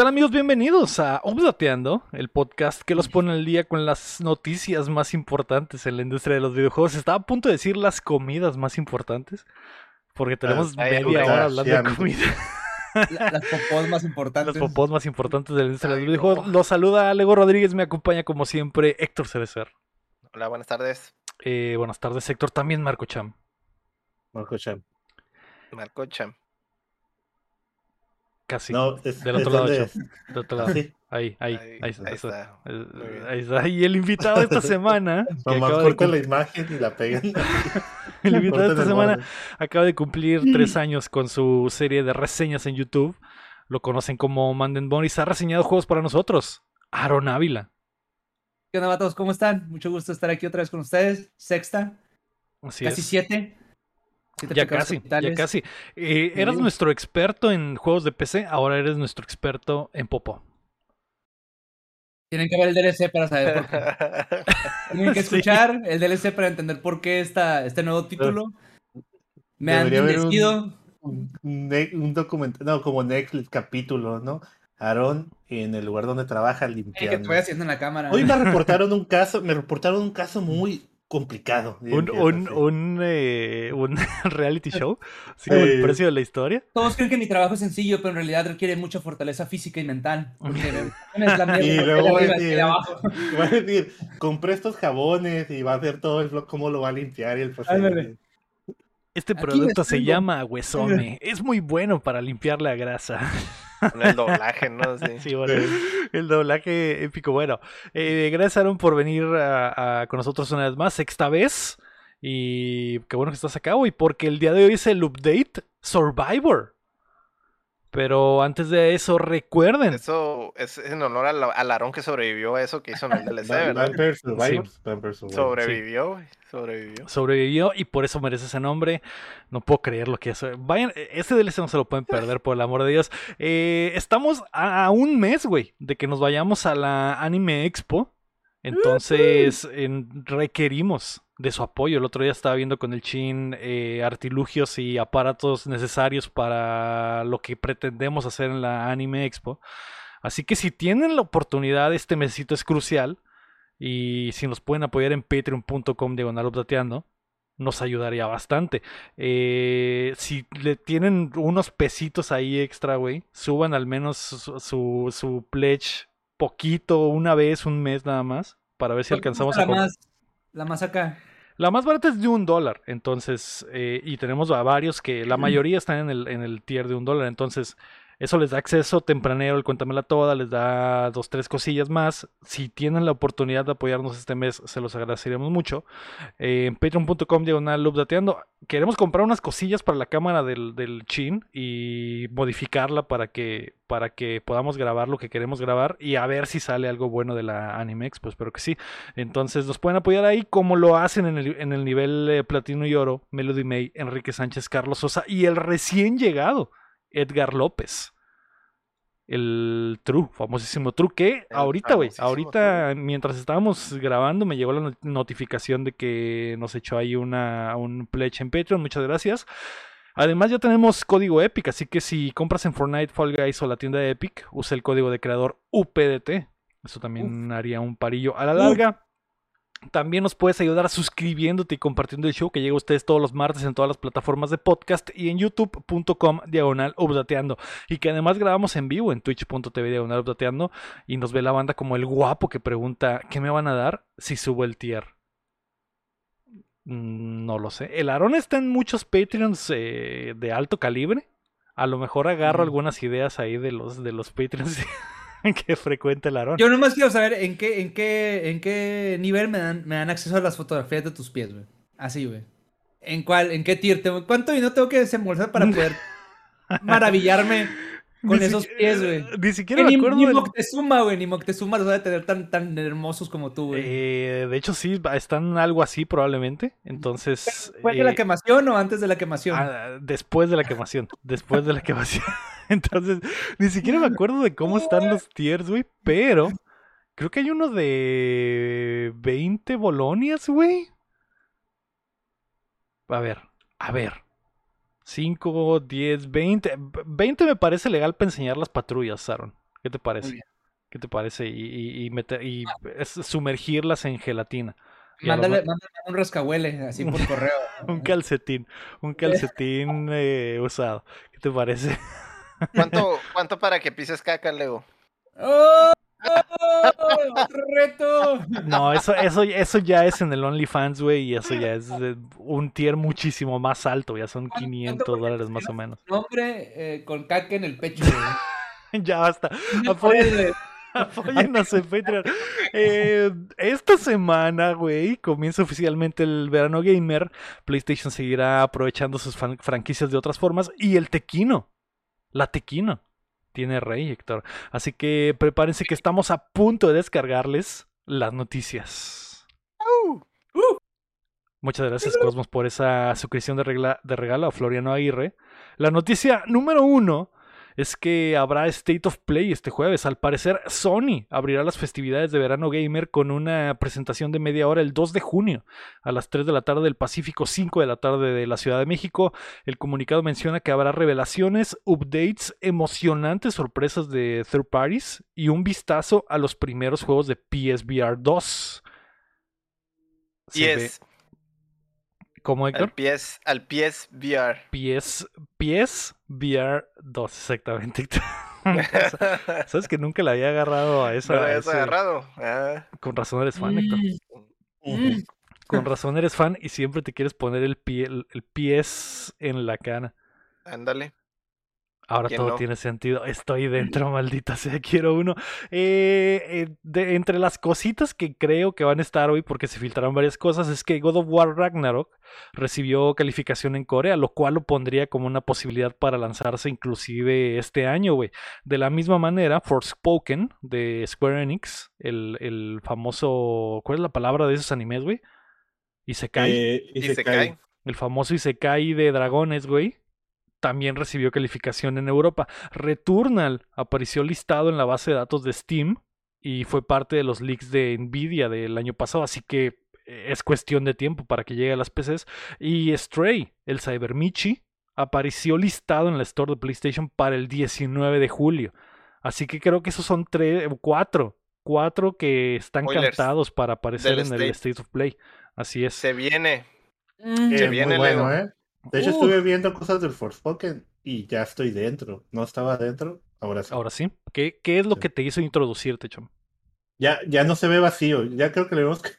¿Qué tal amigos? Bienvenidos a Updateando, el podcast que los pone al día con las noticias más importantes en la industria de los videojuegos. Estaba a punto de decir las comidas más importantes, porque tenemos Ah, media hora hablando de comida. La- las popós más importantes. Los popós más importantes de la industria de los videojuegos. no. Los saluda Alego Rodríguez, me acompaña como siempre Héctor Cerecer. Hola, buenas tardes. Eh, buenas tardes Héctor, también Marco Cham. Marco Chan. Marco Cham. Casi. No, es, Del es otro lado, Cham. Del otro lado. Sí, Ahí, ahí, Ahí, ahí, está, ahí está. ahí está. Y el invitado de esta semana, que nomás acaba de la imagen y la pegan. el invitado de esta semana acaba de cumplir tres años con su serie de reseñas en YouTube. Lo conocen como Manden Bonis. Ha reseñado juegos para nosotros. Aaron Ávila. ¿Qué onda, vatos? ¿Cómo están? Mucho gusto estar aquí otra vez con ustedes. Sexta, Así casi es. siete. Siete Ya casi, ya casi. Eh, eras Sí. nuestro experto en juegos de PC, ahora eres nuestro experto en Popo. Tienen que ver el DLC para saber por qué. Tienen que Sí. escuchar el DLC para entender por qué esta, este nuevo título. Me han haber un-. Un, documental, no, como Netflix capítulo, ¿no? Aarón en el lugar donde trabaja Eh, que limpiando. estoy haciendo en la cámara. Hoy me reportaron un caso, me reportaron un caso muy complicado. Un, un, un, eh, un reality show, así como el precio de la historia. Todos creen que mi trabajo es sencillo, pero en realidad requiere mucha fortaleza física y mental. Y luego decir. Va a decir, compré estos jabones y va a ver todo el blog cómo lo va a limpiar y el Ándale. Este producto se llama Huesome. Es muy bueno para limpiar la grasa. Con el doblaje, ¿no? Sí. Sí, bueno, el doblaje épico. Bueno, eh, gracias Aaron por venir a- a- con nosotros una vez más, sexta vez. Y qué bueno que estás acá hoy, porque el día de hoy es el update Survivor. Pero antes de eso, recuerden. Eso es en honor al, al Aarón que sobrevivió a eso que hizo en el DLC, ¿verdad? Vampire Survivors, Vampire Survivors. Sobrevivió, güey, sobrevivió. sobrevivió y por eso merece ese nombre. No puedo creer lo que es. Vayan, ese DLC no se lo pueden perder, por el amor de Dios. Eh, estamos a, a un mes, güey, de que nos vayamos a la Anime Expo. Entonces, en- requerimos de su apoyo. El otro día estaba viendo con el Chin eh, artilugios y aparatos necesarios para lo que pretendemos hacer en la Anime Expo. Así que si tienen la oportunidad, este mesito es crucial. Y si nos pueden apoyar en patreon.com diagonal nos ayudaría bastante. Eh, si le tienen unos pesitos ahí extra, güey, suban al menos su, su, su pledge poquito, una vez, un mes nada más, para ver si alcanzamos a la comprar. más, la más acá. La más barata es de un dólar, entonces, eh, y tenemos a varios que la mayoría están en el, en el tier de un dólar, entonces eso les da acceso tempranero, el cuéntamela toda, les da dos, tres cosillas más. Si tienen la oportunidad de apoyarnos este mes, se los agradeceríamos mucho. Eh, en patreon.com diagonal updateando. Queremos comprar unas cosillas para la cámara del, del Chin y modificarla para que, para que podamos grabar lo que queremos grabar y a ver si sale algo bueno de la Animex, pues espero que sí. Entonces nos pueden apoyar ahí como lo hacen en el, en el nivel eh, platino y oro, Melody May, Enrique Sánchez, Carlos Sosa y el recién llegado Edgar López. El True, famosísimo True, que ahorita, güey, ahorita mientras estábamos grabando me llegó la not- notificación de que nos echó ahí una, un pledge en Patreon, muchas gracias. Además ya tenemos código Epic, así que si compras en Fortnite, Fall Guys o la tienda de Epic, usa el código de creador UPDT. Eso también haría un parillo a la larga. También nos puedes ayudar suscribiéndote y compartiendo el show que llega a ustedes todos los martes en todas las plataformas de podcast y en youtube.com diagonal updateando. Y que además grabamos en vivo en twitch.tv diagonal updateando y nos ve la banda como el guapo que pregunta ¿qué me van a dar si subo el tier? Mm, No lo sé. El Aarón está en muchos Patreons eh, de alto calibre. A lo mejor agarro Mm. algunas ideas ahí de los, de los Patreons que frecuenta el Aarón. Yo nomás quiero saber en qué, en qué, en qué nivel me dan, me dan acceso a las fotografías de tus pies, güey. Así, güey. ¿En cuál, en qué tier? tengo- ¿Cuánto dinero tengo que desembolsar para poder maravillarme con Ni esos si- pies, güey? Ni siquiera Que me acuerdo ni Moctezuma, güey, ni Moctezuma los va a tener tan, tan hermosos como tú, güey. Eh, de hecho, sí, están algo así probablemente. Entonces. ¿Fue de la eh, quemación o antes de la quemación? ah, después de la quemación. Después de la quemación. Entonces, ni siquiera me acuerdo de cómo están los tiers, güey. Pero creo que hay uno de 20 bolonias, güey. A ver, a ver. 5, 10, 20. 20 me parece legal para enseñar las patrullas, Aaron. ¿Qué te parece? ¿Qué te parece? Y, y, y meter- y sumergirlas en gelatina. Lo Mándale, mándale un rascahuele así por correo. un calcetín, un calcetín eh, usado. ¿Qué te parece? ¿Cuánto, ¿Cuánto para que pises caca, Leo? ¡Oh! ¡Oh! ¡Otro reto! No, eso, eso, eso ya es en el OnlyFans, güey, y eso ya es un tier muchísimo más alto, ya son ¿Cuánto- 500 cuánto dólares más o menos. Nombre eh, con caca en el pecho. güey. Ya basta. Una Apoyen, apóyennos en Patreon. Eh, esta semana, güey, comienza oficialmente el verano gamer. PlayStation seguirá aprovechando sus franquicias de otras formas y el Tequino, la Tequino, tiene rey, Héctor. Así que prepárense que estamos a punto de descargarles las noticias. Muchas gracias, Cosmos, por esa suscripción de, regla- de regalo a Floriano Aguirre. La noticia número uno es que habrá State of Play este jueves. Al parecer, Sony abrirá las festividades de verano gamer con una presentación de media hora el 2 de junio a las 3 de la tarde del Pacífico, 5 de la tarde de la Ciudad de México. El comunicado menciona que habrá revelaciones, updates, emocionantes sorpresas de third parties y un vistazo a los primeros juegos de PSVR 2. Y Se ve- es ¿Cómo, Héctor? al pies, al pies VR. PS, PS VR 2, exactamente. Sabes que nunca le había agarrado a esa. ¿No lo a habías ese- agarrado? Ah, Con razón eres fan, Héctor. Mm. Con razón eres fan y siempre te quieres poner el pie, el, el pies en la cara. ándale. Ahora ¿Quién todo no? tiene sentido. Estoy dentro, maldita sea, quiero uno. Eh, eh, de- entre las cositas que creo que van a estar hoy, porque se filtraron varias cosas, es que God of War Ragnarok recibió calificación en Corea, lo cual lo pondría como una posibilidad para lanzarse inclusive este año, güey. De la misma manera, Forspoken de Square Enix, el, el famoso... ¿Cuál es la palabra de esos animes, güey? Isekai. Eh, Y se cae. El famoso Isekai de dragones, güey. También recibió calificación en Europa. Returnal apareció listado en la base de datos de Steam y fue parte de los leaks de Nvidia del año pasado, así que eh, es cuestión de tiempo para que llegue a las PCs. Y Stray, el Cybermichi, apareció listado en la store de PlayStation para el 19 de julio. Así que creo que esos son tres, cuatro, cuatro que están Spoilers cantados para aparecer en el State. Of Play. Así es. Se viene. Mm. Eh, Se muy viene, bueno, Leo. ¿eh? De hecho, Uh. estuve viendo cosas del Forspoken y ya estoy dentro. No estaba dentro, ahora sí. Ahora sí. ¿Qué, qué es lo Sí. que te hizo introducirte, Chom? Ya, ya no se ve vacío. Ya creo que le vemos que.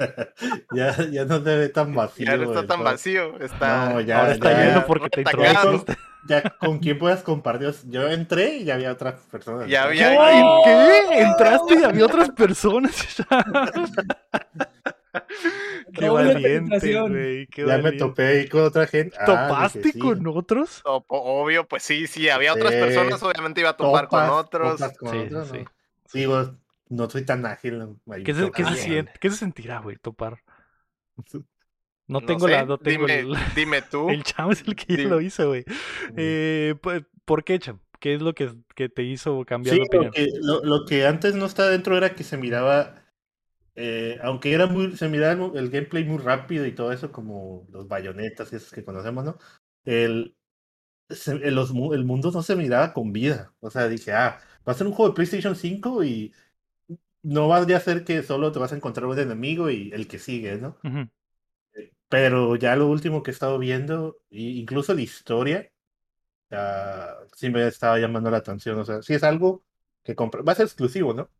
ya, ya no se ve tan vacío. Ya no está tan vacío. Está. No, ya, Ahora está ya, lleno porque te retacado. introduciste. Ya con quién puedas compartir. Yo entré y ya había otras personas. Ya había- ¡Ay, no. ¿Qué? Entraste y había otras personas. Qué valiente, güey. Qué Ya me topé ahí con otra gente. Ah, ¿Topaste sí. con otros? Obvio, pues sí, sí. Había otras Sí. personas, obviamente iba a topar Topas, con otros. topas con Sí, otros, sí, ¿no? sí. Digo, no soy tan ágil. ¿Qué se, qué se topando. siente- qué se sentirá, güey, topar? No No tengo sé, la, no tengo dime, el, dime tú. el cham es el que ya lo hizo, güey. Eh, ¿Por qué, cham? ¿Qué es lo que, que te hizo cambiar Sí, de opinión? lo que, lo, lo que antes no estaba dentro era que se miraba, eh, aunque era muy, se miraba el, el gameplay muy rápido y todo eso, como los bayonetas y esos que conocemos, ¿no? El, se- el, los el mundo no se miraba con vida. O sea, dije, ah, va a ser un juego de PlayStation 5 y no va a ser que solo te vas a encontrar un enemigo y el que sigue, ¿no? Ujú. Pero ya lo último que he estado viendo, incluso la historia, ya sí me estaba llamando la atención. O sea, sí es algo que compra. Va a ser exclusivo, ¿no?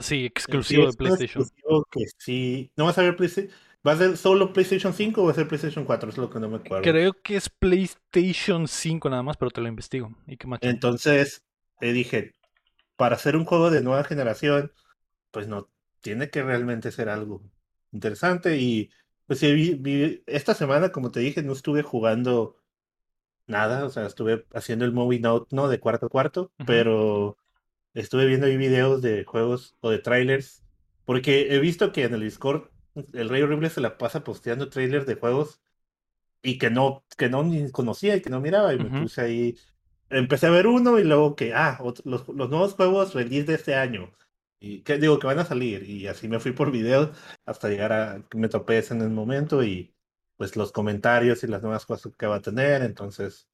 Sí, Sí, exclusivo de PlayStation. exclusivo que sí. No vas a ver PlayStation. ¿Va a ser solo PlayStation 5 o va a ser PlayStation 4? Es lo que no me acuerdo. Creo que es PlayStation 5 nada más, pero te lo investigo. ¿Y qué macho? Entonces, eh, dije, para hacer un juego de nueva generación, pues no, tiene que realmente ser algo interesante. Y pues sí, vi- vi- esta semana, como te dije, no estuve jugando nada, o sea, estuve haciendo el movie note, ¿no? De cuarto a cuarto, pero estuve viendo ahí videos de juegos o de trailers, porque he visto que en el Discord el Rey Horrible se la pasa posteando trailers de juegos y que no, que no ni conocía y que no miraba, y me puse ahí, empecé a ver uno y luego que, ah, los, los nuevos juegos release de este año. Y que digo que van a salir, y así me fui por videos hasta llegar a que me topé en el momento y pues los comentarios y las nuevas cosas que va a tener, entonces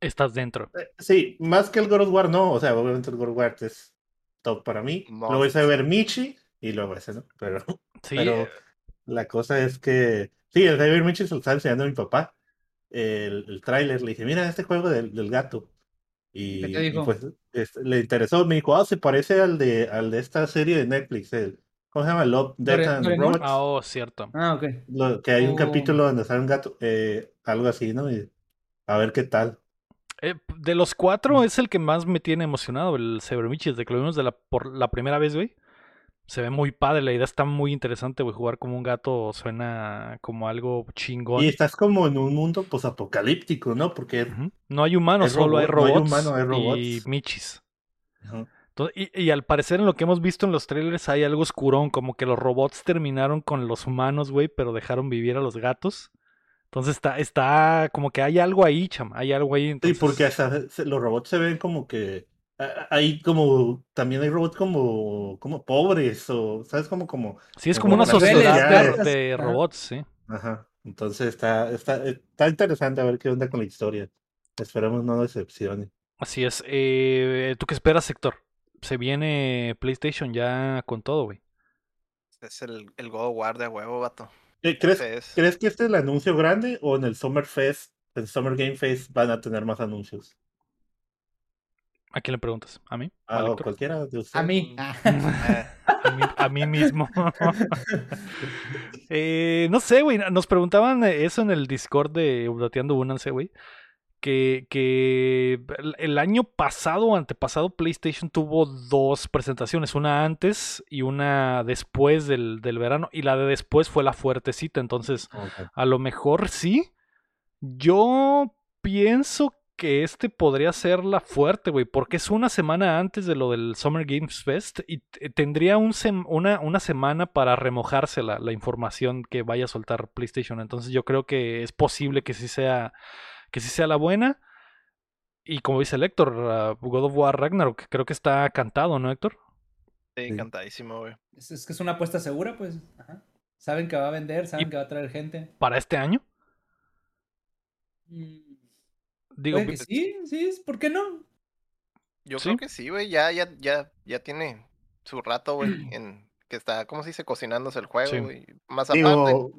Estás dentro. Eh, Sí, más que el God of War, no. O sea, obviamente el God of War es top para mí. Must. Luego ese ver Michi y luego ese, ¿no? Pero Sí, Pero eh, la cosa es que. Sí, el Cyber Mitchell se lo estaba enseñando a mi papá. El, el tráiler, le dije, mira este juego del, del gato. Y, ¿Qué te y dijo? pues le interesó, me dijo, ah, se parece al de, al de esta serie de Netflix, el, ¿cómo se llama? Love, Death and Robots. ah, oh, cierto. Ah, ok. Lo- que hay un Oh. capítulo donde sale un gato, eh, algo así, ¿no? Y a ver qué tal. Eh, de los cuatro es el que más me tiene emocionado, el Cybermichi, desde que lo vimos de la, por la primera vez, güey. Se ve muy padre, la idea está muy interesante, güey. Jugar como un gato suena como algo chingón. Y estás como en un mundo posapocalíptico, ¿no? Porque. No hay humanos, solo hay robot- no hay robots, humano, hay y robots. michis. Ajá. Entonces, y, y al parecer en lo que hemos visto en los trailers hay algo oscurón, como que los robots terminaron con los humanos, güey, pero dejaron vivir a los gatos. Entonces está, está como que hay algo ahí, cham, hay algo ahí. Sí, Entonces, porque hasta los robots se ven como que hay como también hay robots como como pobres o sabes como como sí es como como una sociedad de, robots, sí. ajá. Entonces está está está interesante a ver qué onda con la historia. Esperemos no decepcione. Así es. Eh, ¿Tú qué esperas, Héctor? Se viene PlayStation ya con todo, güey. Es el, el God of War de huevo, vato. Eh, ¿Crees crees que este es el anuncio grande o en el Summer Fest, en Summer Game Fest van a tener más anuncios? ¿A quién le preguntas? ¿A mí? Ah, ¿Al o Héctor? cualquiera de ustedes. A mí. Mm. Ah. Eh, a, mí, a mí mismo. Eh, no sé, güey. Nos preguntaban eso en el Discord de Updateando Únanse, güey. Que, que el- año pasado antepasado PlayStation tuvo dos presentaciones, una antes y una después del, del verano, y la de después fue la fuertecita, entonces a lo mejor sí. Yo pienso que este podría ser la fuerte, güey, porque es una semana antes de lo del Summer Games Fest y tendría un sem- una, una semana para remojarse la, la información que vaya a soltar PlayStation. Entonces yo creo que es posible que sí sea, que sí sea la buena. Y como dice el Héctor, uh, God of War Ragnarok, creo que está cantado, ¿no, Héctor? sí, Sí. encantadísimo, güey. Es, es que es una apuesta segura, pues. Ajá. Saben que va a vender, saben que va a traer gente. Para este año. Mm, Digo, que sí, sí, ¿por qué no? Yo Sí. creo que sí, güey. Ya, ya, ya, ya tiene su rato, güey, en que está, ¿cómo se dice? Cocinándose el Sí. juego, güey. Más aparte, Digo,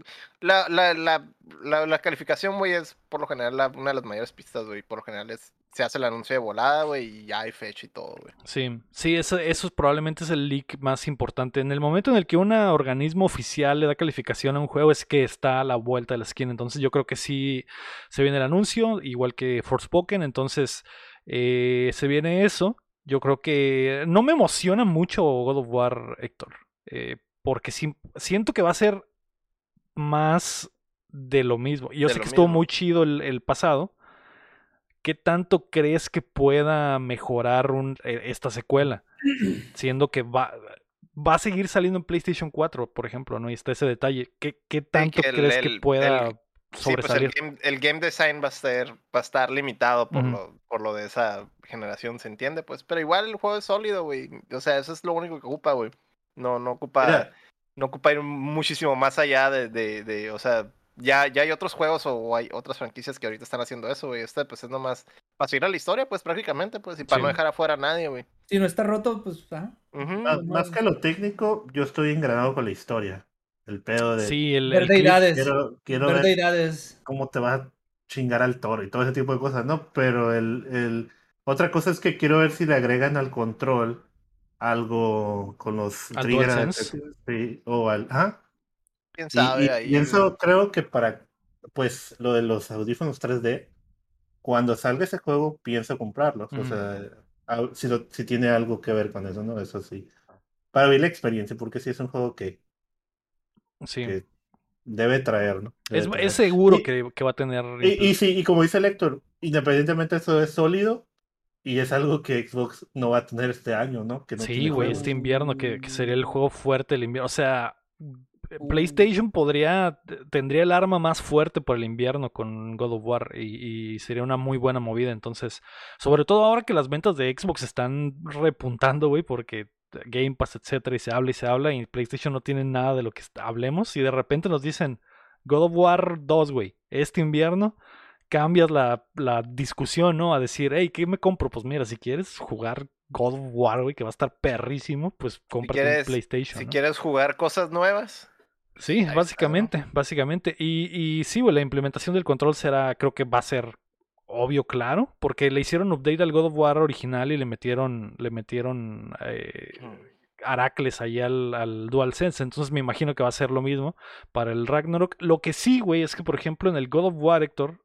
la, la, la, la, la calificación, güey, es por lo general una de las mayores pistas, güey. Por lo general es, se hace el anuncio de volada, güey, y ya hay fecha y todo, güey. Sí, sí, eso, eso probablemente es el leak más importante. En el momento en el que un organismo oficial le da calificación a un juego es que está a la vuelta de la esquina. Entonces yo creo que sí se viene el anuncio, igual que Forspoken. Entonces eh, se viene eso. Yo creo que no me emociona mucho God of War, Héctor. Eh, porque siento que va a ser más de lo mismo. Y yo De sé que estuvo mismo. muy chido el, el pasado. ¿Qué tanto crees que pueda mejorar un- eh, esta secuela? Siendo que va, va a seguir saliendo en PlayStation 4, por ejemplo, ¿no? Y está ese detalle. ¿Qué, qué tanto el- crees que pueda Sí, pues el sobresalir? game, el game design va a ser, va a estar limitado por lo, por lo de esa generación, se entiende, pues. Pero igual el juego es sólido, güey. O sea, eso es lo único que ocupa, güey. No, no ocupa, Mira. no ocupa ir muchísimo más allá de, de, de, o sea, ya, ya hay otros juegos o hay otras franquicias que ahorita están haciendo eso, güey. Este, pues, es nomás para seguir a la historia, pues, prácticamente, pues, y para Sí. no dejar afuera a nadie, güey. Si no está roto, pues, ajá. Ujú. más, que lo técnico, yo estoy engranado con la historia. El pedo de Sí, el, el deidades. quiero, quiero ver deidades. cómo te va a chingar al toro y todo ese tipo de cosas, ¿no? Pero el, el otra cosa es que quiero ver si le agregan al control algo con los ¿Al triggers sí, o al ajá. ¿Quién Y, sabe y ahí? pienso, güey? creo que para pues lo de los audífonos 3D, cuando salga ese juego, pienso comprarlos. O sea, a- si, lo- si tiene algo que ver con eso, ¿no? Eso sí. Para ver la experiencia, porque sí es un juego que, sí. que debe traer, ¿no? Debe Es, traer. es seguro Y- que, que va a tener. Y, y sí, y como dice el Héctor, independientemente eso es sólido y es algo que Xbox no va a tener este año, ¿no? Que no Sí, güey, este invierno que, que sería el juego fuerte del invierno. O sea, eh, Uh. PlayStation podría, tendría el arma más fuerte por el invierno con God of War y, y sería una muy buena movida. Entonces, sobre todo ahora que las ventas de Xbox están repuntando, güey, porque Game Pass, etcétera, y se habla y se habla y PlayStation no tiene nada de lo que hablemos y de repente nos dicen God of War 2, güey, este invierno. Cambias la, la discusión, ¿no? A decir, hey, ¿qué me compro? Pues mira, si quieres jugar God of War, güey, que va a estar perrísimo, pues cómprate un quieres- PlayStation. Si ¿no? quieres jugar cosas nuevas, Sí, está, ¿no? básicamente, básicamente. Y, y sí, güey, la implementación del control será, creo que va a ser obvio, claro, porque le hicieron update al God of War original y le metieron, le metieron eh, Aracles ahí al, al DualSense. Entonces me imagino que va a ser lo mismo para el Ragnarok. Lo que sí, güey, es que, por ejemplo, en el God of War, Héctor,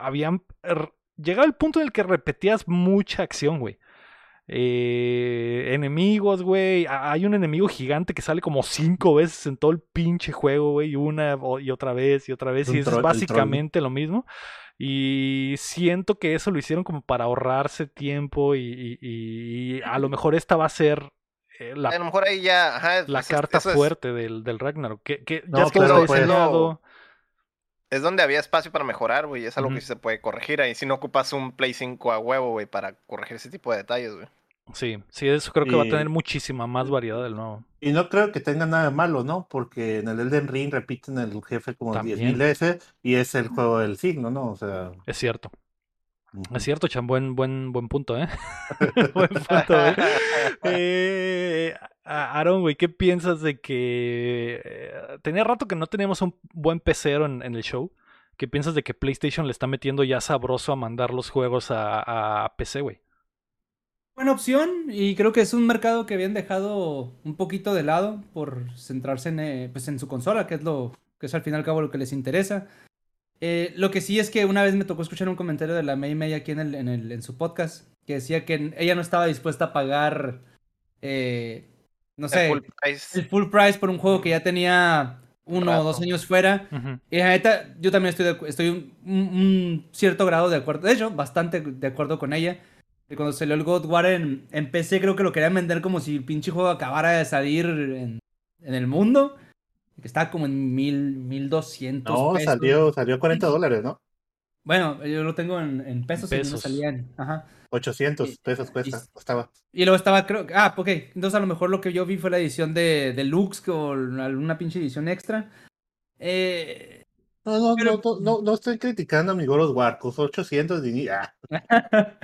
habían er, llegado el punto en el que repetías mucha acción, güey. Eh, enemigos, güey. Hay un enemigo gigante que sale como cinco veces en todo el pinche juego, güey. Una y otra vez y otra vez. Y eso es básicamente lo mismo. Y siento que eso lo hicieron como para ahorrarse tiempo y, y- y a lo mejor esta va a ser eh, la a lo mejor ahí ya. Ajá, la pues, es- carta eso es- fuerte del, del Ragnarok. Que, que No, ya todo está pues. diseñado. Es donde había espacio para mejorar, güey. Es algo Ujú. que sí se puede corregir ahí. Si no ocupas un Play 5 a huevo, güey, para corregir ese tipo de detalles, güey. Sí, sí, eso creo que va a tener muchísima más variedad del nuevo. Y no creo que tenga nada de malo, ¿no? Porque en el Elden Ring repiten el jefe como También. 10.000 veces y es el juego del signo, ¿no? O sea. Es cierto. Es cierto, Chan, buen, buen, buen punto, ¿eh? buen punto, ¿eh? Eh, Aaron, güey, ¿qué piensas de que eh, tenía rato que no teníamos un buen pecero en, el show? ¿Qué piensas de que PlayStation le está metiendo ya sabroso a mandar los juegos a, PC, güey? Buena opción y creo que es un mercado que habían dejado un poquito de lado por centrarse en, eh, pues en su consola, que es lo que es al fin y al cabo lo que les interesa. Eh, lo que sí es que una vez me tocó escuchar un comentario de la May May aquí en, el, en, su podcast que decía que ella no estaba dispuesta a pagar, no El sé, full price. el full price por un juego que ya tenía uno o dos años fuera. Y la neta, yo también estoy, de estoy un, cierto grado de acuerdo, de hecho, bastante de acuerdo con ella. Que cuando salió el God War en, en PC, creo que lo querían vender como si el pinche juego acabara de salir en, en el mundo. Que estaba como en mil, mil doscientos No, pesos. salió, salió 40 dólares, ¿no? Bueno, yo lo tengo en, en pesos, y no Pesos. salían. Ajá. 800 Y- pesos cuesta. y- Costaba. Y luego estaba, creo, ah, ok. Entonces a lo mejor lo que yo vi fue la edición de Deluxe o alguna pinche edición extra. Eh, No, no, Pero- no, no, no, no estoy criticando a mi God of War, costó 800 y ni- ah,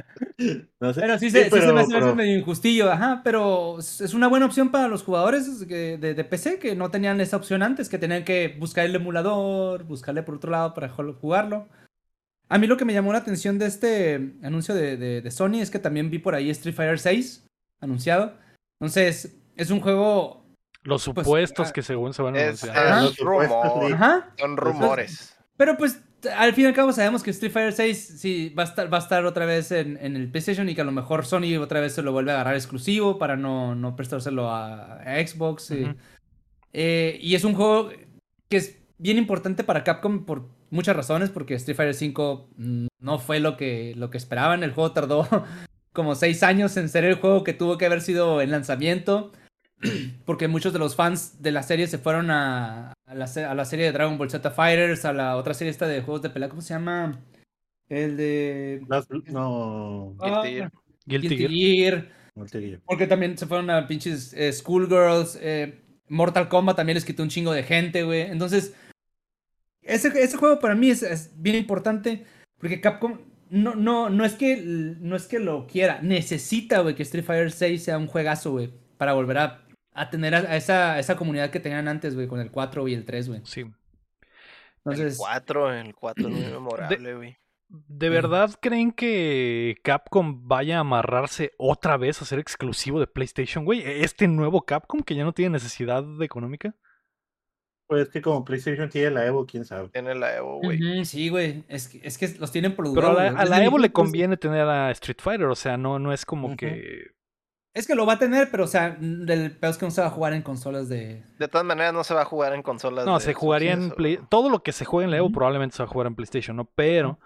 no sé. Pero sí se, sí se pero- me hace pero- medio injustillo, ajá, pero es una buena opción para los jugadores que- de, de PC que no tenían esa opción antes, que tenían que buscar el emulador, buscarle por otro lado para ju- jugarlo. A mí lo que me llamó la atención de este anuncio de, de- de Sony es que también vi por ahí Street Fighter 6 anunciado. Entonces, es un juego... Los Pues, supuestos ah, que según se van a Es, anunciar. Es rumor. Ajá. Son rumores. Pero pues al fin y al cabo sabemos que Street Fighter 6 sí, va, a estar, va a estar otra vez en, en el PlayStation y que a lo mejor Sony otra vez se lo vuelve a agarrar exclusivo para no, no prestárselo a, a Xbox. Eh, y es un juego que es bien importante para Capcom por muchas razones, porque Street Fighter 5 mm, no fue lo que, lo que esperaban. El juego tardó como seis años en ser el juego que tuvo que haber sido el lanzamiento. Porque muchos de los fans de la serie se fueron a, a, la, se- a la serie de Dragon Ball Z Fighters, a la otra serie esta de juegos de pelea, ¿cómo se llama? El de... Las- no, Ah, Guilty Gear. Guilty Guilty Gear. Gear. te digo. Porque también se fueron a pinches eh, Schoolgirls. eh, Mortal Kombat también les quitó un chingo de gente, güey. Entonces, ese, ese juego para mí es, es bien importante. Porque Capcom no, no, no, es que, no es que lo quiera. Necesita, güey, que Street Fighter 6 sea un juegazo, güey. Para volver a, a tener a, a esa, a esa comunidad que tenían antes, güey, con el 4 y el 3, güey. Sí. El Entonces, 4, el 4 es muy memorable, güey. ¿De verdad creen que Capcom vaya a amarrarse otra vez a ser exclusivo de PlayStation, güey? ¿Este nuevo Capcom que ya no tiene necesidad económica? Pues que como PlayStation tiene la Evo, quién sabe. Tiene la Evo, güey. sí, güey. Es que, es que los tienen por Pero a la, a Evo le vista- conviene tener a Street Fighter, o sea, no, no es como que... Es que lo va a tener, pero o sea, el peor es que no se va a jugar en consolas de. De todas maneras, no se va a jugar en consolas. No, de se jugaría en Play... Todo lo que se juegue en la Evo probablemente se va a jugar en PlayStation, ¿no? Pero...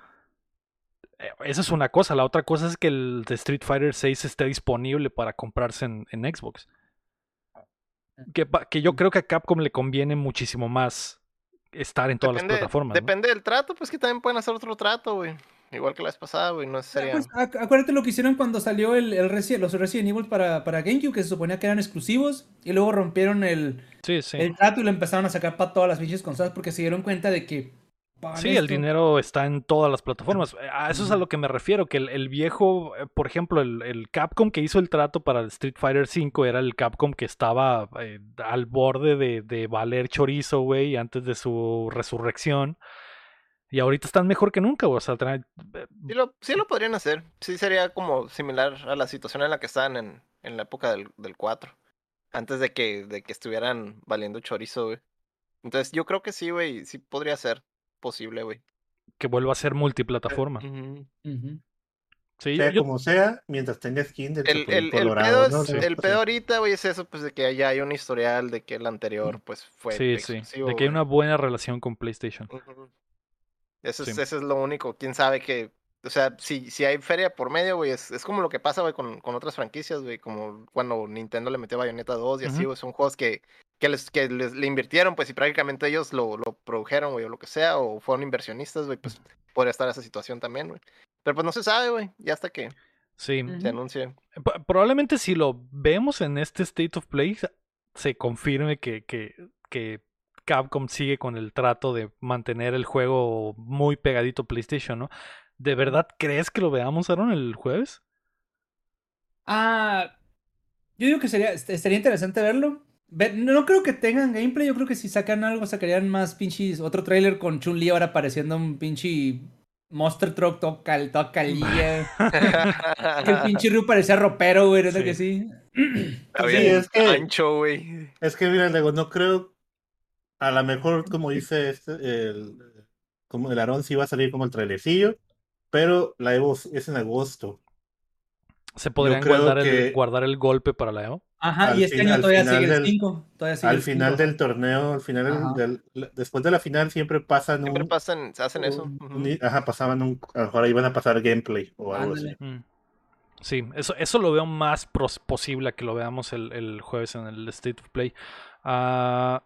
eh, Esa es una cosa. La otra cosa es que el de Street Fighter 6 esté disponible para comprarse en, en Xbox. Que, que yo creo que a Capcom le conviene muchísimo más estar en todas las plataformas. ¿no? Depende del trato, pues que también pueden hacer otro trato, güey. Igual que la vez pasada, güey. No sería. Pues, ac- acuérdate lo que hicieron cuando salió el, el los Resident Evil para, para GameCube, que se suponía que eran exclusivos, y luego rompieron el, Sí, sí. el trato y lo empezaron a sacar para todas las pinches consolas porque se dieron cuenta de que Sí, el dinero está en todas las plataformas. Eh, A eso es a lo que me refiero, que el, el viejo, eh, por ejemplo, el, el Capcom que hizo el trato para el Street Fighter V era el Capcom que estaba eh, al borde de, de valer chorizo, güey, antes de su resurrección. Y ahorita están mejor que nunca, güey. O sea, traen- Sí lo, sí lo podrían hacer. Sí sería como similar a la situación en la que estaban en, en la época del, del 4. Antes de que, de que estuvieran valiendo chorizo, güey. Entonces yo creo que sí, güey. Sí podría ser posible, güey. que vuelva a ser multiplataforma. Ujú. Ujú. Sí, sea yo- como sea, mientras tenga skin del El, el, el Colorado, pedo, ¿no? es- Sí, el pedo ahorita, güey, es eso, pues de que ya hay un historial de que el anterior, pues fue sí, sí. De que hay una buena relación con PlayStation. Eso, es, Sí. eso es lo único. Quién sabe que. O sea, si, si hay feria por medio, güey, es, es como lo que pasa, güey, con, con otras franquicias, güey. Como cuando Nintendo le metió Bayonetta 2 y así, güey. Son juegos que, que, les, que les, le invirtieron, pues, y prácticamente ellos lo, lo produjeron, güey, o lo que sea, o fueron inversionistas, güey, pues podría estar esa situación también, güey. Pero pues no se sabe, güey, ya hasta que Sí. Se anuncie. P- Probablemente si lo vemos en este State of Play, se- se confirme que, que, que Capcom sigue con el trato de mantener el juego muy pegadito a PlayStation, ¿no? ¿De verdad crees que lo veamos, Aaron, el jueves? Ah, yo digo que sería, estaría interesante verlo. Ve- No, creo que tengan gameplay, yo creo que si sacan algo sacarían más pinches, otro trailer con Chun-Li ahora apareciendo un pinche Monster Truck todo, cal, todo calilla. que el pinche Ryu parecía ropero, güey, ¿no Sí. que sí? Sí, es que- ancho, güey. Es que mira, Lego, no creo. A lo mejor, como dice este, el, como el Aarón sí va a salir como el trailercillo, pero la Evo es en agosto. ¿Se podrían guardar, el, que- guardar el golpe para la EO? Ajá, Al y este fin- año todavía sigue el del- 5. Todavía sigue Al el final cinco. del torneo, al final del- del- después de la final siempre pasan Siempre un, pasan, hacen eso. un- ujú. un- ajá, pasaban un, a lo mejor ahí van a pasar gameplay o algo Ándale. así. Mm. Sí, eso, eso lo veo más pros- posible a que lo veamos el, el jueves en el State of Play. Ah,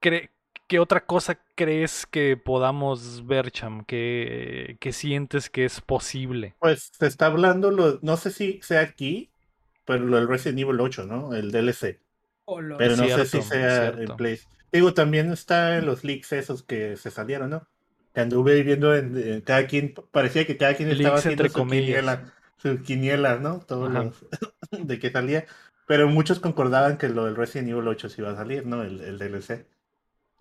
cre- ¿Qué otra cosa crees que podamos ver, Cham? ¿Qué, qué sientes que es posible? Pues se está hablando, lo, no sé si sea aquí, pero lo del Resident Evil 8, ¿no? El DLC. Oh, lo- Pero no sé si sea en Play. Digo, también está en los leaks esos que se salieron, ¿no? Que anduve viendo en, en cada quien, parecía que cada quien estaba haciendo entre su quiniela, su quiniela, ¿no? Todos Ajá. los de que salía. Pero muchos concordaban que lo del Resident Evil 8 sí iba a salir, ¿no? El, el DLC.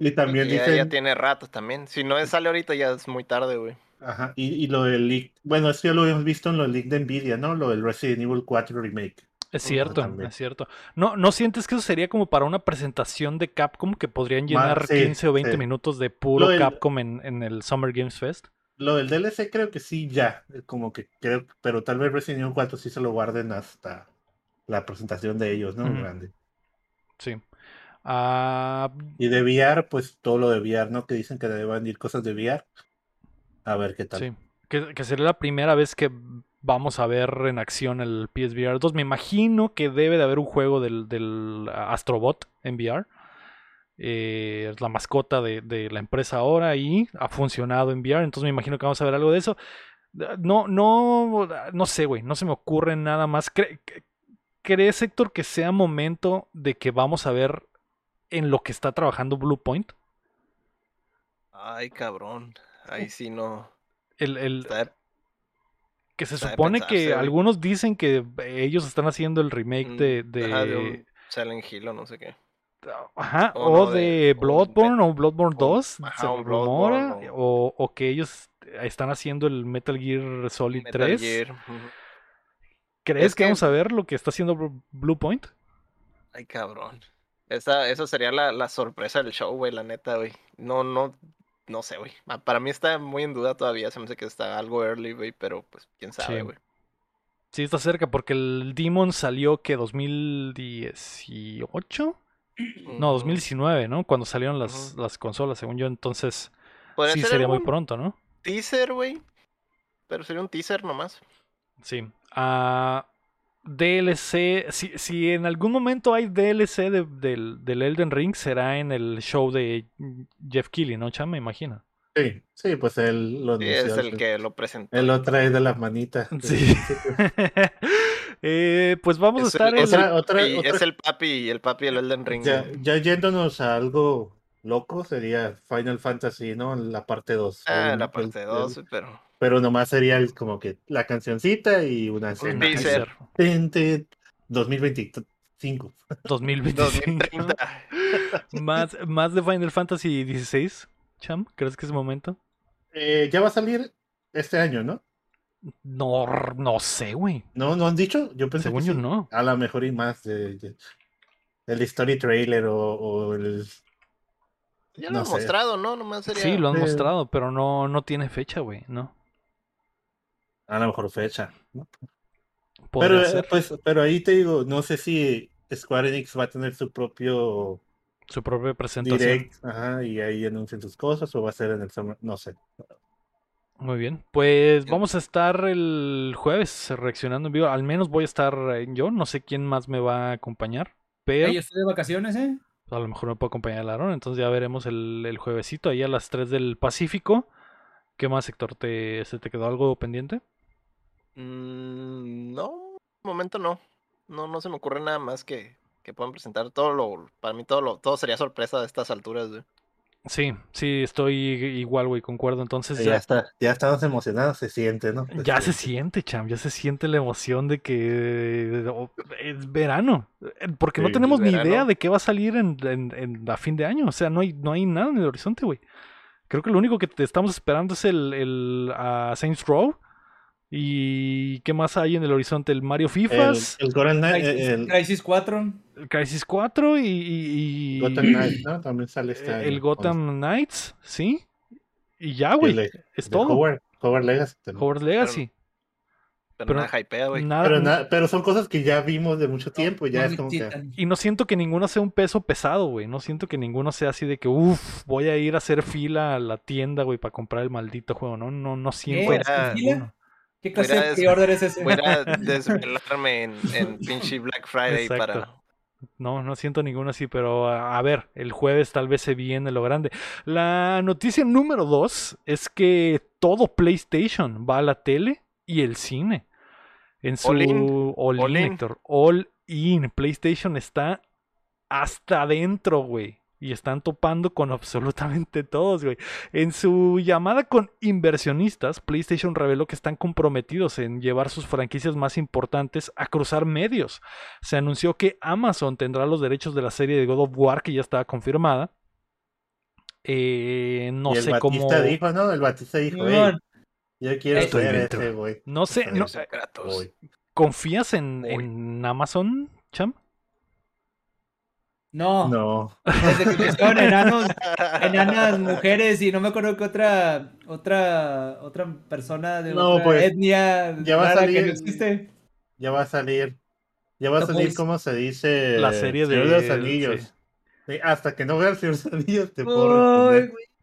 Y también Y ya, dicen, ya tiene rato también. Si no sale ahorita, ya es muy tarde, güey. ajá, y, y lo del leak, bueno, esto ya lo habíamos visto en los leaks de Nvidia, ¿no? Lo del Resident Evil 4 Remake. Es cierto, también. es cierto. ¿No, ¿No sientes que eso sería como para una presentación de Capcom que podrían llenar sí, 15 o 20 sí. minutos de puro Lo del- Capcom en, en el Summer Games Fest? Lo del DLC creo que sí, ya, eh, como que creo, pero tal vez Resident Evil 4 sí se lo guarden hasta la presentación de ellos, ¿no? Grande. Sí. Ah, Y de VR, pues todo lo de VR, ¿no? Que dicen que deben ir cosas de VR. A ver qué tal. Sí, que, que sería la primera vez que vamos a ver en acción el PSVR 2. Me imagino que debe de haber un juego del, del Astrobot en VR. Eh, es la mascota de, de la empresa ahora y ha funcionado en VR. Entonces me imagino que vamos a ver algo de eso. No, no, no sé, güey. No se me ocurre nada más. ¿Cre- ¿Crees, Héctor, que sea momento de que vamos a ver en lo que está trabajando Blue Point? Ay, cabrón. Ahí sí no. El, el, Está Que se supone pensarse, que algunos dicen que ellos están haciendo el remake mm, de. de- ajá, de un Silent Hill o no sé qué. ajá, o o no, de, de- o Bloodborne o Bloodborne o- 2, ajá, se rumora, o, o que ellos están haciendo el Metal Gear Solid Metal 3. Gear, ujú. ¿Crees Es que que- vamos a ver lo que está haciendo Blu- Blue Point? Ay, cabrón. Esa, esa sería la, la sorpresa del show, güey, la neta, güey. No, no, no sé, güey. Ah, Para mí está muy en duda todavía. Se me hace que está algo early, güey, pero pues quién sabe, güey. Sí, está cerca porque el Demon salió que 2018. No, Ujú. 2019, ¿no? Cuando salieron las, las consolas, según yo. Entonces, sí ser sería muy pronto, ¿no? Teaser, güey. Pero sería un teaser nomás. Sí. Ah, DLC. Si, si en algún momento hay DLC de- del, del Elden Ring, será en el show de Jeff Keighley, ¿no, Cham? Me imagino. Sí, sí, pues él lo Sí, es el que lo presentó. Él lo trae de las manitas. Sí. Eh, pues vamos a Es estar el, en. es el Otra- otra- es el papi, el papi del Elden Ring. Ya, ya yéndonos a algo loco sería Final Fantasy, ¿no? La parte 2. Ah, la parte el- 2, pero. Pero nomás sería el- como que la cancioncita y una Un escena. teaser. Tin, tin, 2025. 2025. 2030. más, más de Final Fantasy XVI, Cham, ¿crees que es momento? Eh, ya va a salir este año, ¿no? No, no sé, güey. ¿No, no han dicho? Yo pensé Según que yo sí. no. A lo mejor y más de, de- el story trailer o, o el... Ya No lo han sé. mostrado, ¿no? Nomás sería. Sí, lo han mostrado, pero no, no tiene fecha, güey, ¿no? A lo mejor fecha. ¿no? Pero, eh, ser pues, pero ahí te digo, no sé si Square Enix va a tener su propio su propia presentación. direct ajá, y ahí anuncian sus cosas o va a ser en el summer, no sé. Muy bien, pues vamos a estar el jueves reaccionando en vivo. Al menos voy a estar eh, yo, no sé quién más me va a acompañar, pero Ey, yo estoy de vacaciones, ¿eh? a lo mejor me puede acompañar el Aaron. Entonces ya veremos el, el juevesito ahí a las 3 del Pacífico. ¿Qué más, Héctor? ¿Te, ¿Se te quedó algo pendiente? Mm, no, de momento no. No, no se me ocurre nada más que, que puedan presentar. Todo lo, para mí todo lo, todo sería sorpresa a estas alturas, güey. Sí, sí, estoy igual, güey, concuerdo. Entonces Ya ya, está, ya estamos emocionados, se siente, ¿no? ya se siente, cham, ya se siente la emoción de que oh, es verano. Eh, Porque no tenemos ni idea de qué va a salir en, en- en- a fin de año. O sea, no hay, no hay nada en el horizonte, güey. Creo que lo único que te estamos esperando es el, el ah, Saints Row. ¿Y qué más hay en el horizonte? El Mario El, Fifas, el Gotham Knight, Crisis, eh, el, Crisis 4. el Crisis 4 y, y- y- Gotham Knight, ¿no? También sale este el año. Gotham Knights, ¿sí? Y ya, El güey. Es todo. Howard, Howard Legacy también. Hogwarts Legacy. Pero, Pero nada hypea, güey. Nada, Pero, son cosas que ya vimos de mucho tiempo, ya No es como que... Y no siento que ninguno sea un peso pesado, güey. No siento que ninguno sea así de que, uff, voy a ir a hacer fila a la tienda, güey, para comprar el maldito juego. No, no, no siento ¿Qué? ninguno. ¿Qué clase de de- pre-order es ese? Voy a desvelarme en, en pinche Black Friday Exacto. para. No, no siento ninguno así, pero a, a ver, el jueves tal vez se viene lo grande. La noticia número dos es que todo PlayStation va a la tele y el cine. En su All in. all All in, in. Héctor. All in. PlayStation está hasta adentro, güey. Y están topando con absolutamente todos, güey. En su llamada con inversionistas, PlayStation reveló que están comprometidos en llevar sus franquicias más importantes a cruzar medios. Se anunció que Amazon tendrá los derechos de la serie de God of War, que ya estaba confirmada. Eh, no y el sé cómo. Batista dijo, ¿no? El Batista dijo. "Ey, yo quiero Estoy ser dentro". ese, güey. No sé, no, eh. ¿confías en, en Amazon, Cham? No, No. desde que pusieron enanos, enanas mujeres y no me acuerdo que otra otra otra persona de No, otra pues, etnia ya va a rara que salir- no existe. Ya va a salir. Ya va a salir, pues, ¿cómo se dice? La serie de- los Anillos. sí. Sí, hasta que no vea el Señor de los Anillos te puedo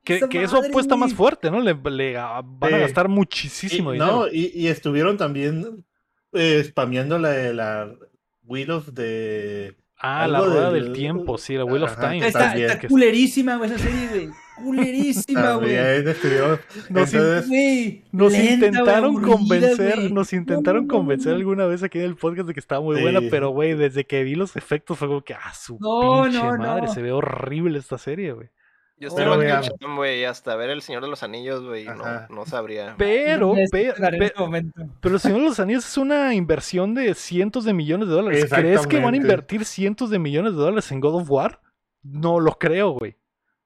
Que, eso apuesta más fuerte, ¿no? Le, le, van a gastar Y- muchísimo dinero. no, y, y estuvieron también eh, spameando la de la Wheel of de... ah, la rueda del- del tiempo, sí, la Wheel of Time. Está, está culerísima, güey, esa serie, güey. Culerísima, güey. Nos entonces, Güey, Nos lenta, güey, intentaron convencer, nos No, intentaron no, convencer alguna vez aquí en el podcast de que estaba muy Sí. buena, pero güey, desde que vi los efectos fue como que, ah, su No, pinche no, madre, no. se ve horrible esta serie, güey. Yo estoy Pero que el vean. Cham, güey. Hasta ver El Señor de los Anillos, güey. No, no sabría. Pero, No me pe- descargaré en pe- momento. pero el Señor de los Anillos es una inversión de cientos de millones de dólares. ¿Crees que van a invertir cientos de millones de dólares en God of War? No lo creo, güey.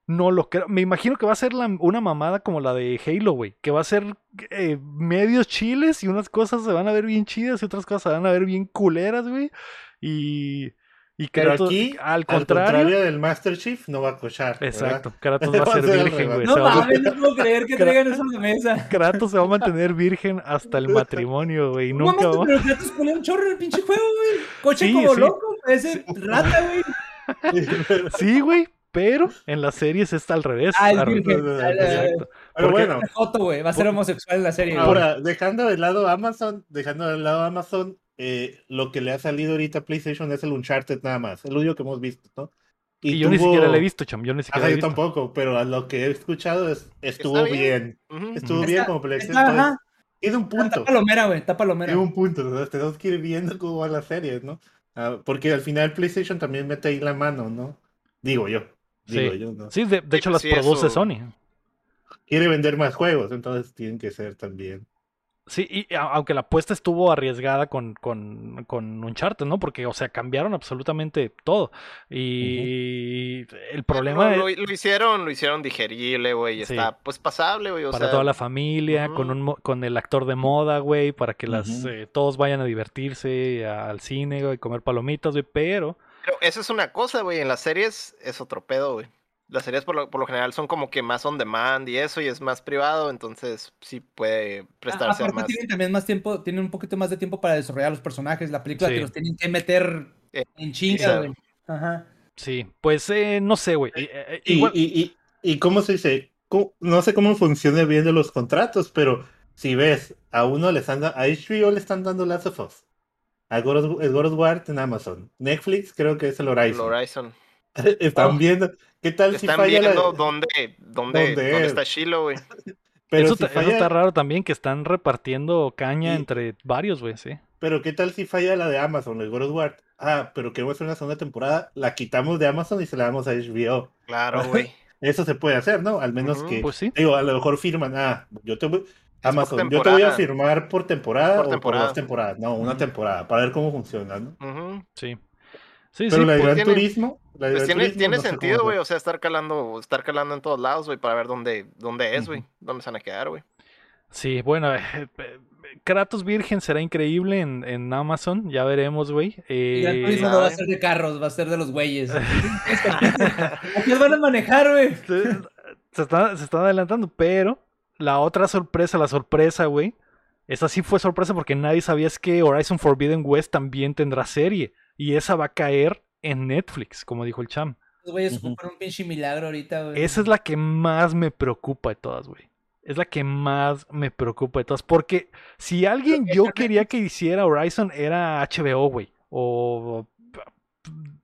No lo creo. Me imagino que va a ser la- una mamada como la de Halo, güey. Que va a ser eh, medios chiles y unas cosas se van a ver bien chidas y otras cosas se van a ver bien culeras, güey. Y, y Pero Kratos, aquí, al al contrario. contrario del Master Chief, no va a cochar. ¿verdad? Exacto. Kratos va a ser virgen, güey. No mames, no puedo creer que traigan eso a la mesa. Kratos se va a mantener virgen hasta el matrimonio, güey. Nunca mames, va... pero Kratos culea un chorro en el pinche juego, güey. Coche Sí, como sí. loco, parece rata, güey. Sí, güey. Pero en las series está al revés. Ah, es virgen. Ah, Exacto. Pero Porque- bueno, Joto, güey. Va a ser homosexual en la serie. güey. ahora, dejando de lado Amazon, dejando de lado Amazon, eh, lo que le ha salido ahorita a PlayStation es el Uncharted nada más, el único que hemos visto, ¿no? Y, yo ni tuvo- siquiera la he visto, cham. Yo ni siquiera he yo visto. tampoco, pero a lo que he escuchado es, estuvo Está bien. bien. Ujú. Estuvo Ujú. bien Está- como Está, PlayStation. entonces, Tiene un punto. Está palomera, güey. Está palomera. Tiene un punto, ¿no? tenemos que ir viendo cómo van las series, ¿no? Ah, porque al final PlayStation también mete ahí la mano, ¿no? Digo yo. digo Sí. yo, ¿no? Sí, de, de hecho las pues sí, produce eso- Sony. Quiere vender más juegos, entonces tienen que ser también. Sí, y a- aunque la apuesta estuvo arriesgada con, con, con Uncharted, ¿no? Porque, o sea, cambiaron absolutamente todo. Y el problema Lo, es lo- lo hicieron, lo hicieron digerible, güey. y Sí. Está pues pasable, güey. O para sea, toda la familia, con, un, mo- con el actor de moda, güey, para que las, eh, todos vayan a divertirse al cine, güey, comer palomitas, güey, pero... Pero eso es una cosa, güey. En las series es otro pedo, güey. Las series por lo, por lo general son como que más on demand y eso, y es más privado, entonces sí puede A- prestarse a Aparte más. tienen también más tiempo, tienen un poquito más de tiempo para desarrollar los personajes. La película Sí. que los tienen que meter Eh, en chinga, güey. Ajá. Sí, pues eh, no sé, güey. eh, eh, Y, igual- y, y, y cómo se dice, ¿Cómo- no sé cómo funciona bien de los contratos, pero si ves, a uno le están a HBO le están dando Last of Us. A God of, el God of War en Amazon. Netflix creo que es el El Horizon. Están Oh. viendo. ¿Qué tal si Están falla la- viendo dónde, dónde, dónde dónde es. está Shiloh, güey. Pero eso, si eso falla- está raro también, que están repartiendo caña entre varios, güey, sí. Pero qué tal si falla la de Amazon, el God of War. Ah, pero queremos hacer una segunda temporada, la quitamos de Amazon y se la damos a HBO. Claro, güey. Eso se puede hacer, ¿no? Al menos que, Pues sí. digo, a lo mejor firman, ah, yo te voy, Amazon, yo te voy a firmar por temporada Por o por dos temporadas. No, una temporada, para ver cómo funciona, ¿no? Sí. Sí, Pero sí. la pues Gran tiene- Turismo, la de Pues tiene, Turismo tiene no sentido, a güey. O sea, estar calando, estar calando en todos lados, güey, para ver dónde, dónde es, güey. Dónde se van a quedar, güey. Sí, bueno, eh, eh, Kratos Virgen será increíble en, en Amazon, ya veremos, güey. Y Eh, Turismo no va a ¿sabe? ser de carros, va a ser de los güeyes. Aquí los van a manejar, güey. se, se está, se está adelantando, pero la otra sorpresa, la sorpresa, güey, esa sí fue sorpresa porque nadie sabía es que Horizon Forbidden West también tendrá serie y esa va a caer en Netflix, como dijo el cham. Los güeyes Ujú. ocupan un pinche milagro ahorita, güey. Esa es la que más me preocupa de todas, güey. Es la que más me preocupa de todas. Porque si alguien yo quería que hiciera Horizon era HBO, güey. O.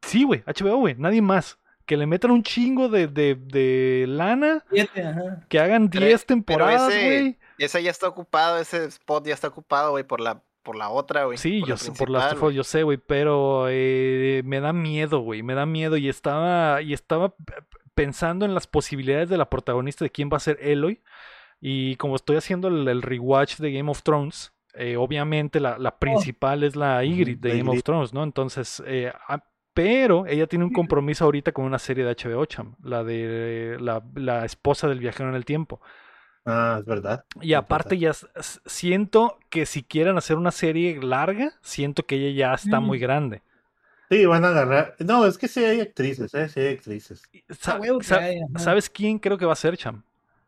Sí, güey, HBO, güey. Nadie más. Que le metan un chingo de, de, de lana. Siete, ajá. Que hagan Pero- 10 pero temporadas, güey. Ese ya está ocupado, ese spot ya está ocupado, güey, por la, por la otra, güey. Sí, por yo la sé, por yo sé, güey, pero eh, me da miedo, güey, me da miedo y estaba y estaba pensando en las posibilidades de la protagonista de quién va a ser Eloy y como estoy haciendo el, el rewatch de Game of Thrones, eh, obviamente la, la principal es la Ygritte de Game of. Thrones, ¿no? Entonces, eh, ah, pero ella tiene un compromiso ahorita con una serie de HBO, cham, la de la, la esposa del viajero en el tiempo. Ah, es verdad. Y aparte ya siento que si quieren hacer una serie larga, siento que ella ya está muy Mm. grande. Sí, van a agarrar. No, es que sí hay actrices, ¿eh? Sí hay actrices. Sa- sa- hay. ¿Sabes quién creo que va a ser, Cham?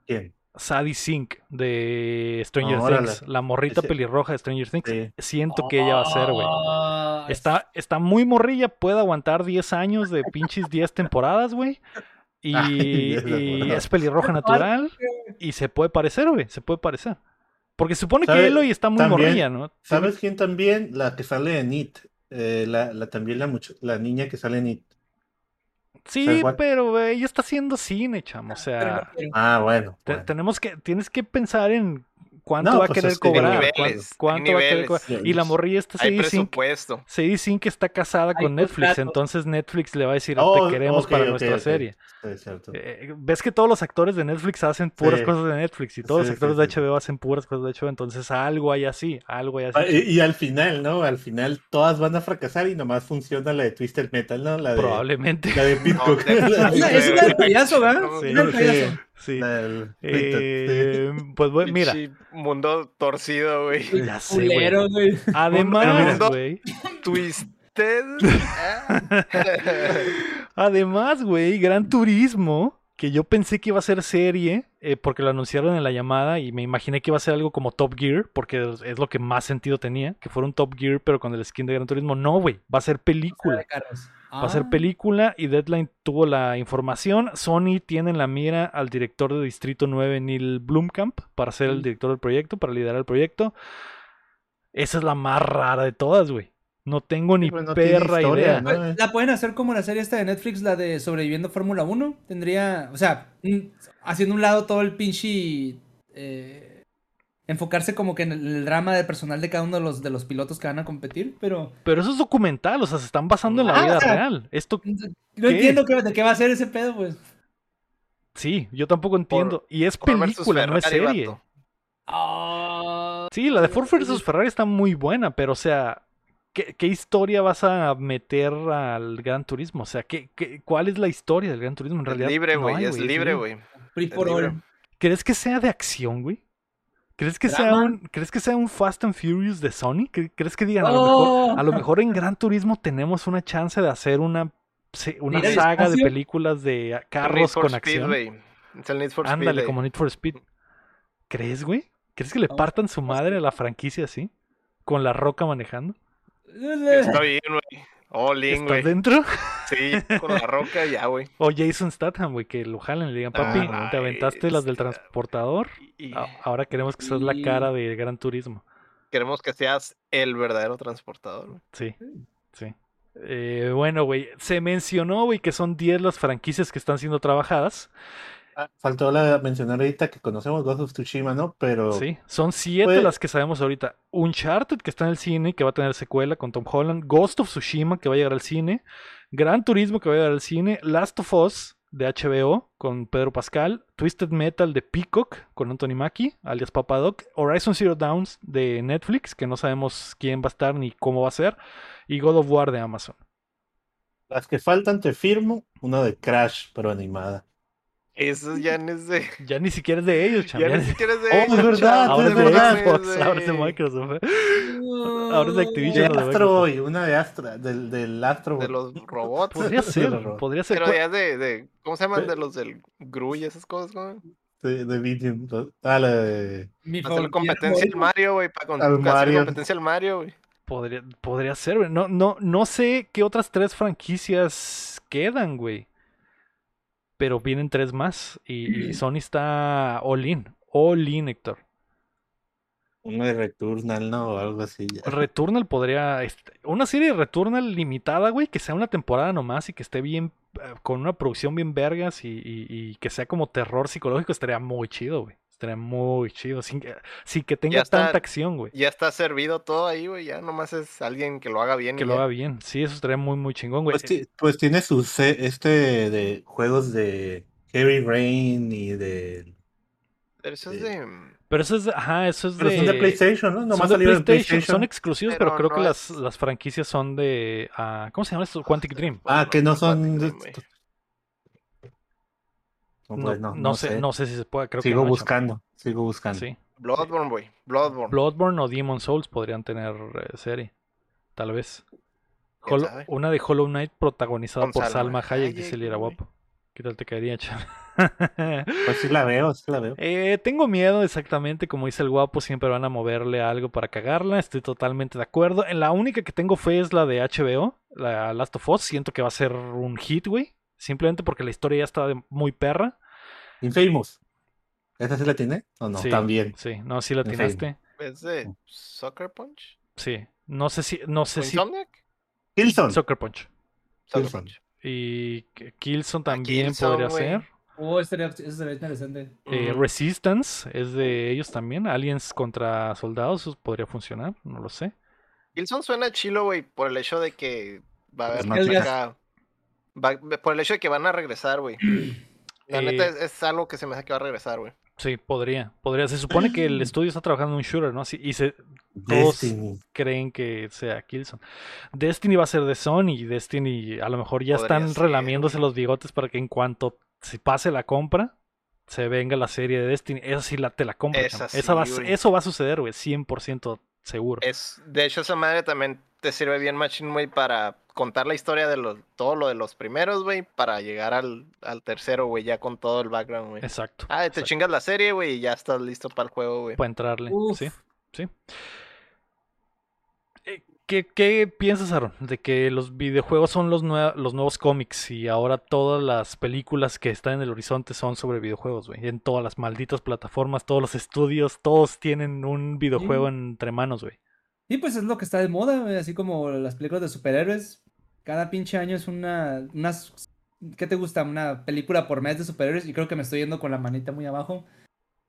¿Quién? Sadie Sink de Stranger. Things. La morrita Ese- pelirroja de Stranger Things. Sí. Siento que ella va a ser, güey. Ah, Está, está muy morrilla, puede aguantar 10 años de pinches 10 temporadas, güey. Y, Ay, es pelirroja natural. Y se puede parecer, güey. Se puede parecer. Porque se supone que. Eloy está muy También- morrilla, ¿no? ¿Sabes quién también? La que sale en It. Eh, la, la, también la, much- la niña que sale en It. Sí, pero güey, ella está haciendo cine, chamo. O sea. Ah, bueno. te- bueno. tenemos que, tienes que pensar en cuánto No, va a pues querer que- cobrar. niveles, cuánto va a querer cobrar. Y la morrilla esta Hay presupuesto. Sadie Sink está casada Hay con Netflix, contrato. entonces Netflix le va a decir, Oh, te queremos para nuestra serie. Sí, es cierto. Eh, Ves que todos los actores de Netflix hacen puras Sí. cosas de Netflix y todos Sí, los actores sí, de sí. HBO hacen puras cosas de HBO, entonces algo hay así, algo hay así. Ah, Y, y al final, ¿no? Al final todas van a fracasar y nomás funciona la de Twisted Metal, ¿no? La de, Probablemente. la de Pitcock. una- es una del payaso, ¿verdad? Sí. Del. Sí. Eh, pues bueno, mira, Mundo torcido, güey. ya sé, güey. Además, güey. Twisted. Además, güey, Gran Turismo, que yo pensé que iba a ser serie, eh, porque lo anunciaron en la llamada y me imaginé que iba a ser algo como Top Gear, porque es lo que más sentido tenía, que fuera un Top Gear, pero con el skin de Gran Turismo. No, güey, va a ser película. Va a ser Ah. película y Deadline tuvo la información. Sony tiene en la mira al director de Distrito 9, Neil Blumkamp, para ser el director del proyecto, para liderar el proyecto. Esa es la más rara de todas, güey. No tengo ni no perra historia, idea. ¿no? La pueden hacer como la serie esta de Netflix, la de Sobreviviendo Fórmula 1. Tendría, o sea, mm, haciendo un lado todo el pinche eh, enfocarse como que en el, drama de personal de cada uno de los, de los pilotos que van a competir, pero Pero eso es documental, o sea, se están basando en la Ah, vida o sea, real. Esto, no ¿Qué? entiendo qué- de qué va a ser ese pedo, pues. sí, yo tampoco entiendo. Y es versus película, no es serie. Ah, Sí, la de Ford vs Ferrari está muy buena, pero o sea, ¿qué, qué historia vas a meter al Gran Turismo? O sea, ¿qué, qué- cuál es la historia del Gran Turismo en Es realidad? güey, es libre, güey. free Es for libre. all. ¿Crees que sea de acción, güey? ¿Crees que, sea un, ¿Crees que sea un Fast and Furious de Sony? ¿Cre- ¿Crees que digan, a, lo mejor, Oh. a lo mejor en Gran Turismo tenemos una chance de hacer una, una ¿Ir al saga de películas de Need carros for con Speed, acción? güey. Es el Need for Speed. Ándale, como Need for Speed. ¿Crees, güey? ¿Crees que le No, partan su no madre a la franquicia así? ¿Con la roca manejando? Está bien, güey. All in, ¿Estás güey. dentro? Sí, con la roca ya, güey. O Jason Statham, güey, que lo jalen y le digan, papi, Ah, te aventaste las del está- transportador. Y Ahora queremos que seas la cara de Gran Turismo. queremos que seas el verdadero transportador, güey. Sí, sí. Eh, bueno, güey, se mencionó, güey, que son 10 las franquicias que están siendo trabajadas. Ah, Faltó la mencionar ahorita que conocemos Ghost of Tsushima, ¿no? Pero Sí, son 7 Fue- las que sabemos ahorita. Uncharted, que está en el cine y que va a tener secuela con Tom Holland. Ghost of Tsushima, que va a llegar al cine. Gran Turismo, que va a llegar al cine. Last of Us, de HBO, con Pedro Pascal. Twisted Metal, de Peacock, con Anthony Mackie, alias Papadoc. Horizon Zero Downs, de Netflix, que no sabemos quién va a estar ni cómo va a ser. Y God of War, de Amazon. las que faltan te firmo, una de Crash, pero animada. Eso ya no es de. Ya ni siquiera es de ellos, cham, Ya ya ni siquiera es de. Oh, es ellos, verdad, Ahora es de. Xbox, ahora es de. Microsoft. ¿eh? Ahora es de De Activision. de Astro. Boy, una de Astra, del, del Astro De Boy. los robots. Podría ser, podría ser. Pero ¿Cuál- ya es de, de. ¿Cómo se llaman? De los del Gru y esas cosas, güey. De, de Medium. Ah, la de. Mi favorito. competencia al Mario, güey. Para con... Al hacerle Mario. competencia al Mario, güey. Podría, podría ser, güey. No, no, no sé qué otras tres franquicias quedan, güey. Pero vienen tres más. Y, y Sony está all in. All in, Héctor. Una de Returnal, ¿no? O algo así. ya. Returnal podría. este, Una serie de Returnal limitada, güey. Que sea una temporada nomás y que esté bien. eh, Con una producción bien vergas y, y- y que sea como terror psicológico. Estaría muy chido, güey. Estaría muy chido. Sin, que- sin que tenga está- tanta acción, güey. Ya está servido todo ahí, güey. Ya nomás es alguien que lo haga bien. Que y lo ya. haga bien. Sí, eso estaría muy, muy chingón, güey. Pues, pues tiene sus se- este de juegos de Heavy Rain y de. Pero eso es de. Pero eso es, ajá, eso es Pero son de PlayStation, ¿no? Son Nomás de salieron en PlayStation, PlayStation. son exclusivos, pero, Pero creo no que las, es- las franquicias son de. ah, ¿Cómo se llama esto? Quantic Dream. Ah, que no son. Quantic de- Dream, güey. No, No, pues no, no no sé, sé. no sé si se puede. Creo que sigo no, chamo. buscando, sigo buscando. Sí. Bloodborne, güey. Bloodborne. Bloodborne o Demon Souls podrían tener eh, serie. Tal vez. Una de Hollow Knight protagonizada por Salma Salma Hayek, dice Lira. Guapo. ¿Qué tal te caería, chaval? Pues sí la veo, sí la veo. Eh, tengo miedo, exactamente, como dice el guapo, siempre van a moverle algo para cagarla, estoy totalmente de acuerdo. En la única que tengo fe es la de HBO, la Last of Us, siento que va a ser un hit, güey, simplemente porque la historia ya está de- muy perra. Infamous. ¿Esa sí la tiene? ¿O no? Sí, También. Sí, no, sí la atinaste. ¿Es de Sucker Punch? Sí, no sé si, no sé ¿O si? Killzone. Sucker Punch. Sucker Killzone. Punch. Y Killzone también Killzone, podría ser. Oh, estaría, eso sería interesante. Eh. Resistance es de ellos también. Aliens contra soldados, eso podría funcionar, no lo sé. Killzone suena chilo, güey, por el hecho de que va a haber acá- va- por el hecho de que van a regresar, güey. La Eh, neta es, es algo que se me hace que va a regresar, güey. Sí, podría, podría. Se supone que el estudio está trabajando en un shooter, ¿no? Así- y se Todos- Destiny. creen que sea Killzone. Destiny va a ser de Sony y Destiny a lo mejor ya Podría están ser, relamiéndose güey. los bigotes para que en cuanto se pase la compra se venga la serie de Destiny. Esa sí la, te la compro. Esa va eso va a suceder, güey, 100% seguro. Es, de hecho, esa madre también te sirve bien, Machine, güey, para contar la historia de los, todo lo de los primeros, güey, para llegar al, al tercero, güey, ya con todo el background, güey. Exacto. Ah, te exacto. chingas la serie, güey, y ya estás listo para el juego, güey. Para entrarle. Uf. Sí, sí. Eh, ¿Qué, qué piensas, Aaron? De que los videojuegos son los, nue- los nuevos cómics y ahora todas las películas que están en el horizonte son sobre videojuegos, güey. En todas las malditas plataformas, todos los estudios, todos tienen un videojuego entre manos, güey. Sí, pues es lo que está de moda, así como las películas de superhéroes. Cada pinche año es una, unas, ¿qué te gusta? Una película por mes de superhéroes y creo que me estoy yendo con la manita muy abajo.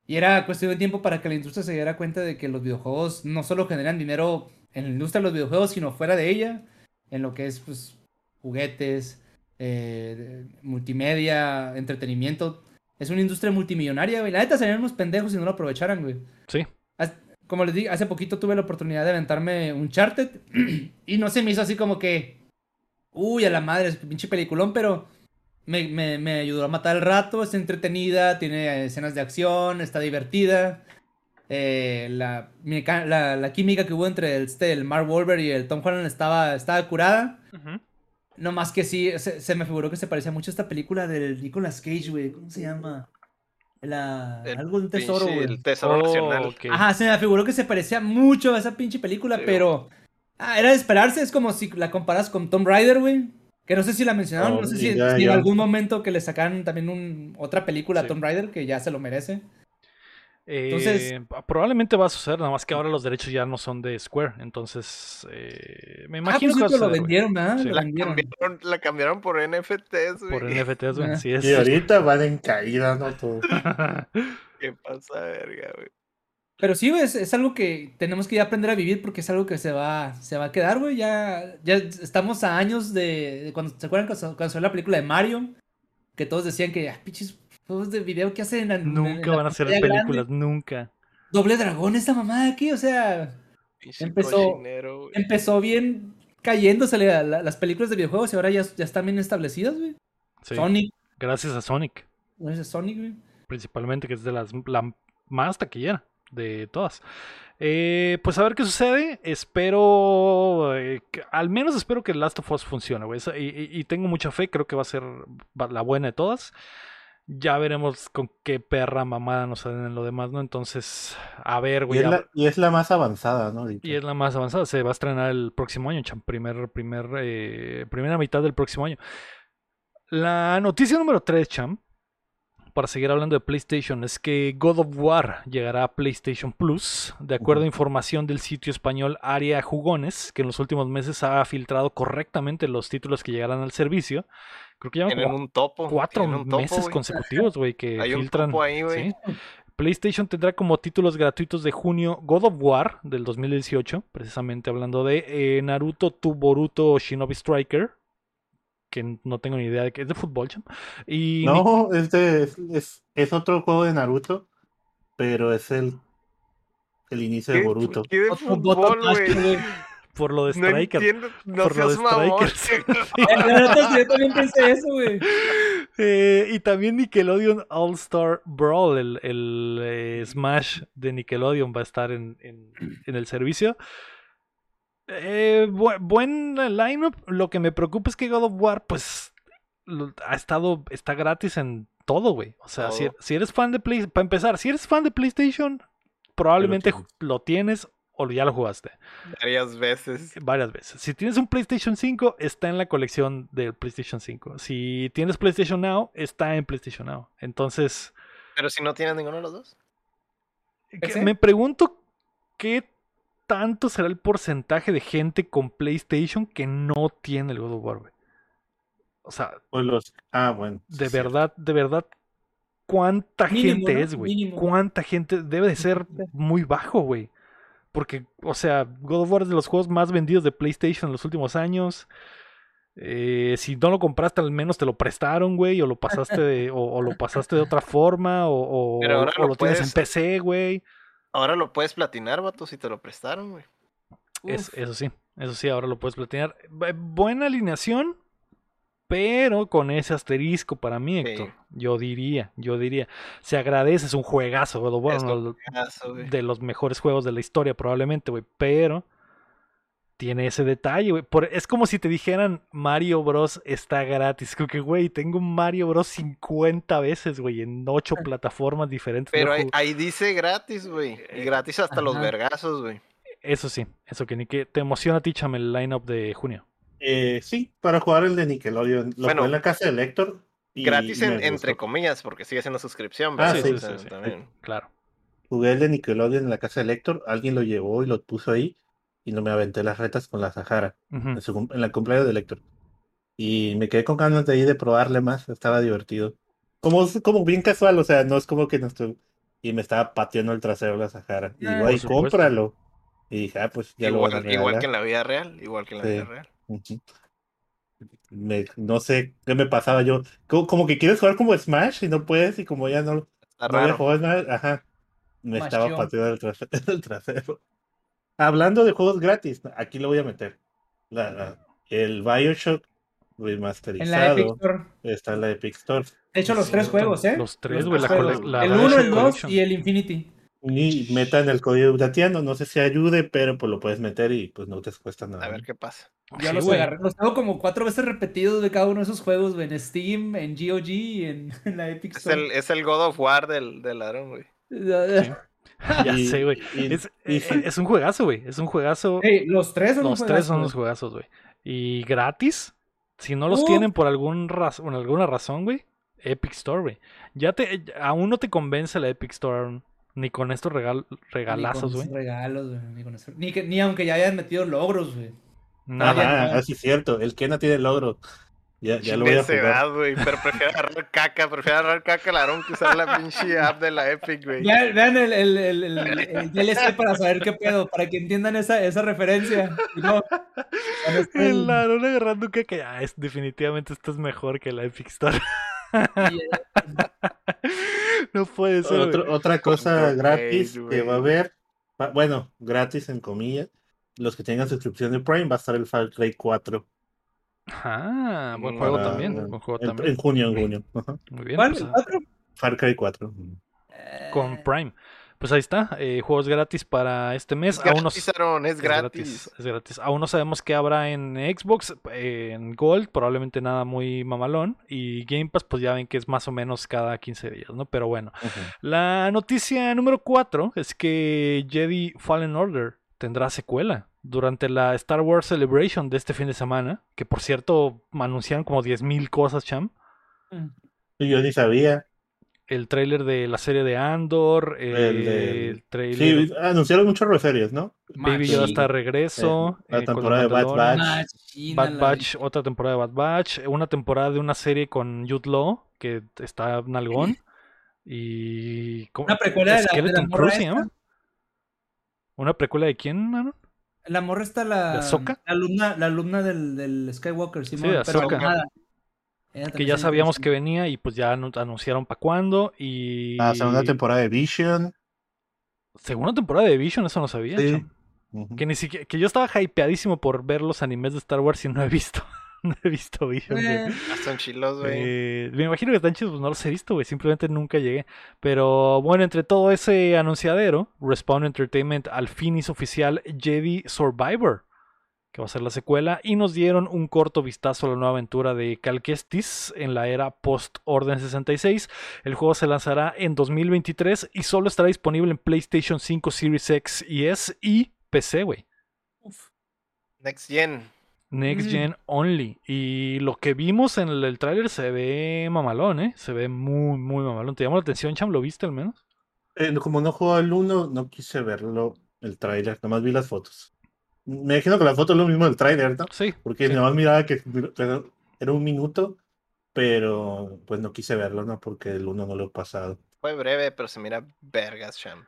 Y era cuestión de tiempo para que la industria se diera cuenta de que los videojuegos no solo generan dinero en la industria de los videojuegos, sino fuera de ella, en lo que es pues juguetes, eh, multimedia, entretenimiento. Es una industria multimillonaria, güey. La neta serían unos pendejos si no lo aprovecharan, güey. Sí. Como les dije, hace poquito tuve la oportunidad de aventarme un Charted y no se me hizo así como que, uy, a la madre, es pinche peliculón, pero me, me- me ayudó a matar el rato, está entretenida, tiene escenas de acción, está divertida. Eh, la, la química que hubo entre el, este, el Mark Wahlberg y el Tom Holland estaba, estaba curada. No más que sí, se, se me figuró que se parecía mucho a esta película del Nicolas Cage, güey. ¿Cómo se llama? La, El algo de un tesoro, Pinche, güey. El tesoro Oh, nacional. Ajá, se me figuró que se parecía mucho a esa pinche película, Sí, pero. Ah, era de esperarse, es como si la comparas con Tomb Raider, güey. Que no sé si la mencionaron, Oh, no sé si, ya, si en algún momento que le sacaran también un, otra película Sí. a Tomb Raider, que ya se lo merece. Eh, Entonces- probablemente va a suceder, nada más que ahora los derechos ya no son de Square. Entonces, eh, me Ah, imagino pues que lo vendieron, ¿verdad? Sí. La vendieron. cambiaron, la cambiaron por NFTs, güey. Por NFTs, güey. Sí, es. Y ahorita van en caída, ¿no? Todo. ¿Qué pasa, verga, güey? Pero sí, güey, es, es algo que tenemos que ya aprender a vivir porque es algo que se va, se va a quedar, güey. Ya, ya estamos a años de, de cuando, ¿se acuerdan cuando, cuando salió la película de Mario? Que todos decían que, ah, juegos de video que hacen en la- en nunca van a grande? películas, nunca. Doble dragón esta mamada aquí, o sea, Empezó- empezó bien cayéndosele a la- las películas de videojuegos y ahora ya, ya están bien establecidas, güey. Sí, Sonic, Gracias a Sonic, ¿no es Sonic, güey? principalmente, que es de las la más taquillera de todas. Eh, pues a ver qué sucede. Espero, eh, que- al menos espero que Last of Us funcione, güey. Y, y- y tengo mucha fe, creo que va a ser la buena de todas. Ya veremos con qué perra mamada nos salen en lo demás, ¿no? Entonces, a ver, Y güey. es, a- la, y es la más avanzada, ¿no? Ahorita. Y es la más avanzada. Se va a estrenar el próximo año, cham. Primer, primer, eh, primera mitad del próximo año. La noticia número 3, cham. Para seguir hablando de PlayStation, es que God of War llegará a PlayStation Plus. De acuerdo a Ujú. información del sitio español Aria Jugones, que en los últimos meses ha filtrado correctamente los títulos que llegarán al servicio. Creo que llevan Tienen como un topo. cuatro un topo, meses consecutivos, güey, que Hay un filtran. topo ahí, güey. ¿sí? PlayStation tendrá como títulos gratuitos de junio God of War del 2018, precisamente hablando de eh, Naruto to Boruto Shinobi Striker, que no tengo ni idea de qué es de fútbol, cham. Y No, es, de- es, es, es otro juego de Naruto, pero es el, el inicio de ¿Qué- Boruto. ¿Qué de Otro fútbol, botón más, güey? Por lo de No Striker. entiendo. No por lo de seas mamón. Strikers. Yo también pensé eso, güey. Eh, y también Nickelodeon All Star Brawl, el, el, eh, Smash de Nickelodeon va a estar en, en- en el servicio. Eh, bu- buen lineup. Lo que me preocupa es que God of War, pues, lo- ha estado, está gratis en todo, güey. O sea, si, eres fan de Play, para empezar, si eres fan de PlayStation, probablemente lo tienes o ya lo jugaste Varias veces. varias veces. Si tienes un PlayStation 5, está en la colección del PlayStation 5. Si tienes PlayStation Now, está en PlayStation Now. Entonces, Pero si no tienes ninguno de los dos. me pregunto qué tanto será el porcentaje de gente con PlayStation que no tiene el God of War, güey. O sea, Pues los, ah, bueno. de verdad, de verdad, ¿cuánta Mínimo, gente ¿no? es, güey? ¿Cuánta gente? Debe de ser muy bajo, güey. Porque, o sea, God of War es de los juegos más vendidos de PlayStation en los últimos años. Eh, si no lo compraste, al menos te lo prestaron, güey, o lo pasaste de, o, o lo pasaste de otra forma, o, o- Pero ahora o lo lo tienes en puedes- PC, güey. Ahora lo puedes platinar, vato, si te lo prestaron, güey. Es- eso sí, eso sí, ahora lo puedes platinar. Bu- Buena alineación, pero con ese asterisco para mí, Sí. Héctor. Yo diría, yo diría. Se agradece, es un juegazo, uno un de los- juegazo, güey. de los mejores juegos de la historia, probablemente, güey. Pero tiene ese detalle, güey. Por- Es como si te dijeran Mario Bros. está gratis. Creo que, güey, tengo un Mario Bros. 50 veces, güey, en ocho plataformas diferentes. Pero ahí, dice gratis, güey. Y Eh, gratis hasta los vergazos, güey. Eso sí, eso que ni que te emociona a ti, chame, el lineup de junio. Eh, sí, para jugar el de Nickelodeon. Lo Bueno, jugué en la casa de Lector. y Gratis en- entre comillas, porque sigue siendo suscripción, Ah, ¿verdad? sí, sí, sí. también. Claro. Jugué el de Nickelodeon en la casa de Lector. Alguien lo llevó y lo puso ahí. Y no me aventé las retas con la Sahara. En, su en la cumpleaños de Lector. Y me quedé con ganas de ir de probarle más, estaba divertido. Como, como bien casual, o sea, no es como que nuestro y me estaba pateando el trasero la Sahara. Y Ah, digo, ay, cómpralo. Y dije, ah, pues ya lo voy a Igual, que en la vida real, igual que en la Sí. vida real. Me- no sé qué me pasaba yo. Como, como que quieres jugar como Smash y no puedes, y como ya no, Está no voy a raro. jugar Smash, ajá. Me Smash estaba pateando el trasero, el trasero. Hablando de juegos gratis, aquí lo voy a meter. La- la- el Bioshock En remasterizado la Epic Store. está en la Epic Store. De hecho, los tres juegos, ¿eh? Los tres, güey, El Bioshock 1, el 2 Collection. y el Infinity. Y metan el código dateando, no sé si ayude, pero pues lo puedes meter y pues no te cuesta nada. A ver qué pasa. Yo Sí, los güey. agarré. Los tengo como cuatro veces repetidos de cada uno de esos juegos, güey. En Steam, en GOG y en, en la Epic Es Store. el, es el God of War del, del Aaron, güey. Sí. ya Y- sé, güey. Es, es un juegazo, güey. Es un juegazo. Los tres son los tres juegazo, son güey. los juegazos, güey. Y gratis. Si no los Uh. tienen por algún raz- por alguna razón, güey. Epic Store, güey. Ya te, aún no te convence la Epic Store Aaron, ni con estos regal- Ni con regalazos, esos güey. regalos, güey. Ni, con eso- ni, ni aunque ya hayan metido logros, güey. Nada. ya no. así es cierto. El Kena tiene logro. Ya, ya lo voy a jugar. Güey. Pero prefiero agarrar caca, prefiero agarrar caca al Aaron que usar la pinche app de la Epic, güey. Vean, el, el, el, el- el DLC para saber qué pedo, para que entiendan esa, esa referencia. No, el- El Aaron agarrando que, que ah, es, definitivamente esto es mejor que la Epic Store. no puede ser. Otro- otra cosa gratis que va a haber, bueno, gratis en comillas, los que tengan suscripción de Prime va a estar el Far Cry 4. Ah, buen juego para- también. Buen juego en, también. en junio, en junio. Ajá. Muy bien. Pues, ¿El ah, cuatro? Far Cry 4. con Eh, Prime. Pues ahí está, eh, juegos gratis para este mes. Es Aún no, gratis, Aaron, es es gratis. Es gratis. Aún no sabemos qué habrá en Xbox, eh, en Gold, probablemente nada muy mamalón. Y Game Pass, pues ya ven que es más o menos cada 15 días, ¿no? Pero bueno. La noticia número 4 es que Jedi Fallen Order tendrá secuela durante la Star Wars Celebration de este fin de semana. Que por cierto, anunciaron como 10.000 cosas, Cham. Y yo ni sabía. El tráiler de la serie de Andor, El el tráiler... Sí, anunciaron muchos reseries, ¿no? Baby Yoda está de regreso. Eh, la eh, con temporada de Bad. Batch. Machina Bad la- Batch, otra temporada de Bad Batch, una temporada de una serie con Jude Law, que está nalgón. Y. ¿cómo- Una precuela de la- de la Skeleton morra esta. llama. ¿Una precuela de quién, Aaron? La morra está la. ¿De Ahsoka? La alumna, la alumna del, del Skywalker, Simón, de pero Ahsoka. animada. Ella Que ya sabíamos que venía y pues ya anu- anunciaron para cuándo. Y. La segunda temporada de Vision. Segunda temporada de Vision, eso no sabía. Sí. Que ni siquiera. Que yo estaba hypeadísimo por ver los animes de Star Wars y no he visto. No he visto Vision. Eh, Ah, Son chilos, güey. Eh, me imagino que están chidos, pues no los he visto, güey. Simplemente nunca llegué. Pero bueno, entre todo ese anunciadero, Respawn Entertainment al fin hizo oficial Jedi Survivor, que va a ser la secuela, y nos dieron un corto vistazo a la nueva aventura de Cal Kestis en la era post-Orden 66. El juego se lanzará en 2023 y solo estará disponible en PlayStation 5, Series X y S y PC, güey. uf. Next Gen. Next Mm. Gen Only. Y lo que vimos en el, el tráiler se ve mamalón, ¿eh? Se ve muy, muy mamalón. ¿Te llamó la atención, Cham? ¿Lo viste al menos? Eh, como no juego al 1, no quise verlo, el tráiler, nomás vi las fotos. Me imagino que la foto es lo mismo del tráiler, ¿no? Sí. Porque sí. nomás miraba que pero era un minuto, pero pues no quise verlo, ¿no? Porque el 1 no lo he pasado. Fue breve, pero se mira vergas, Cham.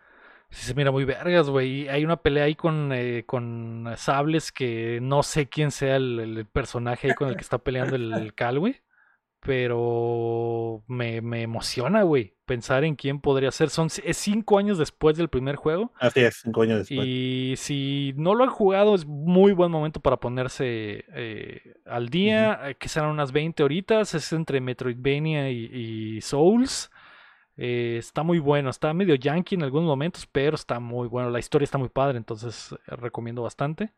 Sí, se mira muy vergas, güey. Hay una pelea ahí con, eh, con sables que no sé quién sea el, el personaje ahí con el que está peleando el, el Cal, güey. Pero me, me emociona, güey. Pensar en quién podría ser. Son, es cinco años después del primer juego. Así es, cinco años después. Y si no lo han jugado, es muy buen momento para ponerse eh, al día. eh, Que serán unas 20 horitas. Es entre Metroidvania y, y Souls. Eh, está muy bueno. Está medio yankee en algunos momentos, pero está muy bueno. La historia está muy padre, entonces eh, recomiendo bastante.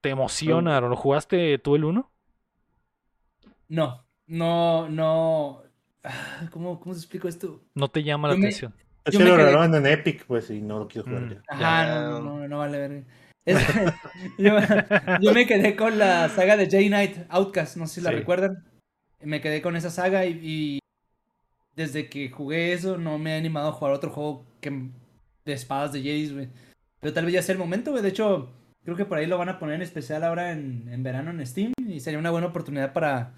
¿Te emociona? ¿Lo jugaste tú el 1? No, no, no. Ah, ¿Cómo, ¿Cómo se explico esto? ¿No te llama la me- atención? Es yo lo quedé- regalaban en Epic, pues, y no lo quiero jugar Mm. ya. Ajá, Ya. no, no, no vale ver. yo, yo me quedé con la saga de J Knight Outcast, no sé si la Sí. recuerdan. Me quedé con esa saga y, y desde que jugué eso no me he animado a jugar otro juego que de espadas de Jays, güey. Pero tal vez ya sea el momento, güey. De hecho, creo que por ahí lo van a poner en especial ahora en, en verano en Steam y sería una buena oportunidad para...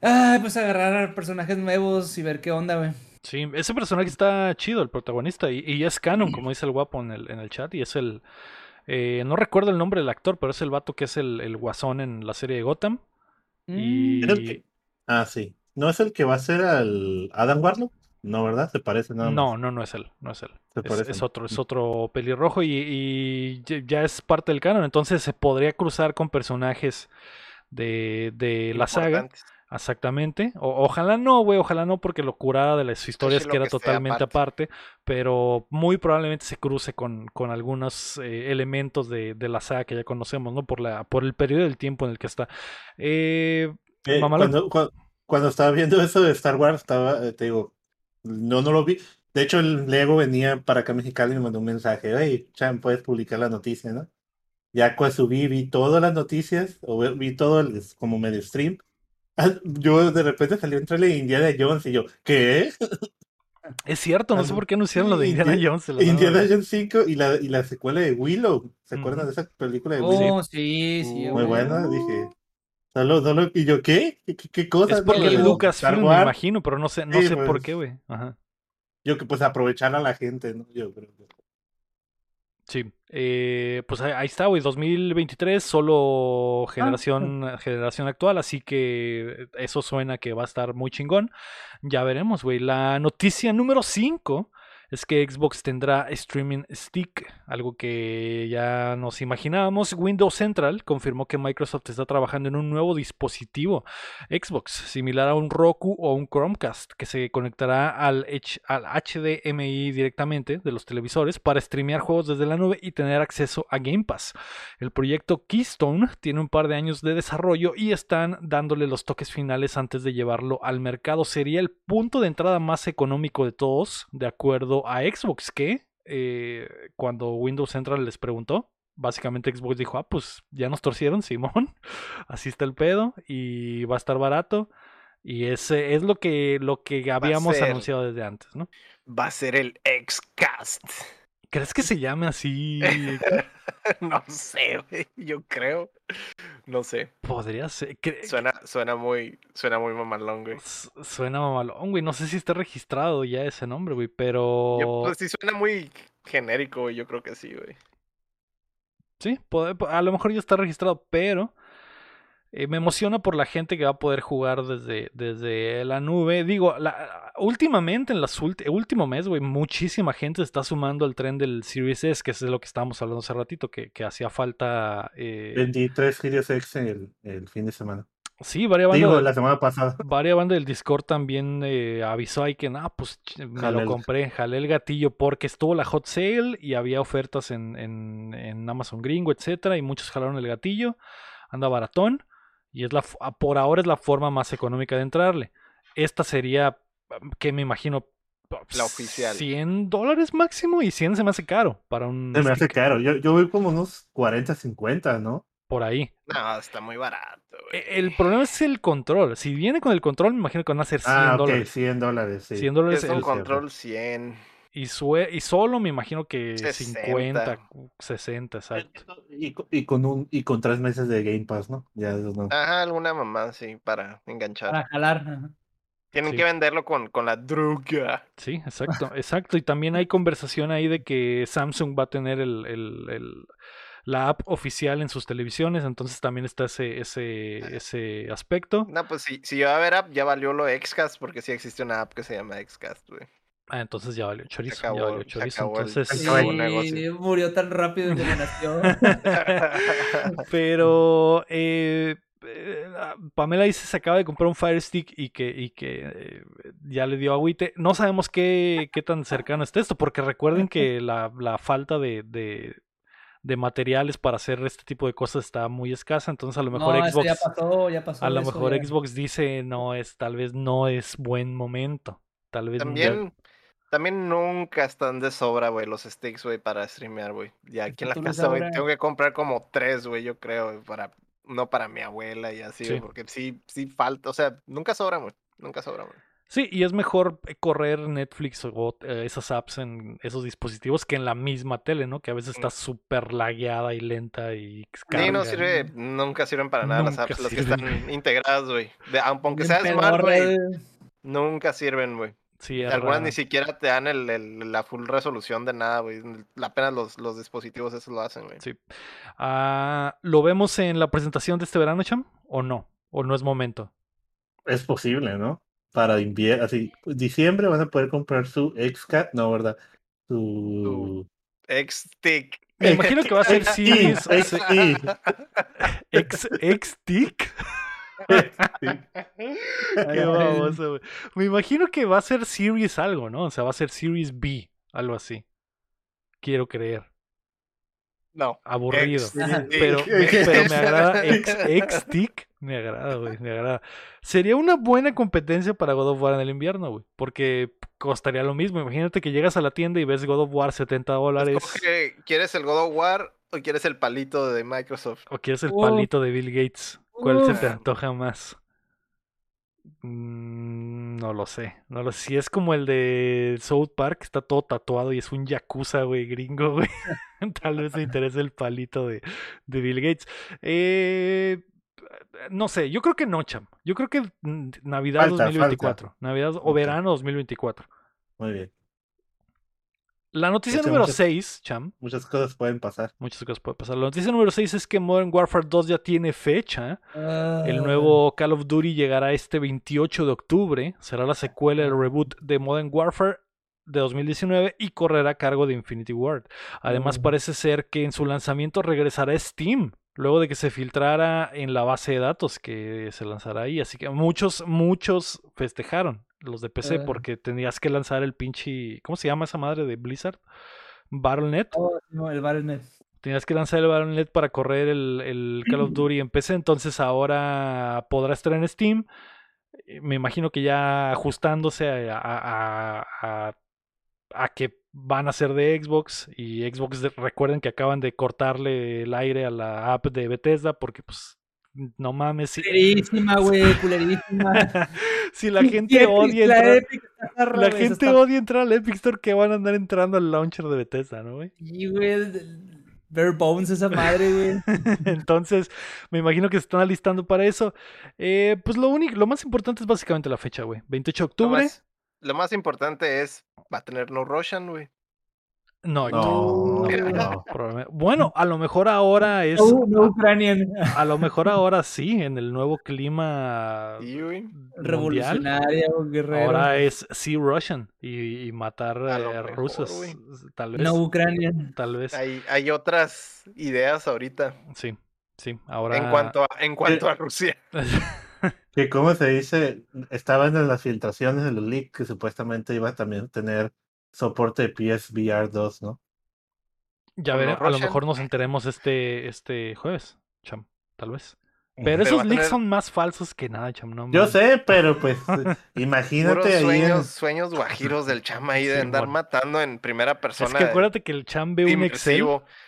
Ah, pues agarrar personajes nuevos y ver qué onda, güey. Sí, ese personaje está chido, el protagonista, y, y es canon, como dice el guapo en el, en el chat, y es el... eh, no recuerdo el nombre del actor, pero es el vato que es el, el guasón en la serie de Gotham. Y... ¿Era el que- Ah, sí. ¿No es el que va a ser al Adam Warlock? No, ¿verdad? Se parece nada más. No, no, no es él, no es él. Se Es, es otro, es otro pelirrojo y, y ya- es parte del canon, entonces se podría cruzar con personajes de, de la saga. Exactamente. O- ojalá no, güey, ojalá no, porque lo curada de las historias que era que totalmente aparte. aparte, pero muy probablemente se cruce con, con algunos eh, elementos de, de la saga que ya conocemos, ¿no? Por, la, por el periodo del tiempo en el que está. Eh, Eh, Mamalón. cuando, cua- cuando estaba viendo eso de Star Wars, estaba, eh, te digo, no, no lo vi. De hecho, el Lego venía para acá a Mexicali y me mandó un mensaje, hey, Chan, puedes publicar la noticia, ¿no? Ya cuando subí, vi todas las noticias, o vi todo el, como medio stream. Ah, Yo de repente salió trailer de Indiana Jones y yo, ¿qué? es cierto, no sé por qué anunciaron lo de Indi- Indiana Jones. Indiana Jones 5 y la, y la secuela de Willow. ¿Se acuerdan de esa película de Willow? Oh, sí, sí. Muy Muy buena, dije. Solo, solo, y yo, ¿qué? ¿Qué, qué, cosa? Es porque No, Lucasfilm, me imagino, pero no sé, no Sí, sé por pues. qué, güey. Yo que pues aprovechar a la gente, ¿no? Yo creo que. Sí, eh, pues ahí, está, güey, 2023, solo generación, generación actual, así que eso suena que va a estar muy chingón. Ya veremos, güey. La noticia número 5 es que Xbox tendrá Streaming Stick, algo que ya nos imaginábamos. Windows Central confirmó que Microsoft está trabajando en un nuevo dispositivo Xbox, similar a un Roku o un Chromecast, que se conectará al, HDMI directamente de los televisores para streamear juegos desde la nube y tener acceso a Game Pass. El proyecto Keystone tiene un par de años de desarrollo y están dándole los toques finales antes de llevarlo al mercado. Sería el punto de entrada más económico de todos, de acuerdo a Xbox, que eh, cuando Windows Central les preguntó, básicamente Xbox dijo, ah, pues ya nos torcieron, Simón, así está el pedo y va a estar barato. Y ese es lo que, lo que habíamos ser. anunciado desde antes, ¿no? Va a ser el Xcast. ¿Crees que se llame así? no sé, güey. Yo creo. No sé. Podría ser. Suena, suena muy, suena muy mamalón, güey. Su- Suena mamalón, güey. No sé si está registrado ya ese nombre, güey, pero... Yo, pues sí suena muy genérico, güey. Yo creo que sí, güey. Sí, puede- a lo mejor ya está registrado, pero eh, me emociona por la gente que va a poder jugar desde, desde la nube. Digo, la- últimamente, en las ulti- último mes, güey, muchísima gente se está sumando al tren del Series S, que es de lo que estábamos hablando hace ratito, que, que hacía falta... eh, 23 Series X el, el fin de semana. sí, varias bandas, Digo, la semana pasada. varias bandas del Discord también eh, avisó ahí que, nah, pues me Jalé lo compré, jalé el gatillo porque estuvo la hot sale y había ofertas en, en, en Amazon Gringo, etcétera, y muchos jalaron el gatillo, anda baratón, y es la, ah, por ahora es la forma más económica de entrarle. Esta sería, que me imagino, La oficial. 100 dólares máximo y 100 se me hace caro para un Se me hace caro. Yo, yo voy como unos 40, 50, ¿no? por ahí. No, está muy barato, güey. E- El problema es el control. Si viene con el control, me imagino que van a ser 100 Ah, ok, dólares. 100 dólares, sí. 100 dólares Es un el- control 100. Y, sue- y solo me imagino que 60. 50, 60, exacto. Y, co- y con un y con tres meses de Game Pass, ¿no? Ya eso no. Ajá, alguna mamá, sí, para enganchar. Para jalar. ajá. Tienen sí. que venderlo con, con la droga. Sí, exacto, exacto. Y también hay conversación ahí de que Samsung va a tener el, el- el- la app oficial en sus televisiones, entonces también está ese, ese, ese aspecto. No, pues si, si va a haber app, ya valió lo Xcast, porque sí existe una app que se llama Xcast, güey. Ah, entonces ya valió chorizo, acabó- ya valió se chorizo. acabó Entonces, se Sí, acabó el negocio. murió tan rápido en generación. Pero eh, eh, ah, Pamela dice se acaba de comprar un Fire Stick y que, y que eh, ya le dio agüite. No sabemos qué, qué tan cercano está esto, porque recuerden que la, la falta de, de, de materiales para hacer este tipo de cosas está muy escasa. Entonces a lo mejor no, Xbox. ya pasó, ya pasó. A lo eso mejor ya. Xbox dice no es, tal vez no es buen momento. Tal vez También, también nunca están de sobra, güey, los sticks, güey, para streamear, güey. Y aquí en la casa, güey, sobra. tengo que comprar como tres, güey, yo creo, para, no para mi abuela y así, Sí. güey, porque sí, sí falta, o sea, nunca sobran, güey, nunca sobran, güey. Sí, y es mejor eh, correr Netflix o eh, esas apps en esos dispositivos que en la misma tele, ¿no? Que a veces está súper lagueada y lenta y Sí, no carga. sirve, nunca sirven para nada las apps, las que están integradas, güey. De- Aunque sea smart, güey. nunca sirven, güey. Sí, Algunas ni siquiera te dan el, el- la full resolución de nada, güey. Apenas los, los dispositivos eso lo hacen, güey. Sí. Ah, ¿Lo vemos en la presentación de este verano, Cham? ¿O no? ¿O no es momento? Es posible, ¿no? Para invierno, así, diciembre van a poder comprar su XCAT, no, ¿verdad? Su... X-Stick. Me imagino que va a ser Series XT. X, X-Tick. Qué baboso, güey. Me imagino que va a ser Series algo, ¿no? O sea, va a ser Series B, algo así. Quiero creer. No. Aburrido. Pero, me- pero me agrada X-Tick. Me agrada, güey. Me agrada. Sería una buena competencia para God of War en el invierno, güey. Porque costaría lo mismo. Imagínate que llegas a la tienda y ves God of War 70 dólares. ¿Quieres el God of War o quieres el palito de Microsoft? O quieres el palito de Bill Gates. ¿Cuál se te antoja más? Mm, no lo sé. No lo sé. Si es como el de South Park, está todo tatuado y es un yakuza, güey, gringo, güey. Tal vez me interese el palito de, de Bill Gates. Eh, no sé, yo creo que no, Cham. Yo creo que mm, Navidad Falta, 2024. Navidad o Ok. verano 2024. Muy bien. La noticia número muchas- 6, Cham. Muchas cosas pueden pasar. Muchas cosas pueden pasar. La noticia número 6 es que Modern Warfare 2 ya tiene fecha. Ah, El nuevo Call of Duty llegará este 28 de octubre. Será la secuela del reboot de Modern Warfare de 2019 y correrá a cargo de Infinity Ward. Además, Mm. parece ser que en su lanzamiento regresará Steam. Luego de que se filtrara en la base de datos que se lanzará ahí. Así que muchos, muchos festejaron los de PC Ah. porque tenías que lanzar el pinche. ¿Cómo se llama esa madre de Blizzard? Battle.net. Oh, no, el Battle.net. Tenías que lanzar el Battle.net para correr el, el Call of Duty en PC, entonces ahora podrá estar en Steam. Eh, Me imagino que ya ajustándose a, a- a- que van a ser de Xbox y Xbox de- recuerden que acaban de cortarle el aire a la app de Bethesda porque pues no mames si, Culerísima, güey, culerísima. si la gente Epic, odia la entrar, Epic la gente está- odia entrar al Epic Store que van a andar entrando al launcher de Bethesda, ¿no, güey? Sí, güey. Bare Bones esa madre, güey. Entonces, me imagino que se están alistando para eso. Eh, pues lo único, lo más importante es básicamente la fecha, güey. 28 de Lo octubre. más, lo más importante es, va a tener no Russian, güey. No, No, no, Bueno, a lo mejor ahora es. No, no Ucranian. A, a lo mejor ahora sí, en el nuevo clima Sí, güey. mundial. Revolucionaria, o guerrero. Ahora es sí Russian y, y matar eh, mejor, rusos. Tal vez. No Ucranian. Tal vez. Hay, hay otras ideas ahorita Sí, sí. Ahora. en cuanto a, en cuanto a Rusia. Que como se dice, estaban en las filtraciones de los leaks que supuestamente iba también a tener soporte de PSVR 2, ¿no? ya los a lo mejor nos enteremos este, este jueves, Cham. Tal vez. Pero va esos leaks tener- son más falsos que nada, Cham. No Yo sé, pero pues imagínate Puros ahí. en- sueños, sueños guajiros del chama ahí de Sí, andar matando en primera Es persona. que acuérdate que el Cham ve un Excel.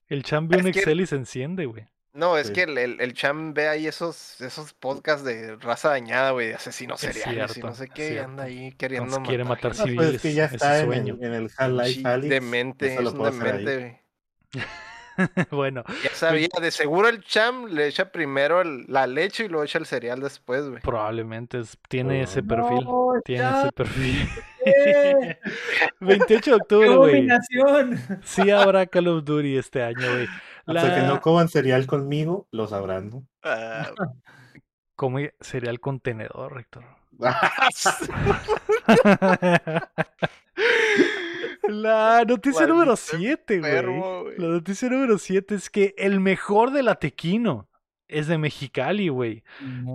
El Cham ve un Es que- Excel y se enciende, güey. No, es Sí. que el, el, el cham ve ahí esos, esos podcasts de raza dañada, güey, de asesinos Es seriales y no sé qué, anda ahí queriendo Entonces quiere matar Ah, pues es que ya Ese está en en el Half-Life Alyx, demente, es un demente, güey. bueno, Ya sabía, de seguro el cham le echa primero el- la leche y luego echa el cereal después, güey. probablemente es- tiene Oh. ese perfil. No, Tiene ya, ese perfil. ¿qué? 28 de ¡Qué octubre, güey. Sí habrá Call of Duty este año, güey. Hasta que La- no coman cereal conmigo, lo sabrán, ¿no? Ah, Como sería el contenedor, Héctor. La noticia número Maldito 7, güey. La noticia número 7 es que el mejor del Atequino es de Mexicali, güey.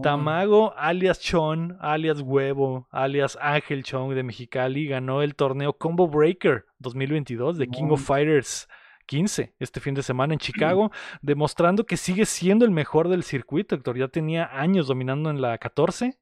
Tamago, alias Chon, alias Huevo, alias Ángel Chon de Mexicali, ganó el torneo Combo Breaker 2022 de King of. Fighters 15 este fin de semana en Chicago, demostrando que sigue siendo el mejor del circuito. Héctor ya tenía años dominando en la 14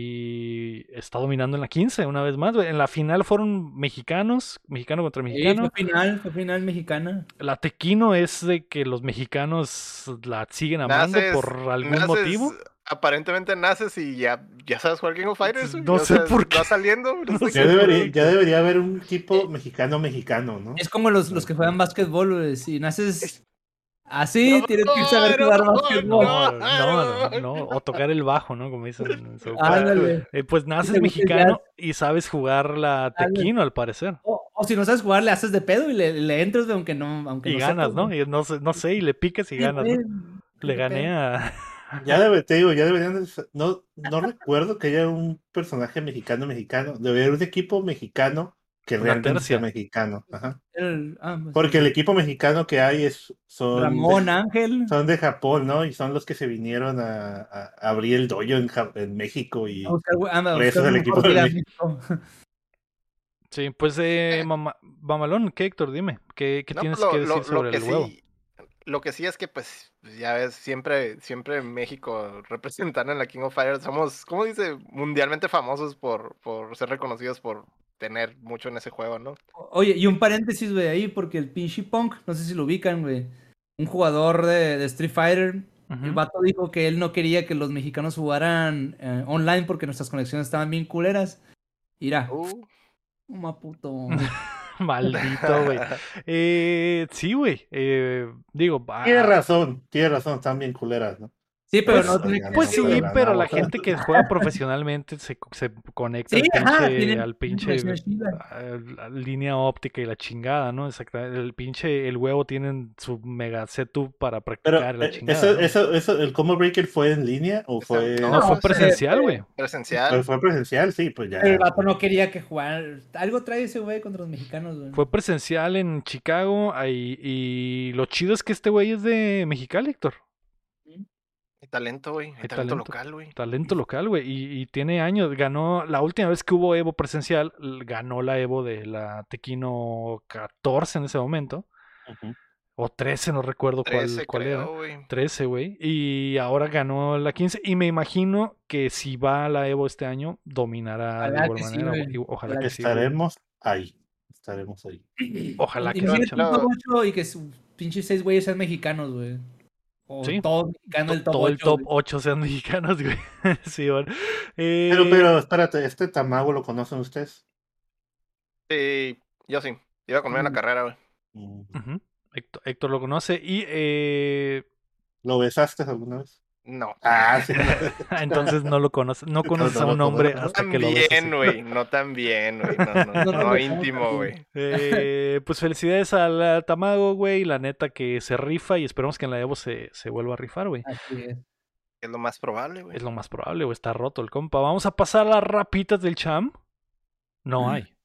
y está dominando en la 15 una vez más. En la final fueron mexicanos, mexicano contra Sí, mexicano. fue final, fue final mexicana. La Tequino es de que los mexicanos la siguen amando Naces- por algún naces- motivo. Aparentemente naces y ya, ya sabes jugar King of Fighters. No o sé sea, por qué. Va saliendo. no sé Ya qué- debería, ya debería haber un equipo mexicano-mexicano, ¿no? Es como los, los que juegan básquetbol, güey. Si naces Así tienes que saber jugar no, básquetbol. No, no, no, no, o tocar el bajo, ¿no? Como dicen. Ándale. Eh, pues naces mexicano y sabes jugar la tequino, al parecer. O, o si no sabes jugar, le haces de pedo y le, le entras, aunque no. Aunque Y no ganas, sepas, ¿no? Y no sé, no sé, y le picas y Sí, ganas. ¿no? Le gané pedo. a. Ya debe, te digo, ya deberían de no, no recuerdo que haya un personaje mexicano mexicano. Debería haber un equipo mexicano que Una realmente sea mexicano. Ajá. El- ah, pues, Porque el equipo mexicano que hay es son Ramón de, Ángel. son de Japón, ¿no? Y son los que se vinieron a, a abrir el dojo en, Ja- en México y anda, por eso es el equipo de México. Sí, pues, eh, mama- Mamalón, ¿qué, Héctor? Dime, ¿qué, qué No, tienes pues, que decir lo- sobre lo que el huevo? Lo que sí es que, pues, ya ves, siempre, siempre en México representando en la King of Fighters somos, ¿cómo dice? Mundialmente famosos por, por ser reconocidos por tener mucho en ese juego, ¿no? Oye, y un paréntesis, güey, ahí, porque el pinche Punk, no sé si lo ubican, güey. Un jugador de, de Street Fighter. El vato dijo que él no quería que los mexicanos jugaran eh, online porque nuestras conexiones estaban bien culeras. Mira, Uh, puto. Maldito, güey. Eh, sí, güey. eh, digo, ah, Tiene razón, tiene razón, están bien culeras, ¿no? Sí, pero Pues- no tiene que Pues sí, pero la- pero la sea. gente que juega profesionalmente se, se conecta Sí, al ajá, pinche, tienen- al pinche la línea óptica y la chingada, ¿no? Exactamente. El pinche, el huevo tienen su mega setup para Pero practicar la eh, chingada. eso, ¿no? eso, eso, el combo breaker fue en línea o fue, No, no, fue ese- presencial, güey. presencial. fue, fue presencial, sí, pues ya. El vato no quería que jugaran. Algo trae ese güey contra los mexicanos, güey. Fue presencial en Chicago ahí- y lo chido es que este güey es de Mexicali, Héctor. Hay talento, güey. Talento, talento. local, güey. Talento local, güey. Y, y tiene años. Ganó, la última vez que hubo Evo presencial, ganó la Evo de la Tequino 14 en ese momento. Ujú. O 13, no recuerdo cuál, 13, cuál era. creo, güey. 13, güey. Y ahora ganó la 15. Y me imagino que si va a la Evo este año, dominará de Ojalá igual que sí, manera. güey. Y Ojalá que sí. güey. Estaremos ahí. Estaremos ahí. Ojalá que Imagínate sí, un chaval. top 8 y que sus pinches seis güeyes sean mexicanos, güey. O Sí. todos mexicanos el top Todo 8. el top 8 sean mexicanos, güey. sí, bueno. Eh, Pero, pero, espérate, ¿este Tamago lo conocen ustedes? Sí, yo sí. Iba conmigo en la Mm. carrera, güey. Mm. Héctor, Héctor lo conoce. Y eh, ¿Lo besaste alguna vez? No. Ah, sí. entonces no lo conoces. No conoces no a un hombre hasta tan que lo ves. bien, güey. No tan bien, güey. No, no, No, no, no no, íntimo, güey. Eh, pues felicidades al Tamago, güey. La neta que se rifa y esperemos que en la Evo se, se vuelva a rifar, güey. Así es. Es lo más probable, güey. Es lo más probable, güey. Está roto el compa. Vamos a pasar las rapitas del cham. No hay.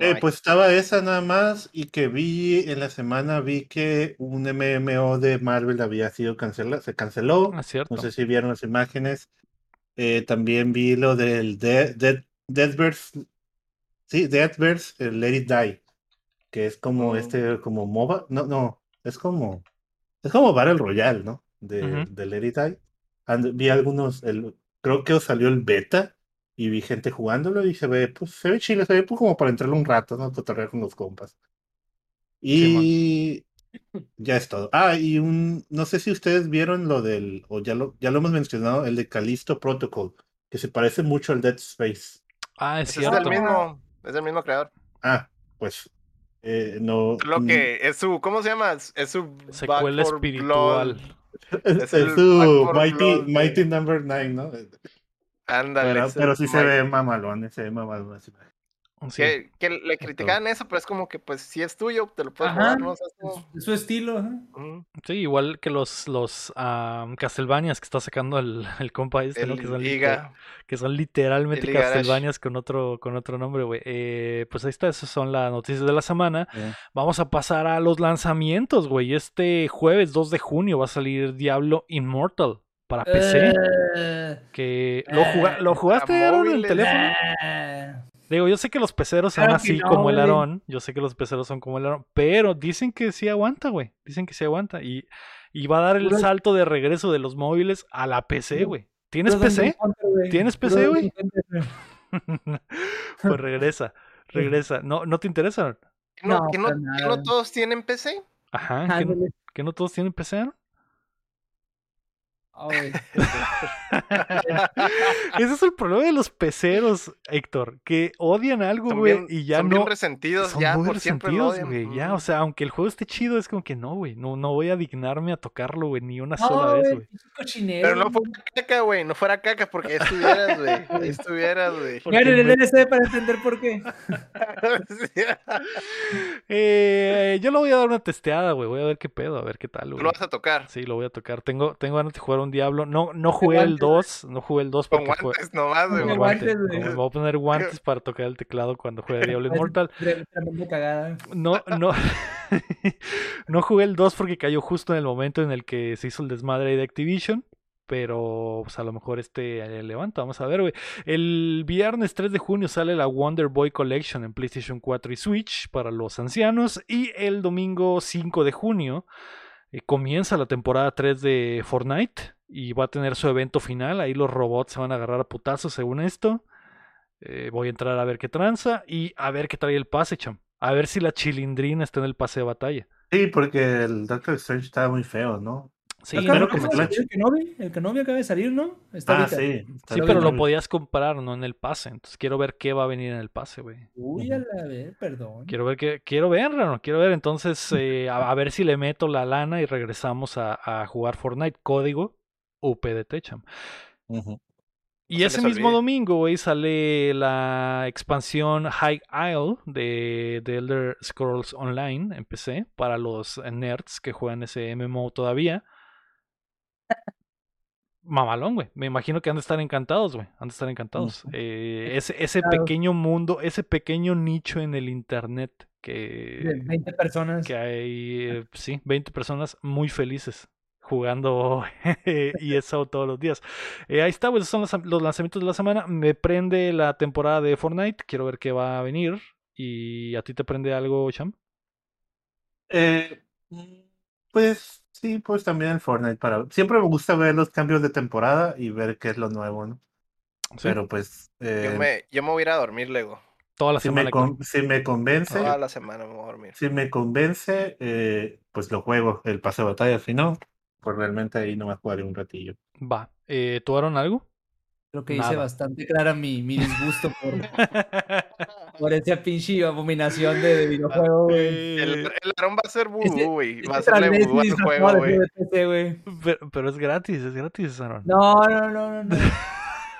Eh, pues estaba esa nada más y que vi en la semana vi que un MMO de Marvel había sido cancelado, se canceló. Cierto. No sé si vieron las imágenes. Eh, también vi lo del Dead, Dead, Deadverse, sí, Deadverse, el Let It Die, que es como Mm. este, como MOBA, no, no, es como, es como Battle Royale, ¿no? De, de Let It Die. And- vi algunos, el, creo que salió el beta y vi gente jugándolo y se ve, pues, se ve chile, se ve pues, como para entrarle un rato, ¿no? Cotorrear con los compas. Y ya es todo. Ah, y un, no sé si ustedes vieron lo del, o ya lo, ya lo hemos mencionado, el de Callisto Protocol, que se parece mucho al Dead Space. Ah, es Ese es cierto. del mismo, es del mismo creador. Ah, pues, eh, no. Lo mm, que es su, ¿cómo se llama? Es su Secuela Back for espiritual. Blood. Es, es su Mighty, Mighty Number 9, ¿no? Ándale. Pero, pero sí se ve mamalón, se ve mamalón. así. Sí. Que, que le criticaban eso, pero es como que, pues, si es tuyo, te lo puedes sea, es como- Es su estilo. Ujú. Sí, igual que los, los am, Castlevanias que está sacando el, el compa este, Que son, Iga. liter- que son literalmente. Castlevanias con otro, con otro nombre, güey. Eh, pues ahí está, esas son las noticias de la semana. Eh, Vamos a pasar a los lanzamientos, güey. Este jueves 2 de junio va a salir Diablo Immortal para PC. Eh, Que lo, juga- ¿lo jugaste Aaron, en el teléfono. eh, Digo, yo sé que los peceros son Claro así no, como el. Aarón. Yo sé que los peceros son como el Aarón. Pero dicen que sí aguanta, güey. Dicen que sí aguanta. Y, y va a dar el salto de regreso de los móviles a la PC, güey. ¿Tienes PC? ¿Tienes PC, güey? Pues regresa. Regresa. ¿No, ¿no te interesa? ¿Que no, No, que no, que todos tienen PC? Ajá. ¿Que, no- Ándale. que no todos tienen PC, Aaron? Ay, Ese es el problema de los peceros, Héctor, que odian algo, güey, y ya son no. bien resentidos, son ya muy por resentidos, odian. güey. Ya, o sea, aunque el juego esté chido, es como que no, güey. No, no voy a dignarme a tocarlo, güey, ni una sola vez, güey. Pero no fuera caca, güey, no fuera caca, porque ahí estuvieras, güey. Ahí estuvieras, güey. Vean el DLC para entender por qué. Eh, yo lo voy a dar una testeada, güey. Voy a ver qué pedo, a ver qué tal, güey. lo vas a tocar. Sí, lo voy a tocar. Tengo, tengo ganas de jugar un Diablo. No, no jugué el guantes, 2, no jugué el 2 Con porque guantes nomás, güey. Con guantes, guantes, güey. me voy a poner guantes para tocar el teclado cuando juegue Diablo Immortal. No, no, no jugué el 2 porque cayó justo en el momento en el que se hizo el desmadre de Activision. Pero pues a lo mejor este eh, levanta, vamos a ver, güey. El viernes 3 de junio sale la Wonder Boy Collection en PlayStation 4 y Switch para los ancianos. Y el domingo 5 de junio eh, comienza la temporada 3 de Fortnite y va a tener su evento final. Ahí los robots se van a agarrar a putazos según esto. Eh, voy a entrar a ver qué tranza y a ver qué trae el pase, cham. A ver si la chilindrina está en el pase de batalla. Sí, porque el Doctor Strange estaba muy feo, ¿no? Sí, pero como El Kenobi, el Kenobi acaba de salir, ¿no? Está Ah, sí. sí, está pero lo podías comprar, no en el pase. Entonces quiero ver qué va a venir en el pase, güey. Uy, a la vez, perdón. Quiero ver qué, quiero ver, Rano, quiero ver. Entonces, eh, a, a ver si le meto la lana y regresamos a, a jugar Fortnite. Código UPDT, cham. Ujú. Y se ese mismo domingo, güey, sale la expansión High Isle de, de Elder Scrolls Online en PC para los nerds que juegan ese MMO todavía. Mamalón, güey. Me imagino que han de estar encantados, güey. Han de estar encantados. Eh, ese ese Claro. pequeño mundo, ese pequeño nicho en el internet De que, 20 personas. que hay, eh, sí, 20 personas muy felices jugando ESO todos los días. Eh, ahí está, pues esos son los, los lanzamientos de la semana. Me prende la temporada de Fortnite, quiero ver qué va a venir. ¿Y a ti te prende algo, Cham? Eh, pues sí, pues también el Fortnite para. Siempre me gusta ver los cambios de temporada y ver qué es lo nuevo, ¿no? ¿Sí? Pero pues eh, Yo me, yo me voy a ir a dormir, Lego. Toda la si, semana. me Héctor. con- si me convence, Toda la semana me voy a dormir. si me convence, eh, pues lo juego, el pase de batalla, si no, pues realmente ahí no me jugaré un ratillo. Va. Eh, ¿Tú, Aaron, algo? Creo que Nada. hice bastante clara mi, mi disgusto por, por esa pinche abominación de, de videojuego, güey. El, Eh, el Aarón va a ser vudú, güey. Va a transvesti vudú al juego, güey. pero, pero es gratis, es gratis, Aaron. No, no, no, no, no.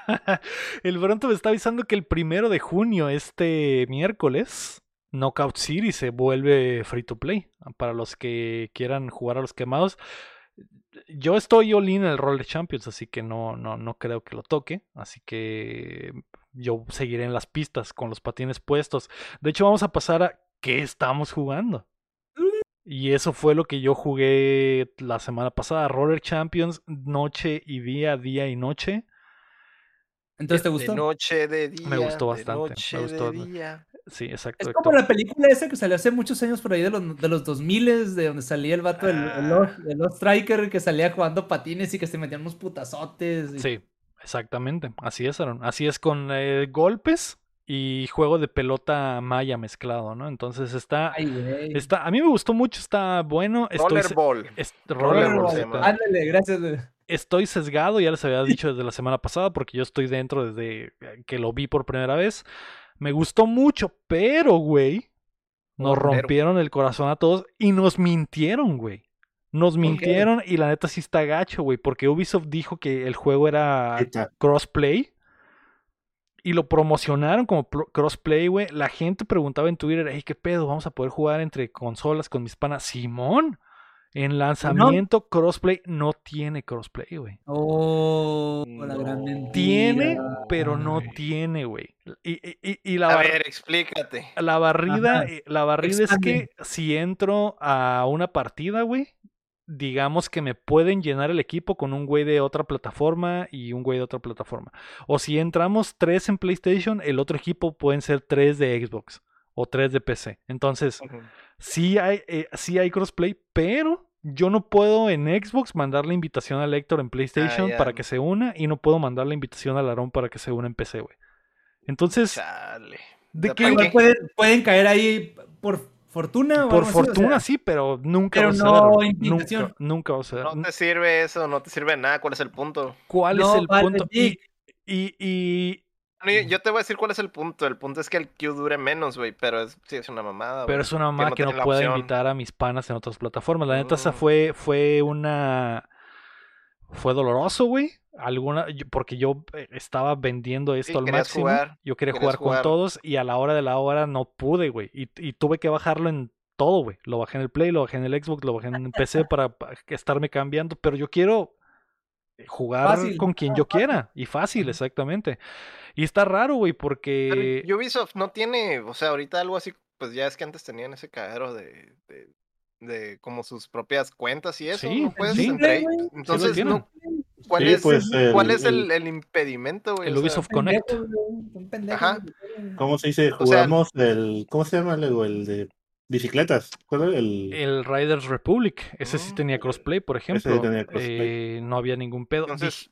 el Bronto me está avisando que el primero de junio, este miércoles, Knockout City se vuelve free to play. Para los que quieran jugar a los quemados. Yo estoy all in en el Roller Champions, así que no, no, no creo que lo toque. Así que yo seguiré en las pistas con los patines puestos. De hecho, vamos a pasar a qué estamos jugando. Y eso fue lo que yo jugué la semana pasada. Roller Champions, noche y día, día y noche. Entonces, ¿te De gustó? noche, de día. gustó de bastante, me gustó. de día. Sí, exacto. Es como la película esa que salió hace muchos años por ahí de los, de los 2000 de donde salía el vato del el, Lost- el Lost Striker que salía jugando patines y que se metían unos putazotes. y- Sí, exactamente. Así es, Aaron. Así es con eh, golpes y juego de pelota maya mezclado, ¿no? Entonces está, Ay, güey. está, a mí me gustó mucho, está bueno. Rollerball. es- Rollerball rollerball. Ándale, gracias. Estoy sesgado, ya les había dicho desde la semana pasada, porque yo estoy dentro desde que lo vi por primera vez. Me gustó mucho, pero, güey, nos rompieron el corazón a todos y nos mintieron, güey. Nos mintieron y la neta sí está gacho, güey, porque Ubisoft dijo que el juego era crossplay y lo promocionaron como crossplay, güey. La gente preguntaba en Twitter, hey, ¿qué pedo? ¿Vamos a poder jugar entre consolas con mis panas? Simón, en lanzamiento crossplay no tiene crossplay, güey. Oh, la gran No. mentira. Tiene, pero no Ay. tiene, güey. Y, y- y- y la, A bar- ver, explícate. la barrida, Ajá. eh, la barrida es que si entro a una partida, güey, digamos que me pueden llenar el equipo con un güey de otra plataforma y un güey de otra plataforma. O si entramos tres en PlayStation, el otro equipo pueden ser tres de Xbox o tres de PC. Entonces, sí hay, eh, sí hay crossplay, pero yo no puedo en Xbox mandar la invitación a Héctor en PlayStation ya. para que se una y no puedo mandar la invitación a Larón para que se una en PC, güey. Entonces, Chale. ¿de ¿De qué, pueden, pueden caer ahí por fortuna o Por algo así, o fortuna sea, sí, pero nunca pero va a no invitación. Nunca, nunca va a. No te sirve eso, no te sirve nada. ¿Cuál es el punto? ¿Cuál No es el vale punto? Y, yo- te voy a decir cuál es el punto. El punto es que el queue dure menos, güey. Pero es, sí, es una mamada, pero es una mamá que no, la pueda opción. invitar a mis panas en otras plataformas. La neta, esa Mm. fue, fue una. Fue doloroso, güey. Alguna, porque yo eh, estaba vendiendo esto al máximo. jugar, yo quería jugar con todos y a la hora de la hora no pude, güey. Y, y tuve que bajarlo en todo, güey. Lo bajé en el Play, lo bajé en el Xbox, lo bajé en el PC para, para estarme cambiando. Pero yo quiero jugar Fácil. con quien yo quiera. Y fácil, exactamente. Y está raro, güey, Pero porque... Ubisoft no tiene, o sea, ahorita algo así, pues ya es que antes tenían ese cagadero de, de, de como sus propias cuentas y eso, Sí, no puedes sí. entre Sí. Entonces, no, ¿cuál, Sí, es, pues, ¿cuál el- es el, el impedimento, güey? El O sea, Ubisoft Connect. Pendejos, Ajá. ¿Cómo se dice? sea- Jugamos el. ¿Cómo se llama luego? El de bicicletas. ¿Cuál era el.? El Riders Republic, ese sí Mm. tenía crossplay, por ejemplo. tenía crossplay. Eh, no había ningún pedo. Entonces,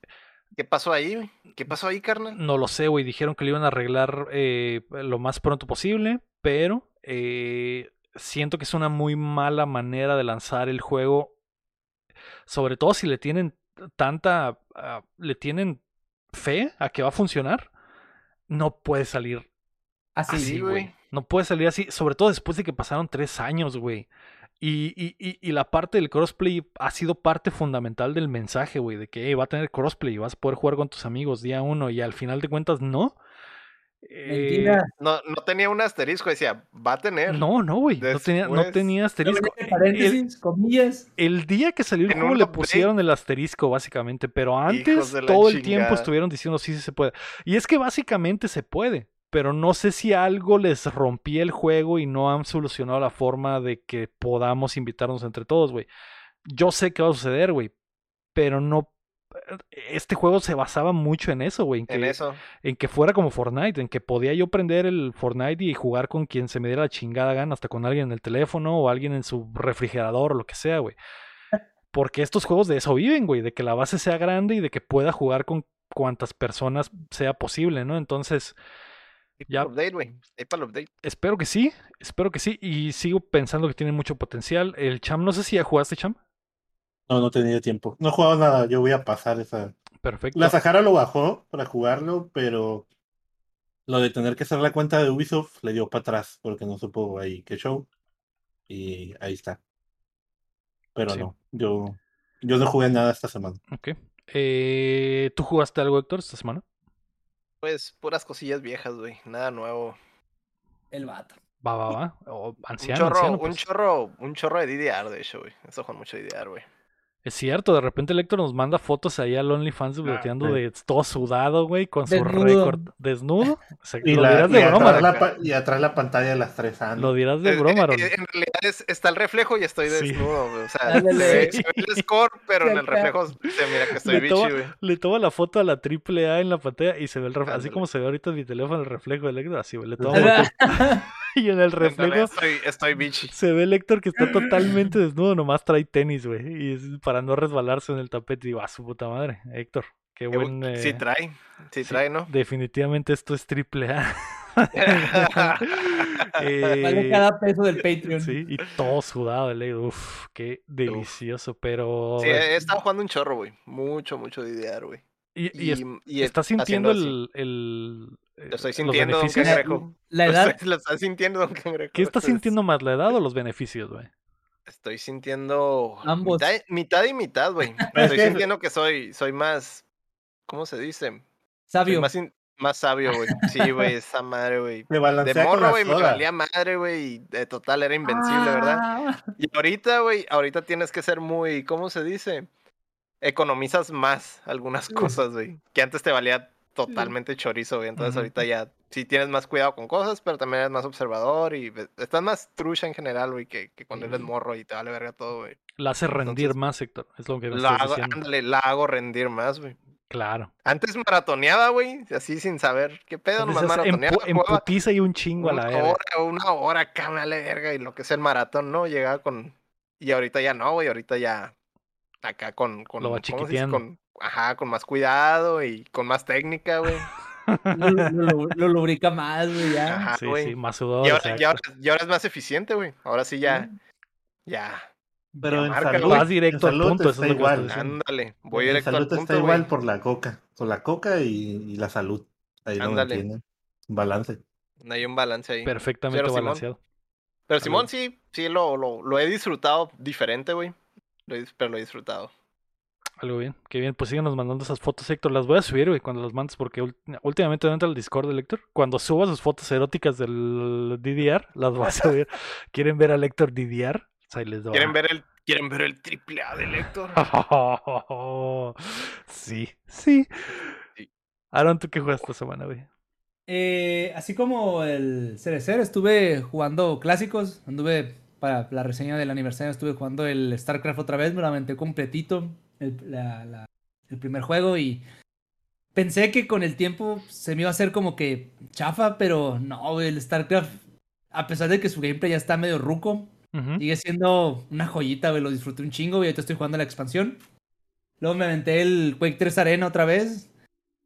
¿qué pasó ahí? güey? ¿Qué pasó ahí, carnal? no lo sé, güey. Dijeron que lo iban a arreglar eh, lo más pronto posible, pero eh, siento que es una muy mala manera de lanzar el juego. Sobre todo si le tienen tanta. ah, le tienen fe a que va a funcionar. No puede salir Así, así, Sí, güey. güey. No puede salir así, sobre todo después de que pasaron tres años, güey. Y, y, y, y la parte del crossplay ha sido parte fundamental del mensaje, güey, de que "Hey, va a tener crossplay y vas a poder jugar con tus amigos día uno y al final de cuentas no. Eh, Mentira. No, no tenía un asterisco, decía, va a tener. no, no, güey. No tenía, no tenía asterisco. El, paréntesis, comillas. el día que salió el juego le pusieron el asterisco, básicamente, pero antes todo el tiempo estuvieron diciendo sí, sí se puede. Y es que básicamente se puede, pero no sé si algo les rompía el juego y no han solucionado la forma de que podamos invitarnos entre todos, güey. Yo sé que va a suceder, güey, pero no. Este juego se basaba mucho en eso, güey. En que, En eso. en que fuera como Fortnite, en que podía yo prender el Fortnite y jugar con quien se me diera la chingada gana, hasta con alguien en el teléfono o alguien en su refrigerador o lo que sea, güey. Porque estos juegos de eso viven, güey, de que la base sea grande y de que pueda jugar con cuantas personas sea posible, ¿no? Entonces, Ya. para update, güey. Y para el update. espero que sí, espero que sí, y sigo pensando que tiene mucho potencial. El Cham, no sé si ya jugaste, Cham. No, no tenía tiempo. No he jugado nada. Yo voy a pasar esa. Perfecto. La Sahara lo bajó para jugarlo, pero lo de tener que hacer la cuenta de Ubisoft le dio para atrás porque no supo ahí qué show. Y ahí está. Pero Sí. no, yo, yo no jugué nada esta semana. Ok. Eh, ¿Tú jugaste algo, Héctor, esta semana? Pues puras cosillas viejas, güey. Nada nuevo. El vato. Va, va, va. O Un anciano, chorro, anciano, un pues. chorro, un chorro de DDR, de hecho, güey. Eso juega mucho DDR, güey. Es cierto, de repente el Héctor nos manda fotos ahí al OnlyFans desbloqueando sí. de todo sudado, güey, con su récord desnudo. O sea, Y, lo la- dirás y de broma, atrás la, y atrás la pantalla de las tres años. lo dirás de Eh, broma, eh, Ron. eh, En realidad es- está el reflejo y estoy Sí. desnudo, güey. O sea, se ve, se ve el score, pero en el reflejo se mira que estoy Le bichi, güey. Le toma la foto a la triple A en la pantalla y se ve el reflejo, así como se ve ahorita en mi teléfono el reflejo del Héctor, así, güey, le toma y en el reflejo estoy, estoy bichi. se ve el Héctor que está totalmente desnudo, nomás trae tenis, güey, y es para no resbalarse en el tapete. Y digo, a su puta madre, Héctor, qué Qué buen... bu- Sí eh, trae, sí sí, trae, ¿no? Definitivamente esto es triple A. Vale Eh, cada peso del Patreon. Sí, y todo sudado, el. Uf, qué delicioso, pero... Sí, estado jugando un chorro, güey. Mucho, mucho DDR, güey. y, y Y, es- y ¿Estás haciendo sintiendo el, el, Lo estoy sintiendo, don beneficios? Cangrejo. La edad, Lo estás sintiendo, don Cangrejo. ¿Qué estás sintiendo más, la edad o los beneficios, güey? Estoy sintiendo Ambos. Mitad, mitad y mitad, güey. Es Estoy sintiendo que soy, soy más, ¿cómo se dice? Soy sabio. más, in- más sabio, güey. Sí, güey, esa madre, güey. Se De morro, güey, me valía madre, güey. y De total era invencible, ¿verdad? Ah, Y ahorita, güey, ahorita tienes que ser muy, ¿cómo se dice? Economizas más algunas cosas, güey. Que antes te valía totalmente chorizo, güey. Entonces ahorita ya sí tienes más cuidado con cosas, pero también eres más observador y estás más trucha en general, güey, que, que cuando eres Sí. morro y te vale verga todo, güey. La hace rendir Entonces, más, Héctor. Es lo que me La estás hago, diciendo. ándale, la hago rendir más, güey. Claro. Antes maratoneaba, güey, así sin saber qué pedo, nomás maratoneaba, en jugaba putiza y un chingo a la una verga. hora, una hora acá, me vale verga, y lo que es el maratón, ¿no? Llegaba con... Y ahorita ya no, güey, ahorita ya acá con... con Lo va chiquiteando. Con, ajá, con más cuidado y con más técnica, güey. Lo, lo- lo- lo lubrica más, güey, ya. Ajá, sí, güey. sí, más sudor. Y ahora, y, exacto. ahora, y ahora es más eficiente, güey. Ahora sí ya, ya. Pero Ya en marca, salud, güey. Vas directo en al salud punto, eso está es lo que igual. Ándale, voy en directo al salud punto, está güey. igual por la coca. Por la coca y, y la salud. Ahí lo Ándale. mantienen. Balance. No hay un balance ahí. Perfectamente Pero Simón, balanceado. Pero. Simón sí, sí lo, lo, lo he disfrutado diferente, güey. Pero lo he disfrutado. Algo bien, qué bien. Pues síganos mandando esas fotos, Héctor. Las voy a subir, güey, cuando las mandes, porque últimamente no entra al Discord de Héctor. Cuando suba sus fotos eróticas del DDR, las voy a subir. ¿Quieren ver al Héctor DDR? Pues ahí les doy. ¿Quieren ver el, quieren ver el triple A de Héctor? sí, sí. Sí. Aaron, ¿tú qué jugaste esta semana, güey? Eh, así como el Cerecer, estuve jugando clásicos. Anduve para la reseña del aniversario, estuve jugando el StarCraft otra vez. Me lo aventé completito. El, la- la- el primer juego y pensé que con el tiempo se me iba a hacer como que chafa, pero no, güey, el StarCraft, a pesar de que su gameplay ya está medio ruco. Sigue siendo una joyita, güey. Lo disfruté un chingo, güey. Ahorita estoy jugando la expansión. Luego me aventé el Quake 3 Arena otra vez.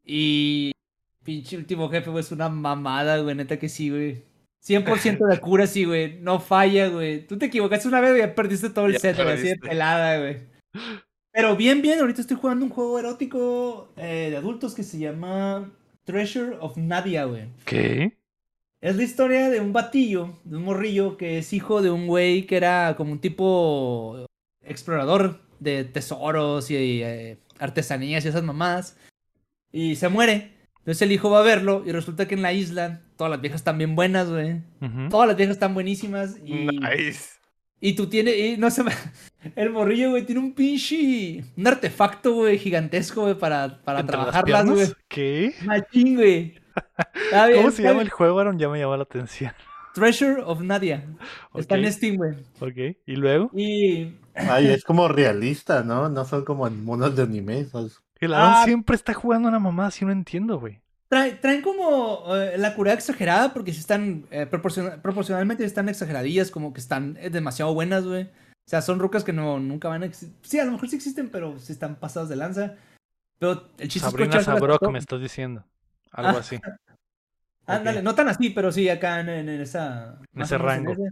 Y. Pinche último jefe, güey. Es una mamada, güey. Neta que sí, güey. 100% de cura, sí, güey. No falla, güey. Tú te equivocaste una vez y ya perdiste todo el Ya set, güey. Así de pelada, güey. Pero bien, bien. Ahorita estoy jugando un juego erótico eh, de adultos que se llama Treasure of Nadia, güey. ¿Qué? Es la historia de un batillo, de un morrillo que es hijo de un güey que era como un tipo explorador de tesoros y eh, artesanías y esas mamadas. Y se muere. Entonces el hijo va a verlo y resulta que en la isla todas las viejas están bien buenas, güey. Todas las viejas están buenísimas y... Nice. Y tú tienes, y no sé, el morrillo, güey, tiene un pinche, un artefacto, güey, gigantesco, güey, para, para ¿Entre las trabajarlas, güey. ¿Qué? Machín, güey. Bien, ¿Cómo se llama bien. el juego, Aaron? Ya me llamó la atención. Treasure of Nadia. Está en Steam, güey. Ok, ¿y luego? Y Ay, es como realista, ¿no? No son como monos de anime. son- El Aaron Ah. siempre está jugando una mamada así, no entiendo, güey. Trae- traen como eh, la cura exagerada porque si están eh, proporciona- proporcionalmente están exageradillas, como que están eh, demasiado buenas, güey. O sea, son rucas que no, nunca van a existir. Sí, a lo mejor sí existen, pero sí están pasadas de lanza. Pero el chiste Sabrina es Sabrok me estás diciendo. Algo Ah. así. Ándale, no tan así, pero sí acá en, en- esa. En ese rango. ese.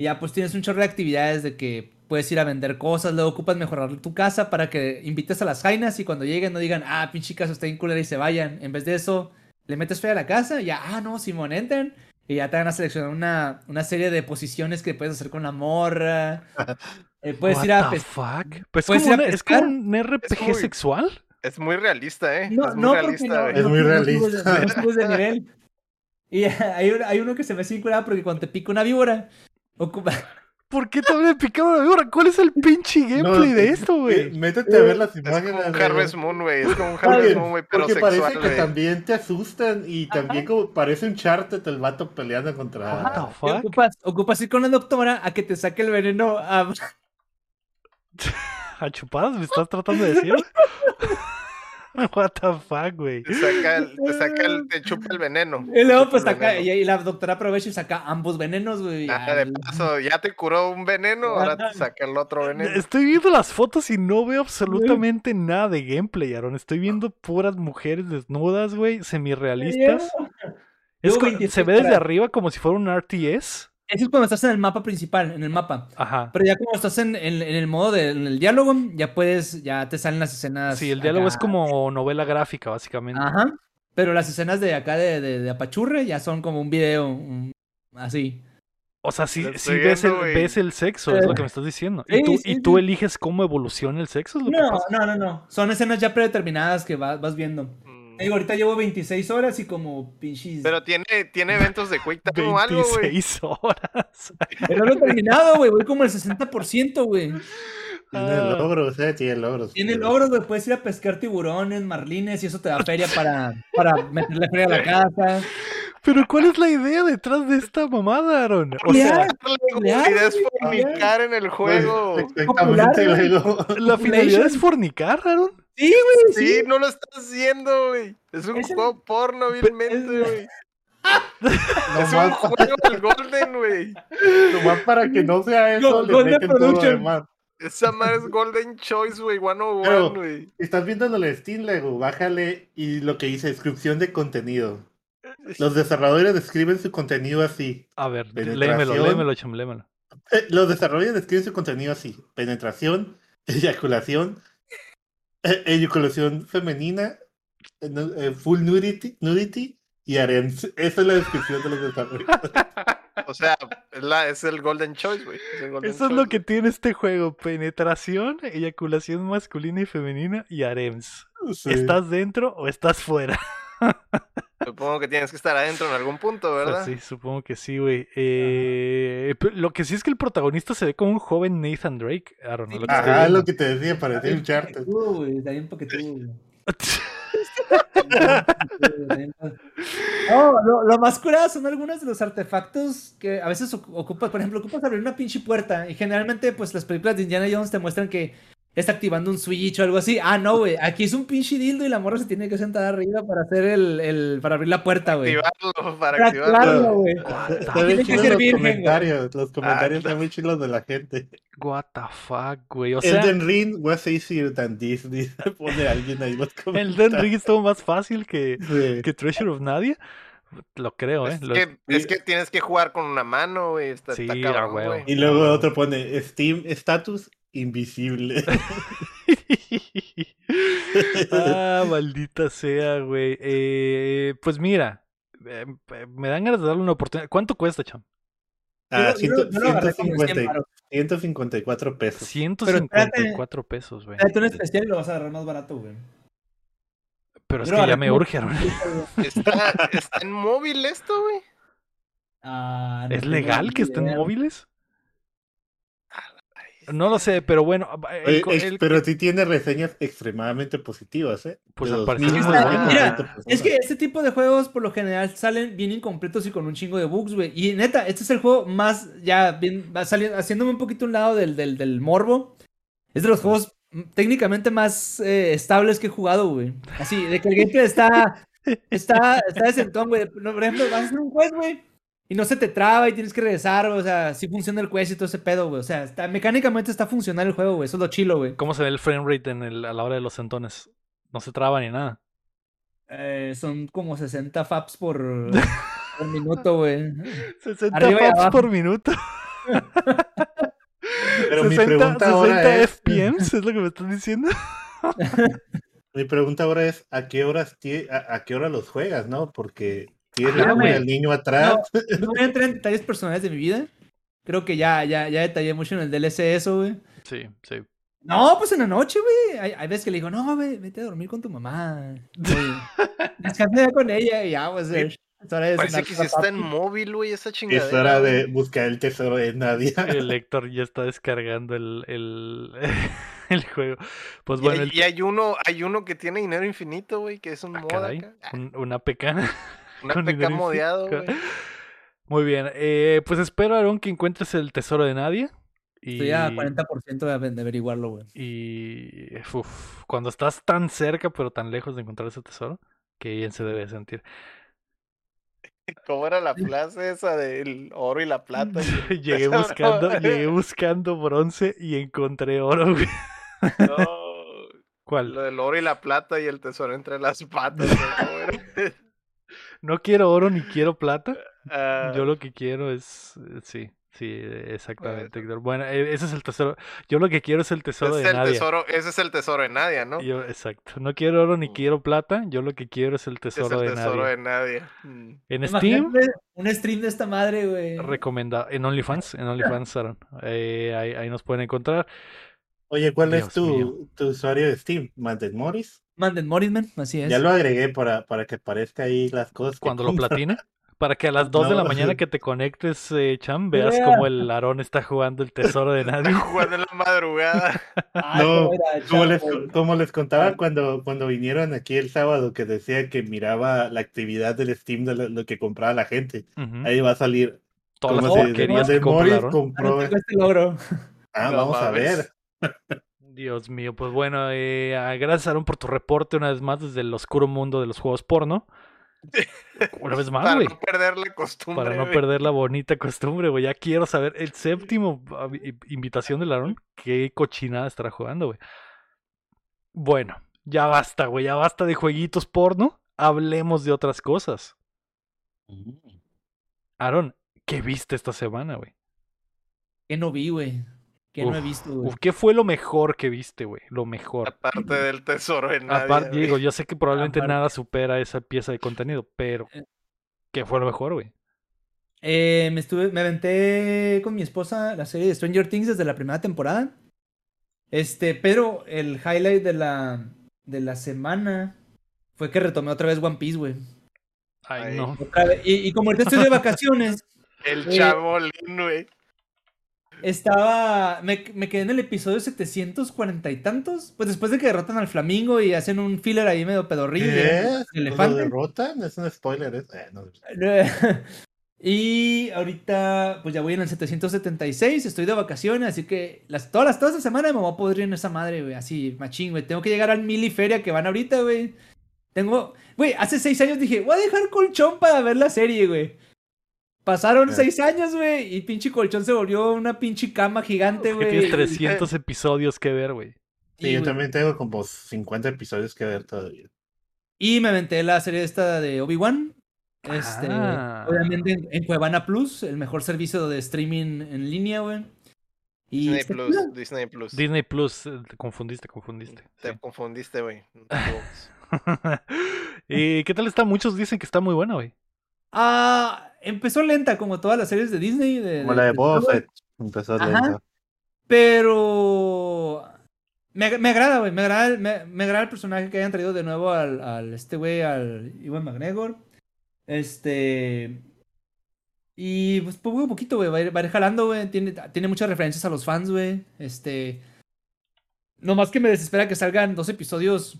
Y ya pues tienes un chorro de actividades de que puedes ir a vender cosas, luego ocupas mejorar tu casa para que invites a las jainas y cuando lleguen no digan, ah, pinche casa está bien culera y se vayan. En vez de eso, le metes fe a la casa y ya, ah, no, Simón, entren. Y ya te van a seleccionar una, una serie de posiciones que puedes hacer con la morra. Eh, puedes What ir a the fuck? Pues puedes como ir a una- es como un RPG muy- sexual. Es muy realista, ¿eh? No, es muy no, porque realista, no, güey. Es muy realista. de nivel. Y hay, un- hay uno que se me hace curado porque cuando te pica una víbora, ocupa, ¿Por qué te habría picado la víbora? ¿Cuál es el pinche gameplay de eh, esto, eh, güey? Métete a ver las Es imágenes. como un. Harvest Moon, güey. Es como un Porque, Harvest Moon, güey, pero porque parece que también te asustan y también como parece un charter el vato peleando contra. What the fuck? ocupas, ocupas ir con la doctora a que te saque el veneno a, ¿A chupadas me estás tratando de decir? What the fuck, güey. Te saca, el, te saca el, te chupa el veneno. Y luego pues saca, y, y la doctora aprovecha y saca ambos venenos, güey. Ah, de paso, ya te curó un veneno, ahora te saca el otro veneno. Estoy viendo las fotos y no veo absolutamente nada de gameplay, Aaron. Estoy viendo puras mujeres desnudas, güey, semirrealistas. Es co- 26 se ve desde arriba como si fuera un RTS. Eso es cuando estás en el mapa principal, en el mapa. Ajá. Pero ya como estás en, en- en el modo del diálogo, ya puedes, ya te salen las escenas. Sí, el diálogo es como novela gráfica, básicamente. Ajá. Pero las escenas de acá de, de, de apachurre ya son como un video un- así. O sea, sí estoy ves, viendo, el, güey. ves el sexo, es lo que me estás diciendo. y tú, sí, y tú sí. eliges cómo evoluciona el sexo, es lo que No, pasa. no, no, no. Son escenas ya predeterminadas que vas, vas viendo. Te Digo, ahorita llevo 26 horas y como pinches. Pero tiene, tiene eventos de Quick Time o algo, güey. 26 horas. Pero no lo he terminado, güey. Voy como el 60%, güey. Tiene Ah. logros, eh, tiene logros. Tiene logros, güey. Puedes ir a pescar tiburones, marlines y eso te da feria para, para meterle feria a la casa. Pero ¿cuál es la idea detrás de esta mamada, Aaron? O sea, La es fornicar en el juego. Exactamente, la finalidad es fornicar, Aaron. Sí, güey. Sí, Sí. no lo estás haciendo, güey. Es un Es el- juego porno, vilmente, güey. Es un juego del Golden, güey. nomás para que no sea eso, Go- le Golden meten todo lo demás. Esa madre es Golden Choice, güey. 101, Pero- güey. Estás viendo de Steam, luego bájale y lo que dice descripción de contenido. Los desarrolladores describen su contenido así. A ver, léemelo, léemelo, chum, léemelo. Eh, los desarrolladores describen su contenido así: penetración, eyaculación, eyaculación femenina, eh, full nudity, nudity y harems. Esa es la descripción de los desarrolladores. O sea, es, la- es el Golden Choice, güey. Es Eso es lo que tiene este juego: penetración, eyaculación masculina y femenina y harems. Sí. ¿Estás dentro o estás fuera? Supongo que tienes que estar adentro en algún punto, Pues ¿verdad? sí, supongo que sí, güey. Eh, lo que sí es que el protagonista se ve como un joven Nathan Drake. Aaron, lo que Ajá, lo que te decía, parecía un charter. Está bien paquetudo. No, lo, lo más curado son algunos de los artefactos que a veces ocu- ocupas, por ejemplo, ocupas abrir una pinche puerta y generalmente pues las películas de Indiana Jones te muestran que está activando un switch o algo así. Ah, no, güey, aquí es un pinche dildo y la morra se tiene que sentar arriba para hacer el, el para abrir la puerta, güey. Activarlo, para Para activarlo. activarlo, güey. Está Tiene bien que ser los virgen, comentarios. Los comentarios Ah, están muy chilos de la gente. What the fuck, güey. O sea, Elden Ring was easier than this. dice- Pone alguien ahí los el comentarios. Den Ring estuvo más fácil que, Sí. que Treasure of Nadia. Lo creo, ¿eh? Es, Lo- que, es que tienes que jugar con una mano, güey. Está, está Sí, cabrón, huevo. güey. Y luego otro pone Steam status invisible. ah, maldita sea, güey. Eh, pues mira, eh, me dan ganas de darle una oportunidad. ¿Cuánto cuesta, cham? Ah, Yo lo- yo lo- yo lo agarré como en 100 150 varos. 154 pesos. 154 pesos, güey. Date un especial y lo vas a agarrar más barato, güey. Pero es Yo que ya me urge. Está, está en móvil esto, güey. Ah, no ¿Es legal que estén móviles? No lo sé, pero bueno, el Oye, co- ex- el- pero sí tiene reseñas extremadamente positivas, ¿eh? Pues De al parecer mismos muy bueno. 20% Mira. Es que este tipo de juegos por lo general salen bien incompletos y con un chingo de bugs, güey. Y neta, este es el juego más, ya bien, va saliendo, haciéndome un poquito un lado del, del, del morbo. Es de los juegos técnicamente más eh, estables que he jugado, güey. Así, de que el gameplay está, está, está decentón, güey. No, Por ejemplo, vas a hacer un quest, güey. Y no se te traba y tienes que regresar, o sea, sí funciona el quest y todo ese pedo, güey. O sea, está, mecánicamente está funcional el juego, güey. Eso es lo chilo, güey. ¿Cómo se ve el frame rate en el, a la hora de los centones? No se traba ni nada. Eh, son como 60 faps por, por minuto, güey. 60 Arriba abajo. por minuto. Pero mi 60, pregunta ahora 60 es, FPMs, es lo que me estás diciendo. mi pregunta ahora es ¿a qué horas a qué hora los juegas, no? Porque al niño atrás. No voy a entrar en detalles personales de mi vida. Creo que ya, ya, ya detallé mucho en el DLC eso, güey. Sí, sí. No, pues en la noche, güey. Hay, hay veces que le digo, no, güey, vete a dormir con tu mamá. Descansa ya con ella y ya, pues. eh, es hora de Parece que sí está en móvil, güey, esa chingadera. Es hora de buscar el tesoro de nadie. El Héctor ya está descargando el, el, el juego. Pues Y, bueno, hay- el, y hay uno, hay uno que tiene dinero infinito, güey, que es un ah, mod acá. Un- una pecana. Con dinero modeado, güey. Muy bien, eh, pues espero, Aaron, que encuentres el tesoro de nadie. Y, Estoy a 40% de, averiguarlo, güey. y uf, cuando estás tan cerca pero tan lejos de encontrar ese tesoro, que bien se debe sentir. ¿Cómo era la plaza esa del oro y la plata? llegué buscando, llegué buscando bronce y encontré oro, güey. No, ¿Cuál? lo del oro y la plata y el tesoro entre las patas. No quiero oro ni quiero plata. Ah, Yo lo que quiero es. Sí, sí, exactamente, Bueno. Héctor. Bueno, eh, ese es el tesoro. Yo lo que quiero es el tesoro ese, de es el nadie. tesoro, ese es el tesoro de Nadia, ¿no? Yo, exacto. No quiero oro ni Mm. quiero plata. Yo lo que quiero es el es tesoro, el de tesoro nadie. de Nadia. Mm. En Steam, un stream de esta madre, güey. recomendado. En OnlyFans, en OnlyFans, Aaron. Eh, ahí, ahí nos pueden encontrar. Oye, ¿cuál Dios es tu, usuario de Steam? ¿Manden Morris? Manden Morisman, así es. Ya lo agregué para, para que aparezca ahí las cosas. que Cuando lo platine. Para que a las 2 de la mañana sí. que te conectes, eh, Cham, veas Vea. cómo el Aarón está jugando el tesoro de nadie. Está jugando en la madrugada. Ay, No, era, Como les, como les contaba cuando, cuando vinieron aquí el sábado, que decía que miraba la actividad del Steam de lo, lo que compraba la gente. Ahí va a salir. Todas las como porquerías que compra Morris Aarón. compró. Tengo este. Ah, No vamos a ver. Dios mío, pues bueno, eh, gracias Aaron por tu reporte una vez más desde el oscuro mundo de los juegos porno. Una vez más, Para güey. no perder la costumbre. Para no perder la bonita costumbre, güey. Ya quiero saber. El séptimo invitación del Aarón. Qué cochinada estará jugando, güey. Bueno, ya basta, güey. Ya basta de jueguitos porno. Hablemos de otras cosas. Aaron, ¿qué viste esta semana, güey? Que no vi, güey. Que no he visto, güey. uf, ¿Qué fue lo mejor que viste, güey? Lo mejor. Aparte del tesoro en nadie. Aparte, digo, yo sé que probablemente Aparte. nada supera esa pieza de contenido, pero Eh. ¿qué fue lo mejor, güey? Eh, me estuve, me aventé con mi esposa la serie de Stranger Things desde la primera temporada. Este, pero el highlight de la, de la semana fue que retomé otra vez One Piece, güey. Ay, no. Otra vez. Y, y como ahorita estoy de vacaciones, El Eh, chabolín, güey. Estaba. Me, me quedé en el episodio 740 y tantos. Pues después de que derrotan al Flamingo y hacen un filler ahí medio pedorrillo. y ¿Qué? el ¿Lo elefante. derrotan? Es un spoiler. ¿eh? Eh, no. Y ahorita, pues ya voy en el 776, estoy de vacaciones, así que las, todas las toda esta semana me voy a poder ir en esa madre, güey, así, machín, güey. Tengo que llegar al mili feria que van ahorita, güey. Tengo, güey, hace seis años dije, voy a dejar colchón para ver la serie, güey. Pasaron seis años, güey, y pinche colchón se volvió una pinche cama gigante, Que güey. tienes 300 episodios que ver, güey. Sí, Sí, yo también tengo como 50 episodios que ver todavía. Y me aventé la serie esta de Obi-Wan. Este, Ah. obviamente en, en Cuevana Plus, el mejor servicio de streaming en línea, güey. Y Disney Plus. Disney Plus. Disney Plus, eh, te confundiste, confundiste. Te sí. confundiste, güey. ¿Y qué tal está? Muchos dicen que está muy buena, güey. Ah, empezó lenta como todas las series de Disney. De, Como la de Boba Wars, Fett. Empezó Ajá. lento. Pero me, me agrada, güey. Me agrada, el- me, me agrada el personaje que hayan traído de nuevo al, al este güey, al Iwan McGregor. Este. Y pues poco a poquito, güey. Va a ir, va a ir jalando, güey. Tiene, tiene muchas referencias a los fans, güey. Este. Nomás que me desespera que salgan dos episodios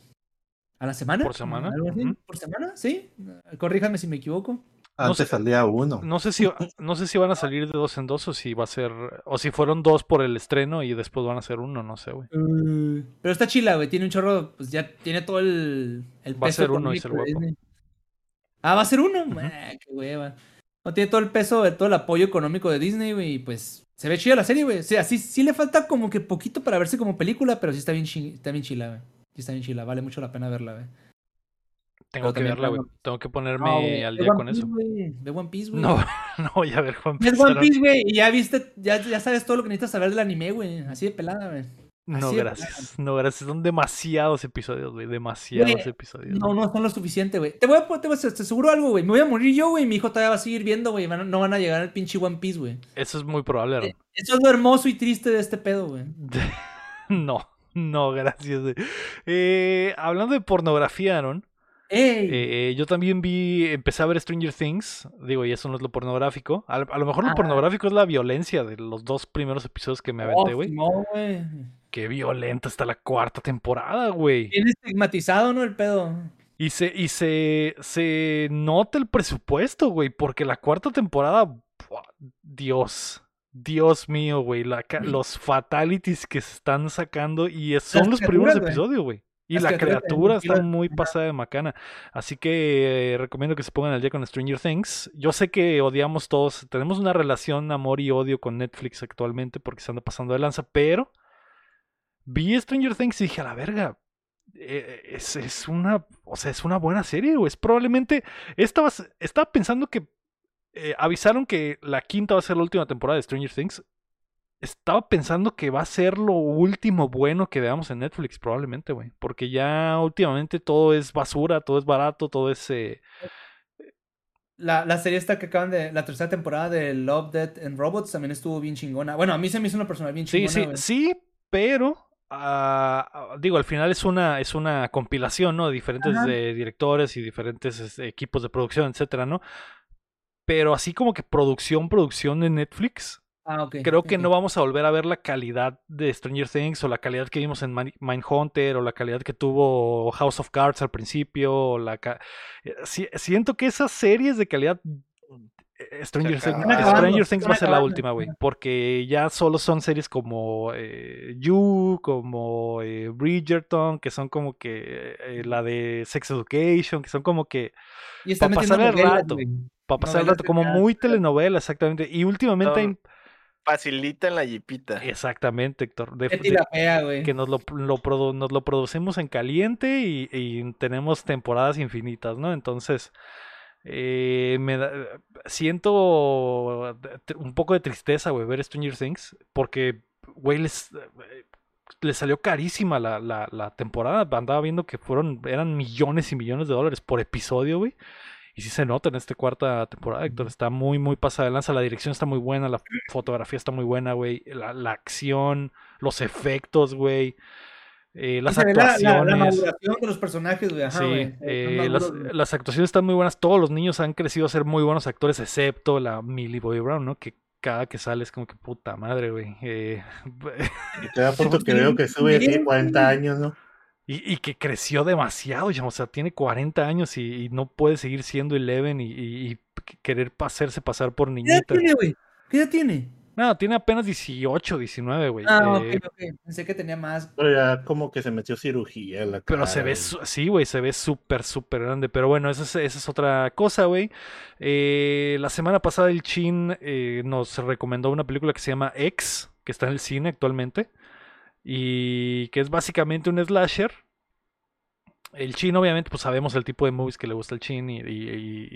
a la semana. Por semana, algo así. ujú. Por semana, sí. Corríjame si me equivoco. Antes sé. salía uno. No sé si no sé si van a salir de dos en dos o si va a ser o si fueron dos por el estreno y después van a ser uno, no sé, güey. Uh, pero está chila, güey. Tiene un chorro, pues ya tiene todo el, el Va a peso ser uno, dice el económico de guapo. Disney. Ah, va a ser uno. Ah, qué hueva. No tiene todo el peso, de todo el apoyo económico de Disney, güey. Y pues se ve chida la serie, güey. O sea, sí, sí le falta como que poquito para verse como película, pero sí está bien, chi- está bien chila, güey. Sí está bien chila. Vale mucho la pena verla, güey. Tengo que verla, güey. Tengo que No, ponerme al día One con Piece, eso. Ve One Piece, güey. No, no voy a ver Es Piece, One Aaron. Piece, güey. Y ya viste, ya, ya sabes todo lo que necesitas saber del anime, güey. Así de pelada, güey. No, de gracias. No, gracias. Son demasiados episodios, güey. Demasiados episodios. No, no son lo suficiente, güey. Te voy a te, voy a- te aseguro algo, güey. Me voy a morir yo, güey. Mi hijo todavía va a seguir viendo, güey. No van a llegar al pinche One Piece, güey. Eso es muy probable. Eh, Eso es lo hermoso y triste de este pedo, güey. No, no, gracias. güey. Eh, hablando de pornografía, Aaron. Eh, yo también vi, empecé a ver Stranger Things. Digo, y eso no es lo pornográfico. A, a lo mejor lo Ah. pornográfico es la violencia de los dos primeros episodios que me aventé, güey. No, güey. Qué violenta está la cuarta temporada, güey. Bien estigmatizado, ¿no? El pedo. Y se, y se, se nota el presupuesto, güey, porque la cuarta temporada. Dios, Dios mío, güey, los fatalities que se están sacando y son Las los primeros episodios, güey. Y la criatura está muy pasada de macana. Así que eh, recomiendo que se pongan al día con Stranger Things. Yo sé que odiamos todos, tenemos una relación amor y odio con Netflix actualmente porque se anda pasando de lanza, pero vi Stranger Things y dije, a la verga, eh, es, es una, o sea, es una buena serie, güey. Es probablemente, estaba, estaba pensando que eh, avisaron que la quinta va a ser la última temporada de Stranger Things. Estaba pensando que va a ser lo último bueno que veamos en Netflix, probablemente, güey. Porque ya últimamente todo es basura, todo es barato, todo es... eh, La, la serie esta que acaban de. La tercera temporada de Love, Death and Robots también estuvo bien chingona. Bueno, a mí se me hizo una persona bien Sí, chingona. sí, güey. sí, pero ah, digo, al final es una, es una compilación, ¿no? De diferentes eh, directores y diferentes este, equipos de producción, etcétera, ¿no? Pero así como que producción, producción de Netflix, Ah, creo que no vamos a volver a ver la calidad de Stranger Things o la calidad que vimos en Man- Mindhunter o la calidad que tuvo House of Cards al principio. o la ca- eh, si- siento que esas series de calidad eh, Stranger, Se Things-. Stranger Things va a ser la última, güey. Porque ya solo son series como eh, You, como eh, Bridgerton, que son como que eh, la de Sex Education, que son como que Y está Pa' metiendo pasar el rato. para pasar el rato, como muy telenovela, exactamente. Y últimamente hay- Son- Facilita en la jipita. Exactamente, Héctor. de- de- la fea, güey. que nos lo, lo produ- nos lo producimos en caliente y, y tenemos temporadas infinitas, ¿no? Entonces, eh, me da- siento un poco de tristeza, güey, ver Stranger Things, porque, güey, les, les salió carísima la, la, la temporada. Andaba viendo que fueron, eran millones y millones de dólares por episodio, güey. Y sí se nota en esta cuarta temporada, Héctor. Está muy, muy pasada de lanza. La dirección está muy buena, la fotografía está muy buena, güey. La, la acción, los efectos, güey. eh, las se ve la, la, la actuaciones. maduración de los personajes, güey. Ajá, Sí, güey. eh, las, las actuaciones están muy buenas. Todos los niños han crecido a ser muy buenos actores, excepto la Millie Bobby Brown, ¿no? Que cada que sale es como que puta madre, güey. Eh, Y te da punto que veo que sube tiene 40 años, ¿no? Y, y que creció demasiado, ya, o sea, tiene 40 años y, y no puede seguir siendo Eleven y, y- y querer hacerse pasar por ¿Qué edad niñita. tiene, güey? ¿Qué edad tiene? No, tiene apenas 18, 19, güey. Ah, Eh, ok, ok. Pensé que tenía más. Pero ya como que se metió cirugía en la Pero se cara, ve, sí, güey, se ve súper, súper grande. Pero bueno, esa es, esa es otra cosa, güey. Eh, la semana pasada el Chin eh, nos recomendó una película que se llama X, que está en el cine actualmente. Y que es básicamente un slasher. El Chin, obviamente, pues sabemos el tipo de movies que le gusta al Chin y, y- y-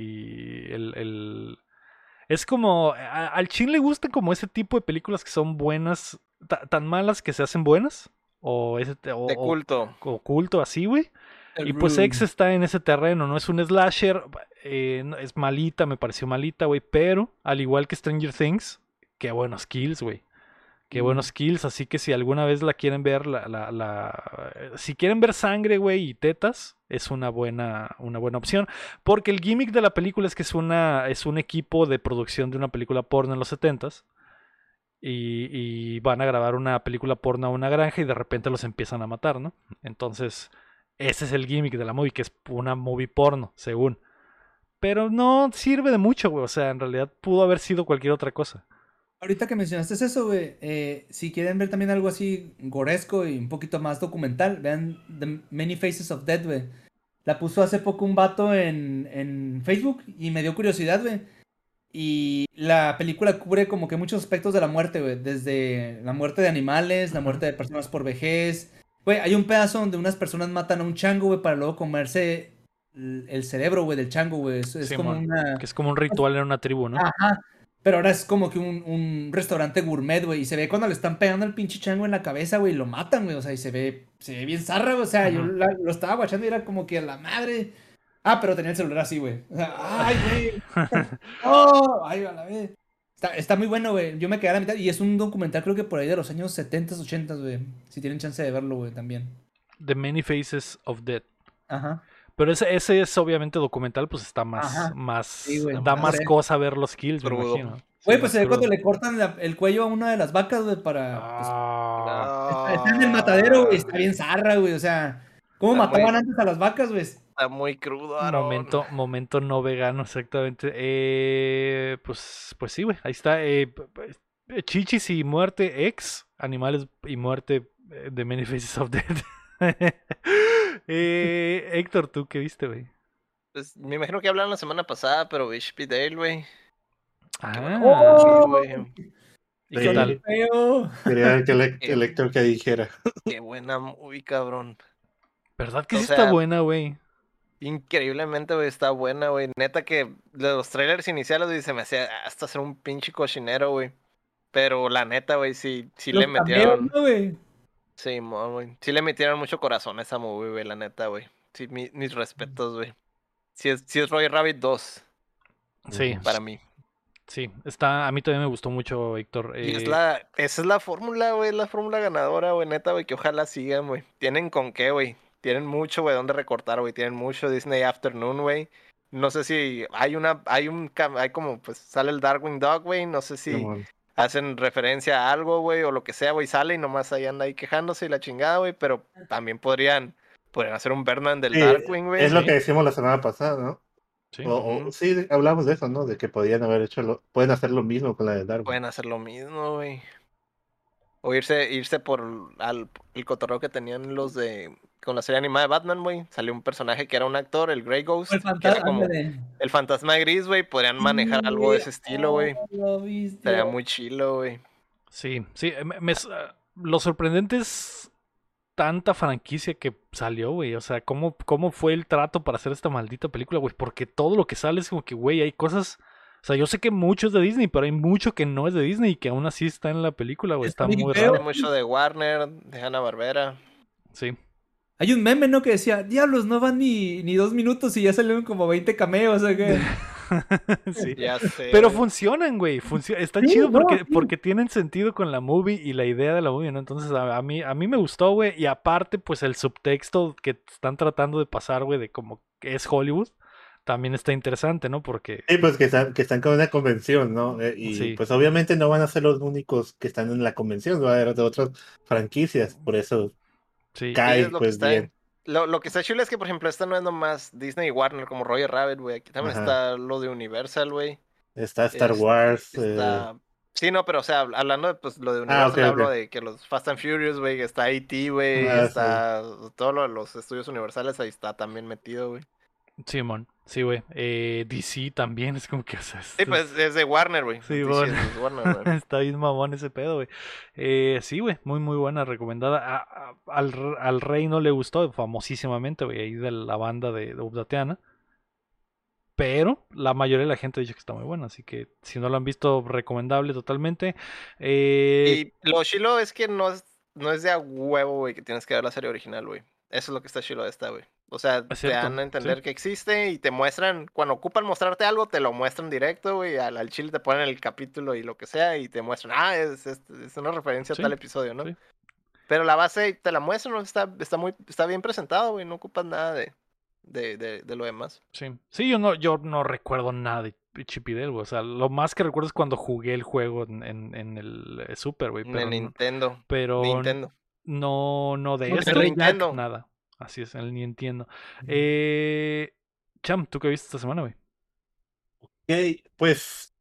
y el, el- Es como... a- al Chin le gustan como ese tipo de películas que son buenas, ta- tan malas que se hacen buenas. O ese... o- De o- culto. oculto así, güey. El Y pues. X está en ese terreno, no es un slasher, eh, es malita, me pareció malita, güey, pero al igual que Stranger Things, qué buenos kills, güey. Qué buenos kills, así que si alguna vez la quieren ver, la, la, la- eh, si quieren ver sangre, güey, y tetas, es una buena, una buena opción. Porque el gimmick de la película es que es una, es un equipo de producción de una película porno en los 70s. Y, y van a grabar una película porno a una granja y de repente los empiezan a matar, ¿no? Entonces, ese es el gimmick de la movie, que es una movie porno, según. Pero no sirve de mucho, güey. O sea, en realidad pudo haber sido cualquier otra cosa. Ahorita que mencionaste eso, güey, eh, si quieren ver también algo así goresco y un poquito más documental, vean The Many Faces of Death, güey. La puso hace poco un vato en, en Facebook y me dio curiosidad, güey. Y la película cubre como que muchos aspectos de la muerte, güey. Desde la muerte de animales, la muerte de personas por vejez. Güey, hay un pedazo donde unas personas matan a un chango, güey, para luego comerse el, cerebro, güey, del chango, güey. Es, es como una... Que es como un ritual en una tribu, ¿no? Ajá. Pero ahora es como que un, un restaurante gourmet, güey. Y se ve cuando le están pegando al pinche chango en la cabeza, güey. Y lo matan, güey. O sea, y se ve, se ve bien zarra, güey. O sea, yo la- lo estaba guachando y era como que a la madre. Ah, pero tenía el celular así, güey. O sea, ay, güey. ¡Oh! Ay, a la vez. Está, está muy bueno, güey. Yo me quedé a la mitad. Y es un documental, creo que por ahí de los años 70, 80, güey. Si tienen chance de verlo, güey, también. The Many Faces of Death. Ajá. Pero ese, ese es obviamente documental, pues está más, Ajá. más, Sí, güey, da más cosa ver los kills, me imagino. Güey, pues se ve cuando le cortan la- el cuello a una de las vacas, güey, para. pues, Ah, Está en el matadero, güey. Está bien zarra, güey. O sea, ¿cómo Está mataban muy- antes a las vacas, güey? Está muy crudo, Aaron. momento, momento no vegano, exactamente. Eh, pues, pues sí, güey, ahí está. eh, chichis y muerte, ex, animales y muerte eh, de Many Faces of Death. eh, Héctor, ¿tú qué viste, güey? Pues, me imagino que hablaron la semana pasada, pero Bishop Dale, güey. Ah, ¡Oh! Sí. ¿y qué tal? Feo. Quería que el, el Héctor que dijera. Qué buena movie, cabrón. ¿Verdad que o sí está buena, güey? Increíblemente, güey, está buena, güey. Neta que los trailers iniciales, güey, se me hacía hasta ser un pinche cochinero, güey. Pero la neta, güey, sí, sí le Los metieron. ¿no, güey? Sí, mo, güey. Sí le metieron mucho corazón a esa movie, güey, la neta, güey. Sí, mi- mis respetos, güey. Sí es, sí es Roy Rabbit 2, Sí, para mí. sí, está, a mí también me gustó mucho, Héctor. Y es eh, la, esa es la fórmula, güey, la fórmula ganadora, güey, neta, güey, que ojalá sigan, güey. Tienen con qué, güey. Tienen mucho, güey, donde recortar, güey. Tienen mucho Disney Afternoon, güey. No sé si hay una, hay un, hay como, pues, sale el Darkwing Dog, güey. No sé si. Hacen referencia a algo, güey, o lo que sea, güey, sale y nomás ahí anda ahí quejándose y la chingada, güey. Pero también podrían, podrían hacer un Berman del Sí, Darkwing, güey. es lo sí. que decimos la semana pasada, ¿no? Sí. O, sí, hablamos de eso, ¿no? De que podían haber hecho lo, pueden hacer lo mismo con la de Darwin. Pueden hacer lo mismo, güey. O irse, irse por al, el cotorreo que tenían los de. Con la serie animada de Batman, güey. Salió un personaje que era un actor, el Grey Ghost. El que era fantasma, como el fantasma gris, güey. Podrían manejar algo de ese estilo, güey. Oh. Estaría muy chilo, güey. Sí, sí. me- me- ah, lo sorprendente es tanta franquicia que salió, güey. O sea, ¿cómo, cómo fue el trato para hacer esta maldita película, güey. Porque todo lo que sale es como que, güey, hay cosas. O sea, yo sé que mucho es de Disney, pero hay mucho que no es de Disney y que aún así está en la película, güey. Está muy raro. mucho de Warner, de Hanna Barbera. Sí. Hay un meme, ¿no? Que decía, diablos, no van ni, ni dos minutos y ya salieron como 20 cameos, o que... sí. Ya sé. Pero funcionan, güey. funcio- Está Sí, chido no, porque, sí. porque tienen sentido con la movie y la idea de la movie, ¿no? Entonces a, a mí, a mí me gustó, güey. Y aparte, pues el subtexto que están tratando de pasar, güey, de como que es Hollywood, también está interesante, ¿no? Porque Sí, pues que están, que están con una convención, ¿no? Eh, y Sí. pues obviamente no van a ser los únicos que están en la convención, va a haber de otras franquicias, por eso sí. cae es lo que pues está bien. Lo, lo que está chido es que, por ejemplo, esta no es nomás Disney y Warner como Roger Rabbit, güey. Aquí también Ajá. está lo de Universal, güey. Está Star Este, Wars, eh. Sí, no, pero o sea, habl- hablando de pues, lo de Ah, Universal, hablo de que los Fast and Furious, güey, está E.T., güey, Ah, sí. está todo lo de los estudios universales, ahí está también metido, güey. Simón, sí, güey. Eh, DC también es como que, o sea, es- Sí, pues es de Warner, güey. Sí, bueno. es de Warner, güey. Está bien mamón ese pedo, güey. Eh, sí, güey, muy, muy buena, recomendada. A- a- al, al rey no le gustó, famosísimamente, güey, ahí de la banda de, de. Pero la mayoría de la gente dice que está muy buena, así que si no lo han visto, recomendable totalmente. Eh, Y lo chilo es que no es, no es de a huevo, güey, que tienes que ver la serie original, güey. Eso es lo que está chilo de esta, güey. O sea, Es te cierto, dan a entender sí. que existe y te muestran, cuando ocupan mostrarte algo, te lo muestran directo, güey. Al, al chile te ponen el capítulo y lo que sea y te muestran, ah, es, es, es una referencia Sí, a tal episodio, ¿no? sí. Pero la base te la muestran, ¿no? está, está muy, está bien presentado, güey. No ocupas nada de, de, de, de lo demás. sí. Sí, yo no, yo no recuerdo nada de Chip y Dale, güey. O sea, lo más que recuerdo es cuando jugué el juego en, en- en el eh, Super, güey. En Pero, el no- Nintendo. pero Nintendo. no, no de Jack. Nintendo. nada. Así es, el Nintendo. Eh, Cham, ¿tú qué viste esta semana, güey? Ok, pues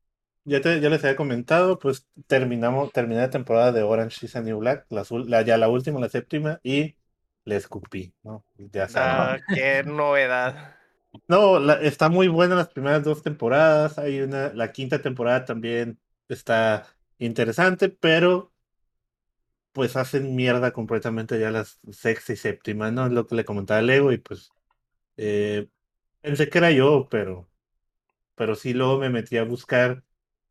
ya, te, ya les había comentado, pues terminamos, terminé la temporada de Orange is the New Black, la, azul- la- ya la última, la séptima, y le escupí, ¿no? Ya saben. Ah, qué novedad. No, la- está muy buena las primeras dos temporadas, hay una, la quinta temporada también está interesante, pero pues hacen mierda completamente ya las sexta y séptima, ¿no? Es lo que le comentaba Lego y pues eh, pensé que era yo, pero pero sí luego me metí a buscar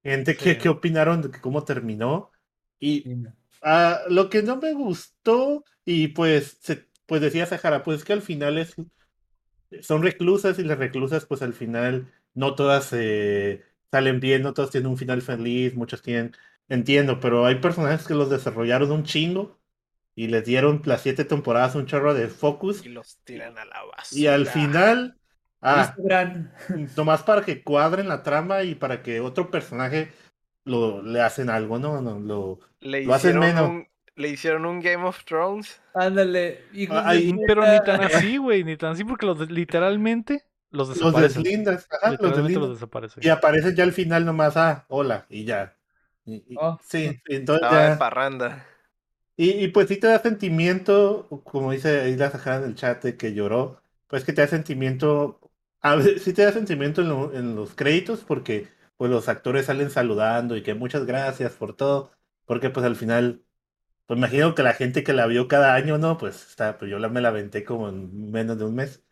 gente que, Sí. que opinaron de que cómo terminó y Sí, ah, lo que no me gustó y pues se, pues decía Sahara, pues que al final es son reclusas y las reclusas pues al final no todas eh, salen bien, no todas tienen un final feliz, muchas tienen, entiendo, pero hay personajes que los desarrollaron un chingo y les dieron las siete temporadas un chorro de focus Y los tiran a la basura. y al final, ah, nomás para que cuadren la trama y para que otro personaje lo le hacen algo, ¿no? no lo, le lo hacen menos. un, le hicieron un Game of Thrones. Ándale. de puta. Pero ni tan así, güey, ni tan así, porque los literalmente los los desaparecen. deslindas, ajá, los deslindas. los desaparecen. Y aparecen ya al final nomás, ah, hola, y ya. Y- Oh. sí, entonces Estaba ya. parranda. Y, y pues sí te da sentimiento, como dice ahí la Sahara en el chat de que lloró, pues que te da sentimiento, a veces sí te da sentimiento en, lo- en los créditos porque pues los actores salen saludando y que muchas gracias por todo, porque pues al final, pues imagino que la gente que la vio cada año, ¿no? Pues está, pues yo la, me la aventé como en menos de un mes.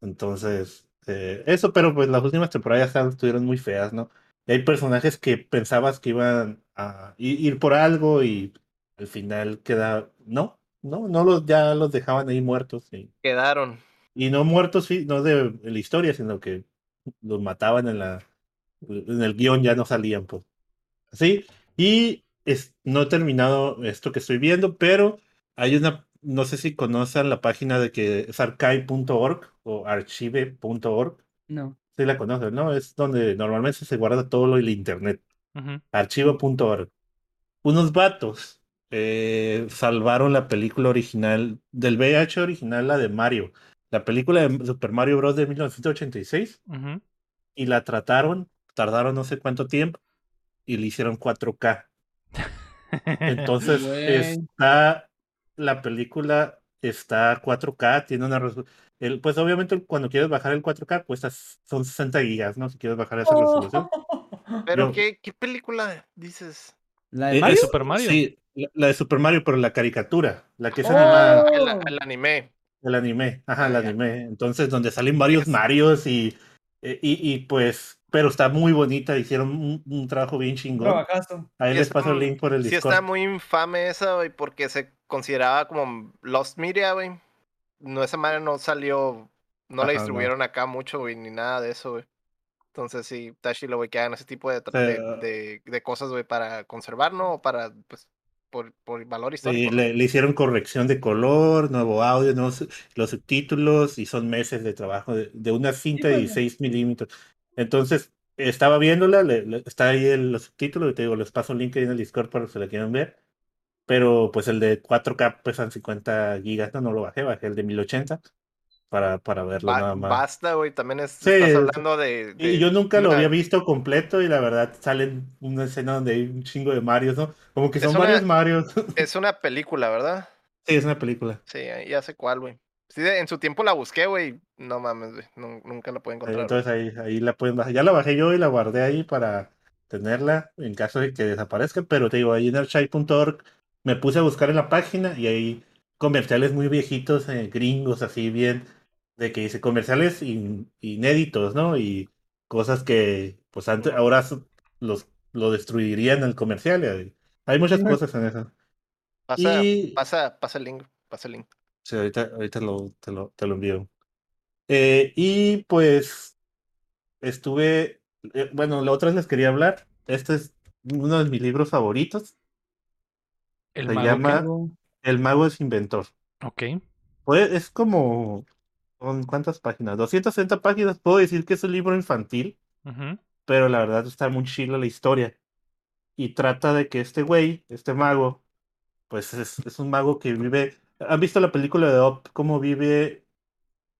Entonces, eh, eso, pero pues las últimas temporadas estuvieron muy feas, ¿no? Y hay personajes que pensabas que iban a ir por algo y al final queda, no, no, no los, ya los dejaban ahí muertos. Y, Quedaron. y no muertos, sí, no de, de la historia, sino que los mataban en la, en el guion, ya no salían, pues. Sí, y es, no he terminado esto que estoy viendo, pero hay una, no sé si conocen la página de que es archive.org o archive.org. No. Sí la conocen, ¿no? Es donde normalmente se guarda todo lo del internet. Ujú. Archivo.org. Unos vatos eh, salvaron la película original, del VH original, la de Mario. La película de Super Mario Bros. de 1986. Ujú. y la trataron, tardaron no sé cuánto tiempo y le hicieron 4K. Entonces está la película está 4K, tiene una resolu- el, pues obviamente cuando quieres bajar el 4K pues es- son 60 gigas, ¿no? Si quieres bajar esa resolución. Pero Yo- ¿qué, ¿qué película dices? ¿La de Eh, Mario? Super Mario. Sí, la, la de Super Mario, pero la caricatura, la que es Oh. animada, El, el anime. el anime, ajá, el anime. Entonces, donde salen varios Marios y, eh, y, y, pues, pero está muy bonita, hicieron un, un trabajo bien chingón. Trabajazo. Ahí Sí les paso el link por el Sí Discord. está muy infame esa, güey, porque se consideraba como Lost Media, güey. No, esa madre no salió, no Ajá, la no. distribuyeron acá mucho, güey, ni nada de eso, güey. Entonces sí, está chilo, güey, que hagan ese tipo de, de, de- de cosas, güey, para conservar, ¿no? O para, pues, por, por valor Sí, histórico. ¿no? le, le hicieron corrección de color, nuevo audio, nuevos- los subtítulos y son meses de trabajo de, de una cinta de Híjole. 16 milímetros. Entonces, estaba viéndola, le- le- está ahí el, los subtítulos y te digo, les paso el link ahí en el Discord para que se la quieran ver. Pero pues el de 4K pesan 50 gigas, no, no lo bajé, bajé el de 1080 para, para verlo Ba- nada más. basta, güey, también es, Sí, estás es- hablando de... Y yo nunca lo una- había visto completo y la verdad salen una escena donde hay un chingo de Marios, ¿no? Como que son una- varios Marios. Es una película, ¿verdad? sí, es una película. Sí, ya sé cuál, güey. Sí, en su tiempo la busqué, güey. No mames, güey. nun- nunca la pude encontrar. Entonces ahí, ahí la pueden bajar. Ya la bajé yo y la guardé ahí para tenerla en caso de que desaparezca. Pero te digo, ahí en archive.org me puse a buscar en la página y hay comerciales muy viejitos, eh, gringos, así bien, de que dice comerciales in- inéditos, ¿no? Y cosas que, pues antes, ahora los, lo destruirían el comercial. Hay muchas cosas en eso. Pasa, y- pasa, pasa el link. Pasa el link. Sí, ahorita, ahorita lo, te, lo, te lo envío. Eh, y pues estuve, eh, bueno, la otra les quería hablar. Este es uno de mis libros favoritos. El Se mago llama-? El mago es inventor. Ok. Pues, es como, ¿con ¿cuántas páginas? 260 páginas. Puedo decir que es un libro infantil, Ujú. pero la verdad está muy chila la historia. Y trata de que este güey, este mago, pues es, es un mago que vive. ¿Han visto la película de Up? ¿Cómo vive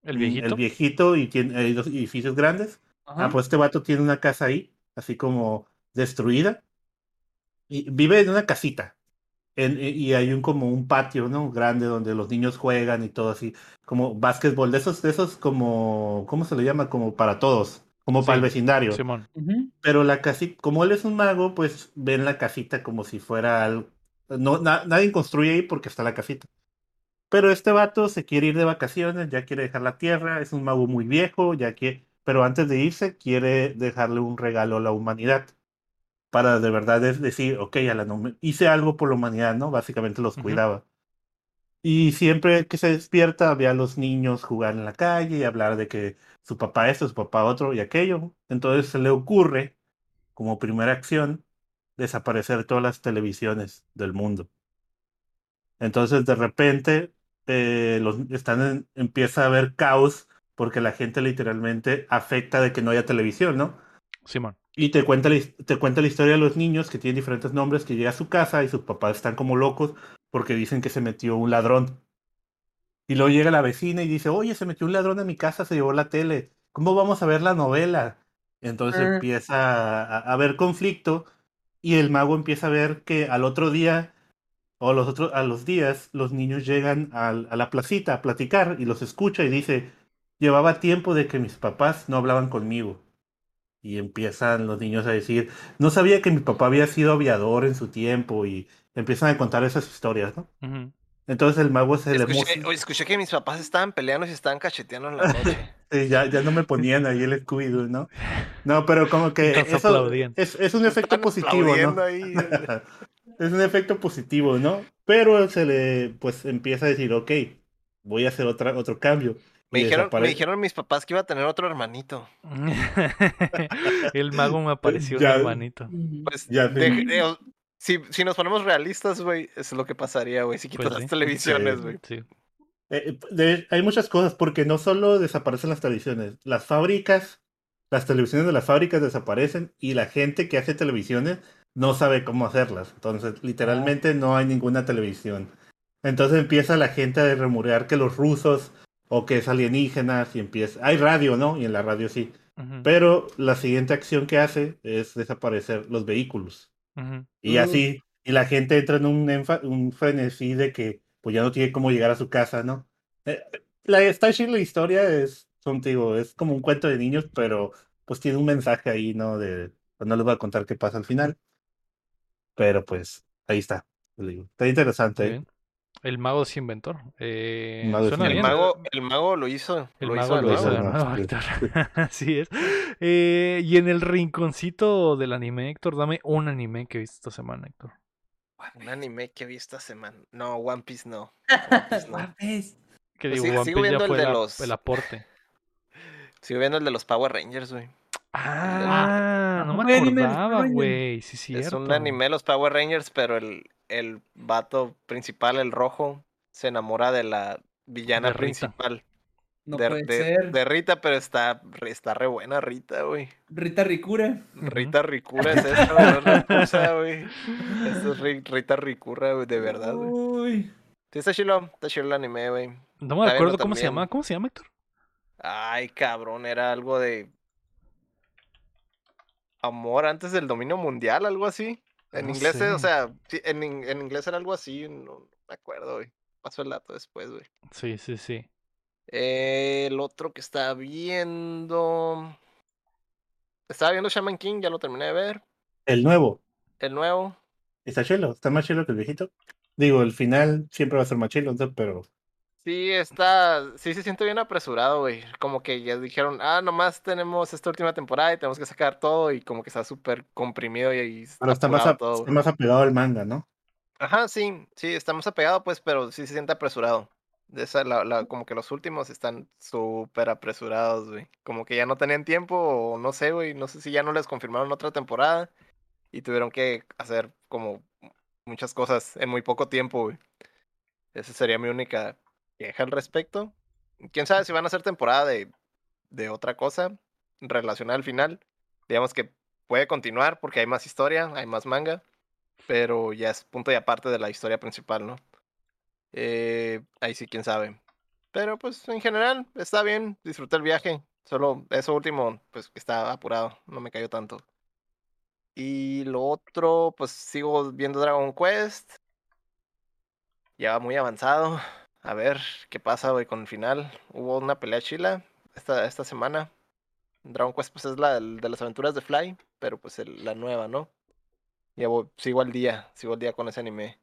El viejito. El viejito y tiene hay dos edificios grandes. Ajá. Ah, pues este vato tiene una casa ahí, así como destruida. Y vive en una casita. En- y- hay un como un patio, ¿no? Grande donde los niños juegan y todo así. Como básquetbol, de esos, de esos como, ¿cómo se le llama? Como para todos, como para el vecindario. Simón. Pero la casita, como él es un mago, pues ven la casita como si fuera algo. No, na- nadie construye ahí porque está la casita. Pero este vato se quiere ir de vacaciones, ya quiere dejar la tierra, es un mago muy viejo, ya que, pero antes de irse quiere dejarle un regalo a la humanidad. Para de verdad es decir, ok, a la no- hice algo por la humanidad, ¿no? Básicamente los cuidaba. Y siempre que se despierta ve a los niños jugar en la calle y hablar de que su papá esto, su papá otro y aquello. Entonces se le ocurre, como primera acción, desaparecer todas las televisiones del mundo. Entonces de repente eh, los, están en- empieza a haber caos porque la gente literalmente afecta de que no haya televisión, ¿no? Simón. Y te cuenta, la, te cuenta la historia de los niños que tienen diferentes nombres, que llega a su casa y sus papás están como locos porque dicen que se metió un ladrón. Y luego llega la vecina y dice, oye, se metió un ladrón en mi casa, se llevó la tele. ¿Cómo vamos a ver la novela? Entonces Ah. empieza a, a haber conflicto y el mago empieza a ver que al otro día o los otros, a los días los niños llegan al- a la placita a platicar y los escucha y dice, llevaba tiempo de que mis papás no hablaban conmigo. Y empiezan los niños a decir, no sabía que mi papá había sido aviador en su tiempo y empiezan a contar esas historias, ¿no? Ujú. Entonces el mago se le Escuché, emociona. oye, escuché que mis papás estaban peleando y se estaban cacheteando en la noche. Sí, ya, ya no me ponían ahí el Scooby-Doo, ¿no? No, pero como que eso es, es un efecto positivo, ¿no? ahí. es un efecto positivo, ¿no? Pero se le, pues empieza a decir, ok, voy a hacer otra, otro cambio. Me dijeron, me dijeron mis papás que iba a tener otro hermanito. el mago me apareció Ya. un hermanito. Pues, Ya, de- sí. eh, si, si nos ponemos realistas, güey, es lo que pasaría, güey, si quitas Pues las sí. televisiones, güey. Sí. Eh, de- hay muchas cosas, porque no solo desaparecen las televisiones, las fábricas, las televisiones de las fábricas desaparecen y la gente que hace televisiones no sabe cómo hacerlas. Entonces, literalmente no hay ninguna televisión. Entonces empieza la gente a remurear que los rusos o que es alienígenas y empieza... Hay radio, ¿no? Y en la radio sí. Pero la siguiente acción que hace es desaparecer los vehículos. Y así, y la gente entra en un, un frenesí de que pues ya no tiene cómo llegar a su casa, ¿no? Eh, la está la historia, es, son, digo, es como un cuento de niños, pero pues tiene un mensaje ahí, ¿no? De, pues no les voy a contar qué pasa al final. Pero pues, ahí está. Está interesante, ¿eh? El mago es inventor. Eh, Mago suena El bien. inventor. mago, el mago lo hizo. El lo mago hizo de lo hizo de. Héctor. Así es. Eh, y en el rinconcito del anime, Héctor, dame un anime que viste esta semana, Héctor. Un anime que vi esta semana. No, One Piece no. One Piece no. Mames. Que Pues digo, One sigo Piece ya viendo el fue de la- los- el aporte. Sigo viendo el de los Power Rangers, güey. Ah, no ¿cómo me acordaba, güey. Sí, cierto. Es un anime de los Power Rangers, pero el, el vato principal, el rojo, se enamora de la villana De principal. No de, puede de- ser. de Rita, pero está, está re buena Rita, güey. Rita Ricura. Rita Ricura es esa, güey, no. Esa es Ri- Rita Ricura, güey, de verdad, güey. Uy. Sí, está chilo, está chilo el anime, güey. No me acuerdo cómo se también. llama. ¿Cómo se llama, Héctor? Ay, cabrón, era algo de amor antes del dominio mundial, algo así. En No inglés, o sea, en, en inglés era algo así, no me acuerdo, güey. Paso el dato después, güey. Sí, sí, sí. Eh, el otro que estaba viendo. Estaba viendo Shaman King, ya lo terminé de ver. El nuevo, El nuevo. está chelo, está más chelo que el viejito. Digo, el final siempre va a ser más chelo, pero Sí, está. Sí se siente bien apresurado, güey. Como que ya dijeron, ah, nomás tenemos esta última temporada y tenemos que sacar todo. Y como que está súper comprimido y, y pero está más, a- todo, está más apegado al manga, ¿no? Ajá, sí, sí, estamos apegados, pues, pero sí se siente apresurado. De esa, la, la- como que los últimos están súper apresurados, güey. Como que ya no tenían tiempo, o no sé, güey. No sé si ya no les confirmaron otra temporada. Y tuvieron que hacer como muchas cosas en muy poco tiempo, güey. Esa sería mi única queja al respecto. Quién sabe si van a hacer temporada de, de otra cosa relacionada al final. Digamos que puede continuar porque hay más historia, hay más manga pero ya es punto y aparte de la historia principal, ¿no? Eh, ahí sí, quién sabe. Pero pues en general está bien, disfruté el viaje. Solo eso último, pues está apurado, no me cayó tanto. Y lo otro, pues sigo viendo Dragon Quest. Ya va muy avanzado. A ver qué pasa hoy con el final. Hubo una pelea chila esta, esta semana. Dragon Quest pues es la de las aventuras de Fly, pero pues el- la nueva, ¿no? Ya voy, sigo al día, sigo al día con ese anime.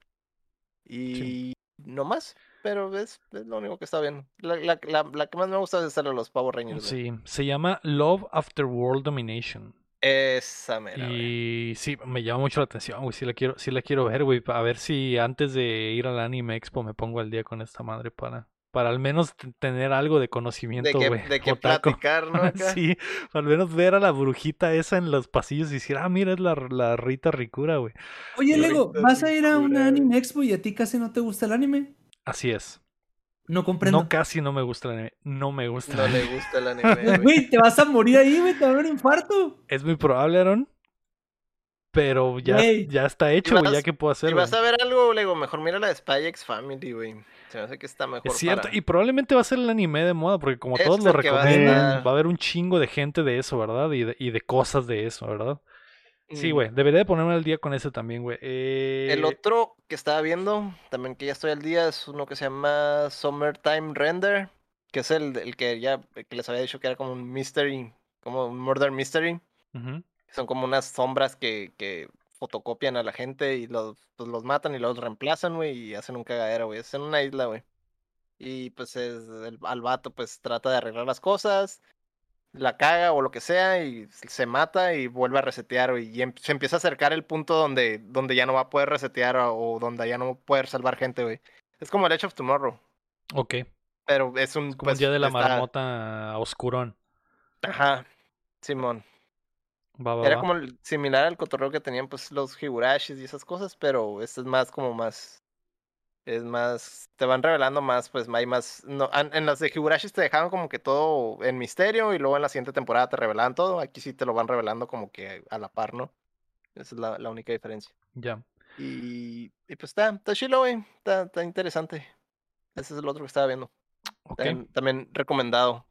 Y no más, pero es, es lo único que está bien. La, la, la, la que más me gusta es esta de los Power Rangers. güey. Sí, se llama Love After World Domination. Esa mera. Y sí, me llama mucho la atención, güey. Sí la quiero, sí la quiero ver, güey. A ver si antes de ir al Anime Expo me pongo al día con esta madre para, para al menos tener algo de De conocimiento, que, de que platicar, ¿no? Acá. Sí, al menos ver a la brujita esa en los pasillos y decir, ah, mira, es la, la Rita Ricura, güey. Oye, Lego, ¿vas a ir a una anime expo y a ti casi no te gusta el anime? Así es. No comprendo. No, casi no me gusta el anime. No me gusta. el No le gusta el anime, güey. Te vas a morir ahí, güey, te va a dar un infarto. Es muy probable, Aaron. Pero ya, ya está hecho, güey. Ya que puedo hacer, Si güey. vas a ver algo, Lego, mejor mira la de Spy X Family, güey. Se me hace que está mejor Es cierto, para- y probablemente va a ser el anime de moda, porque como Es todos lo va recomiendan, estar. va a haber un chingo de gente de eso, ¿verdad? Y de, y de cosas de eso, ¿verdad? Sí, Mm. güey, debería de ponerme al día con ese también, güey. Eh, El otro que estaba viendo, también que ya estoy al día, es uno que se llama Summertime Render, que es el, el que ya el que les había dicho que era como un mystery, como un murder mystery. Son como unas sombras que, que fotocopian a la gente y los, pues, los matan y los reemplazan, güey, y hacen un cagadero, güey. Es en una isla, güey. Y pues es el, al vato pues trata de arreglar las cosas, la caga o lo que sea y se mata y vuelve a resetear, güey. Y em- se empieza a acercar el punto donde, donde ya no va a poder resetear o, o donde ya no va a poder salvar gente, güey. Es como el Edge of Tomorrow, Ok, pero es un... como el pues, día de la está- marmota oscurón. Ajá, Simón. Va, va, Era va. como el- similar al cotorreo que tenían pues los Higurashis y esas cosas, pero este es más como más es más te van revelando más, pues hay más no en las de Higurashis te dejaban como que todo en misterio y luego en la siguiente temporada te revelaban todo, aquí sí te lo van revelando como que a la par, ¿no? Esa es la, la única diferencia. Ya. Y, y pues está, está chilo, güey, está, está interesante. Ese es el otro que estaba viendo. También, también recomendado.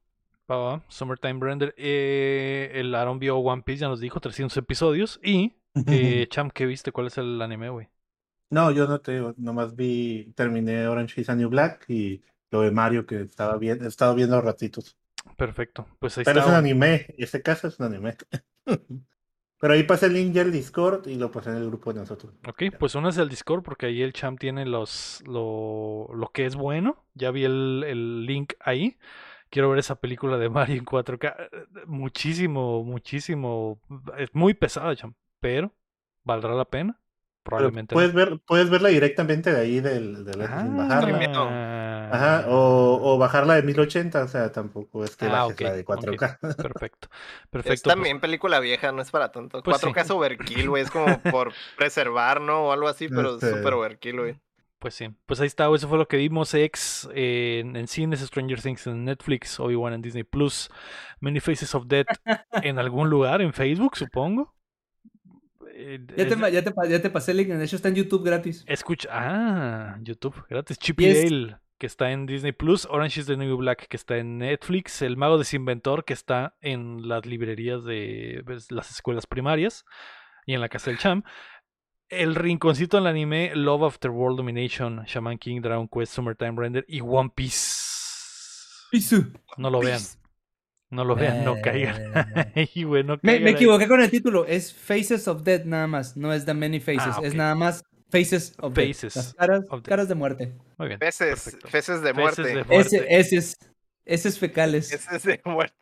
Va, Summertime Render. Eh, el Aaron vio One Piece, ya nos dijo, 300 episodios. Y, eh, Cham, ¿qué viste? ¿Cuál es el anime, güey? No, yo no te digo, nomás vi, terminé Orange is the New Black y lo de Mario que estaba bien, he estado viendo ratitos. Perfecto. Pues ahí Pero es un anime, este caso es un anime. Pero ahí pasé el link del Discord y lo pasé en el grupo de nosotros. Ok, pues uno es el Discord porque ahí el Cham tiene los lo, lo que es bueno. Ya vi el, el link ahí. Quiero ver esa película de Mario en 4K. Muchísimo, muchísimo. Es muy pesada, Cham. Pero, ¿valdrá la pena? Probablemente. puedes, ver, puedes verla directamente de ahí del, del sin bajarla. Ajá, o, o bajarla de 1080, o sea, tampoco es que Ah, bajes la de ok. 4K. Perfecto. Es Perfecto. pues, también película vieja, no es para tanto. Pues 4K es overkill, güey. Es como por preservar, ¿no? O algo así, pero es Este- súper overkill, güey. Pues sí, pues ahí está, eso fue lo que vimos ex eh, en, en cines, Stranger Things en Netflix, Obi-Wan en Disney Plus, Many Faces of Death en algún lugar, en Facebook, supongo. Eh, Ya te, ya, te, ya te pasé el link, de hecho está en YouTube gratis. Escucha, ah, YouTube, gratis. Chip Y y es- Dale, que está en Disney Plus, Orange is the New Black, que está en Netflix, El Mago Desinventor, que está en las librerías de pues, las escuelas primarias y en la casa del Cham. El rinconcito en el anime, Love After World Domination, Shaman King, Dragon Quest, Summertime Render y One Piece. No lo vean, no lo vean, no caigan. Eh, Ay, güey, no Me, caigan me ahí. equivoqué con el título. Es Faces of Death nada más. No es The Many Faces. Ah, Es nada más Faces of Death. Faces Las caras, of caras de muerte. Muy bien. Feces de muerte. de muerte. Ese, eses. Eses fecales. Feces de muerte.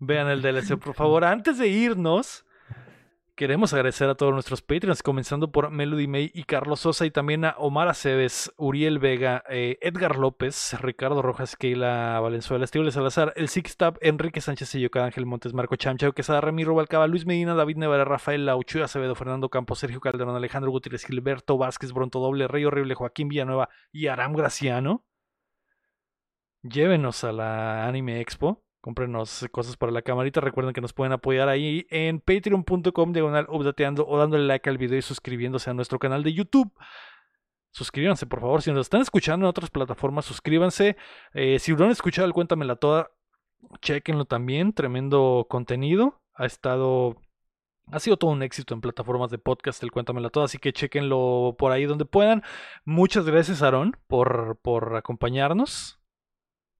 Vean el DLC, por favor. Antes de irnos, queremos agradecer a todos nuestros Patreons, comenzando por Melody May y Carlos Sosa, y también a Omar Aceves, Uriel Vega, eh, Edgar López, Ricardo Rojas, Keila Valenzuela, Estibel Salazar, El Six Tab, Enrique Sánchez Yoca, Ángel Montes, Marco Chamchao, Quesada, Ramiro Balcaba, Luis Medina, David Nevera, Rafael Lauchu, Acevedo, Fernando Campos, Sergio Calderón, Alejandro Gutiérrez, Gilberto Vázquez, Bronto Doble, Rey Horrible, Joaquín Villanueva y Aram Graciano. Llévenos a la Anime Expo. Cómprenos cosas para la camarita. Recuerden que nos pueden apoyar ahí en patreon.com diagonal updateando o dándole like al video y suscribiéndose a nuestro canal de YouTube. Suscríbanse, por favor. Si nos están escuchando en otras plataformas, suscríbanse. Eh, si no han escuchado el Cuéntamela Toda, chequenlo también. Tremendo contenido. Ha estado. Ha sido todo un éxito en plataformas de podcast el Cuéntamela Toda, así que chequenlo por ahí donde puedan. Muchas gracias, Aarón, por, por acompañarnos.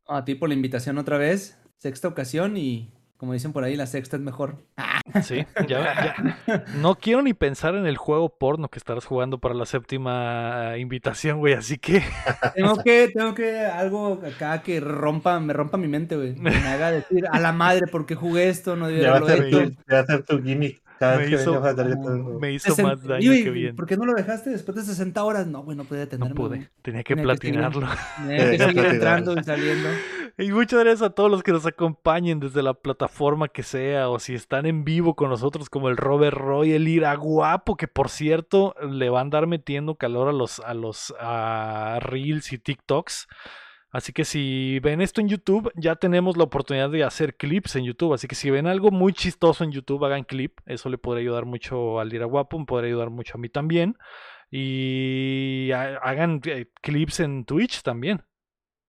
A ti por la invitación otra vez. Sexta ocasión y como dicen por ahí, la sexta es mejor. Sí, ya, ya. No quiero ni pensar en el juego porno que estarás jugando para la séptima invitación, güey. Así que Tengo que, tengo que algo acá que rompa, me rompa mi mente, güey. Que me haga decir a la madre por qué jugué esto, no debía Ya va, a haberlo ser hecho. tu, ya va a ser tu gimmick. Cada Me vez que hizo- a me hizo más daño que bien. ¿Por qué no lo dejaste después de 60 horas? No, güey, no podía No tenerme. pude, tenía que Tenía platinarlo. Tenía que Tenía que seguir entrando y saliendo. Y muchas gracias a todos los que nos acompañen desde la plataforma que sea, o si están en vivo con nosotros, como el Robert Roy, el Ira Guapo, que por cierto le van a andar metiendo calor a los, a los a Reels y TikToks. Así que si ven esto en YouTube, ya tenemos la oportunidad de hacer clips en YouTube. Así que si ven algo muy chistoso en YouTube, hagan clip. Eso le podría ayudar mucho al Ira Guapo, me podría ayudar mucho a mí también. Y ha- hagan eh, clips en Twitch también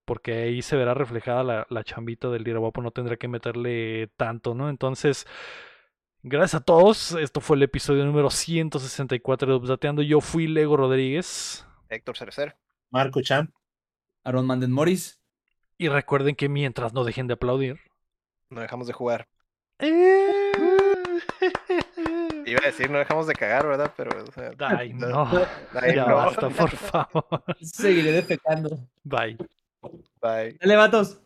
porque ahí se verá reflejada la, la chambita del Lira Guapo, no tendrá que meterle tanto, ¿no? Entonces, gracias a todos, esto fue el episodio número 164 de Updateando, yo fui Lego Rodríguez, Héctor Cerecer. Marco Champ. Aaron Manden Morris. y recuerden que mientras no dejen de aplaudir... No dejamos de jugar. Eh, Iba a decir, no dejamos de cagar, ¿verdad? Pero, o sea, Ay, no, ay, ya no. basta, por favor, Seguiré defecando. bye. Bye. Dale, vatos.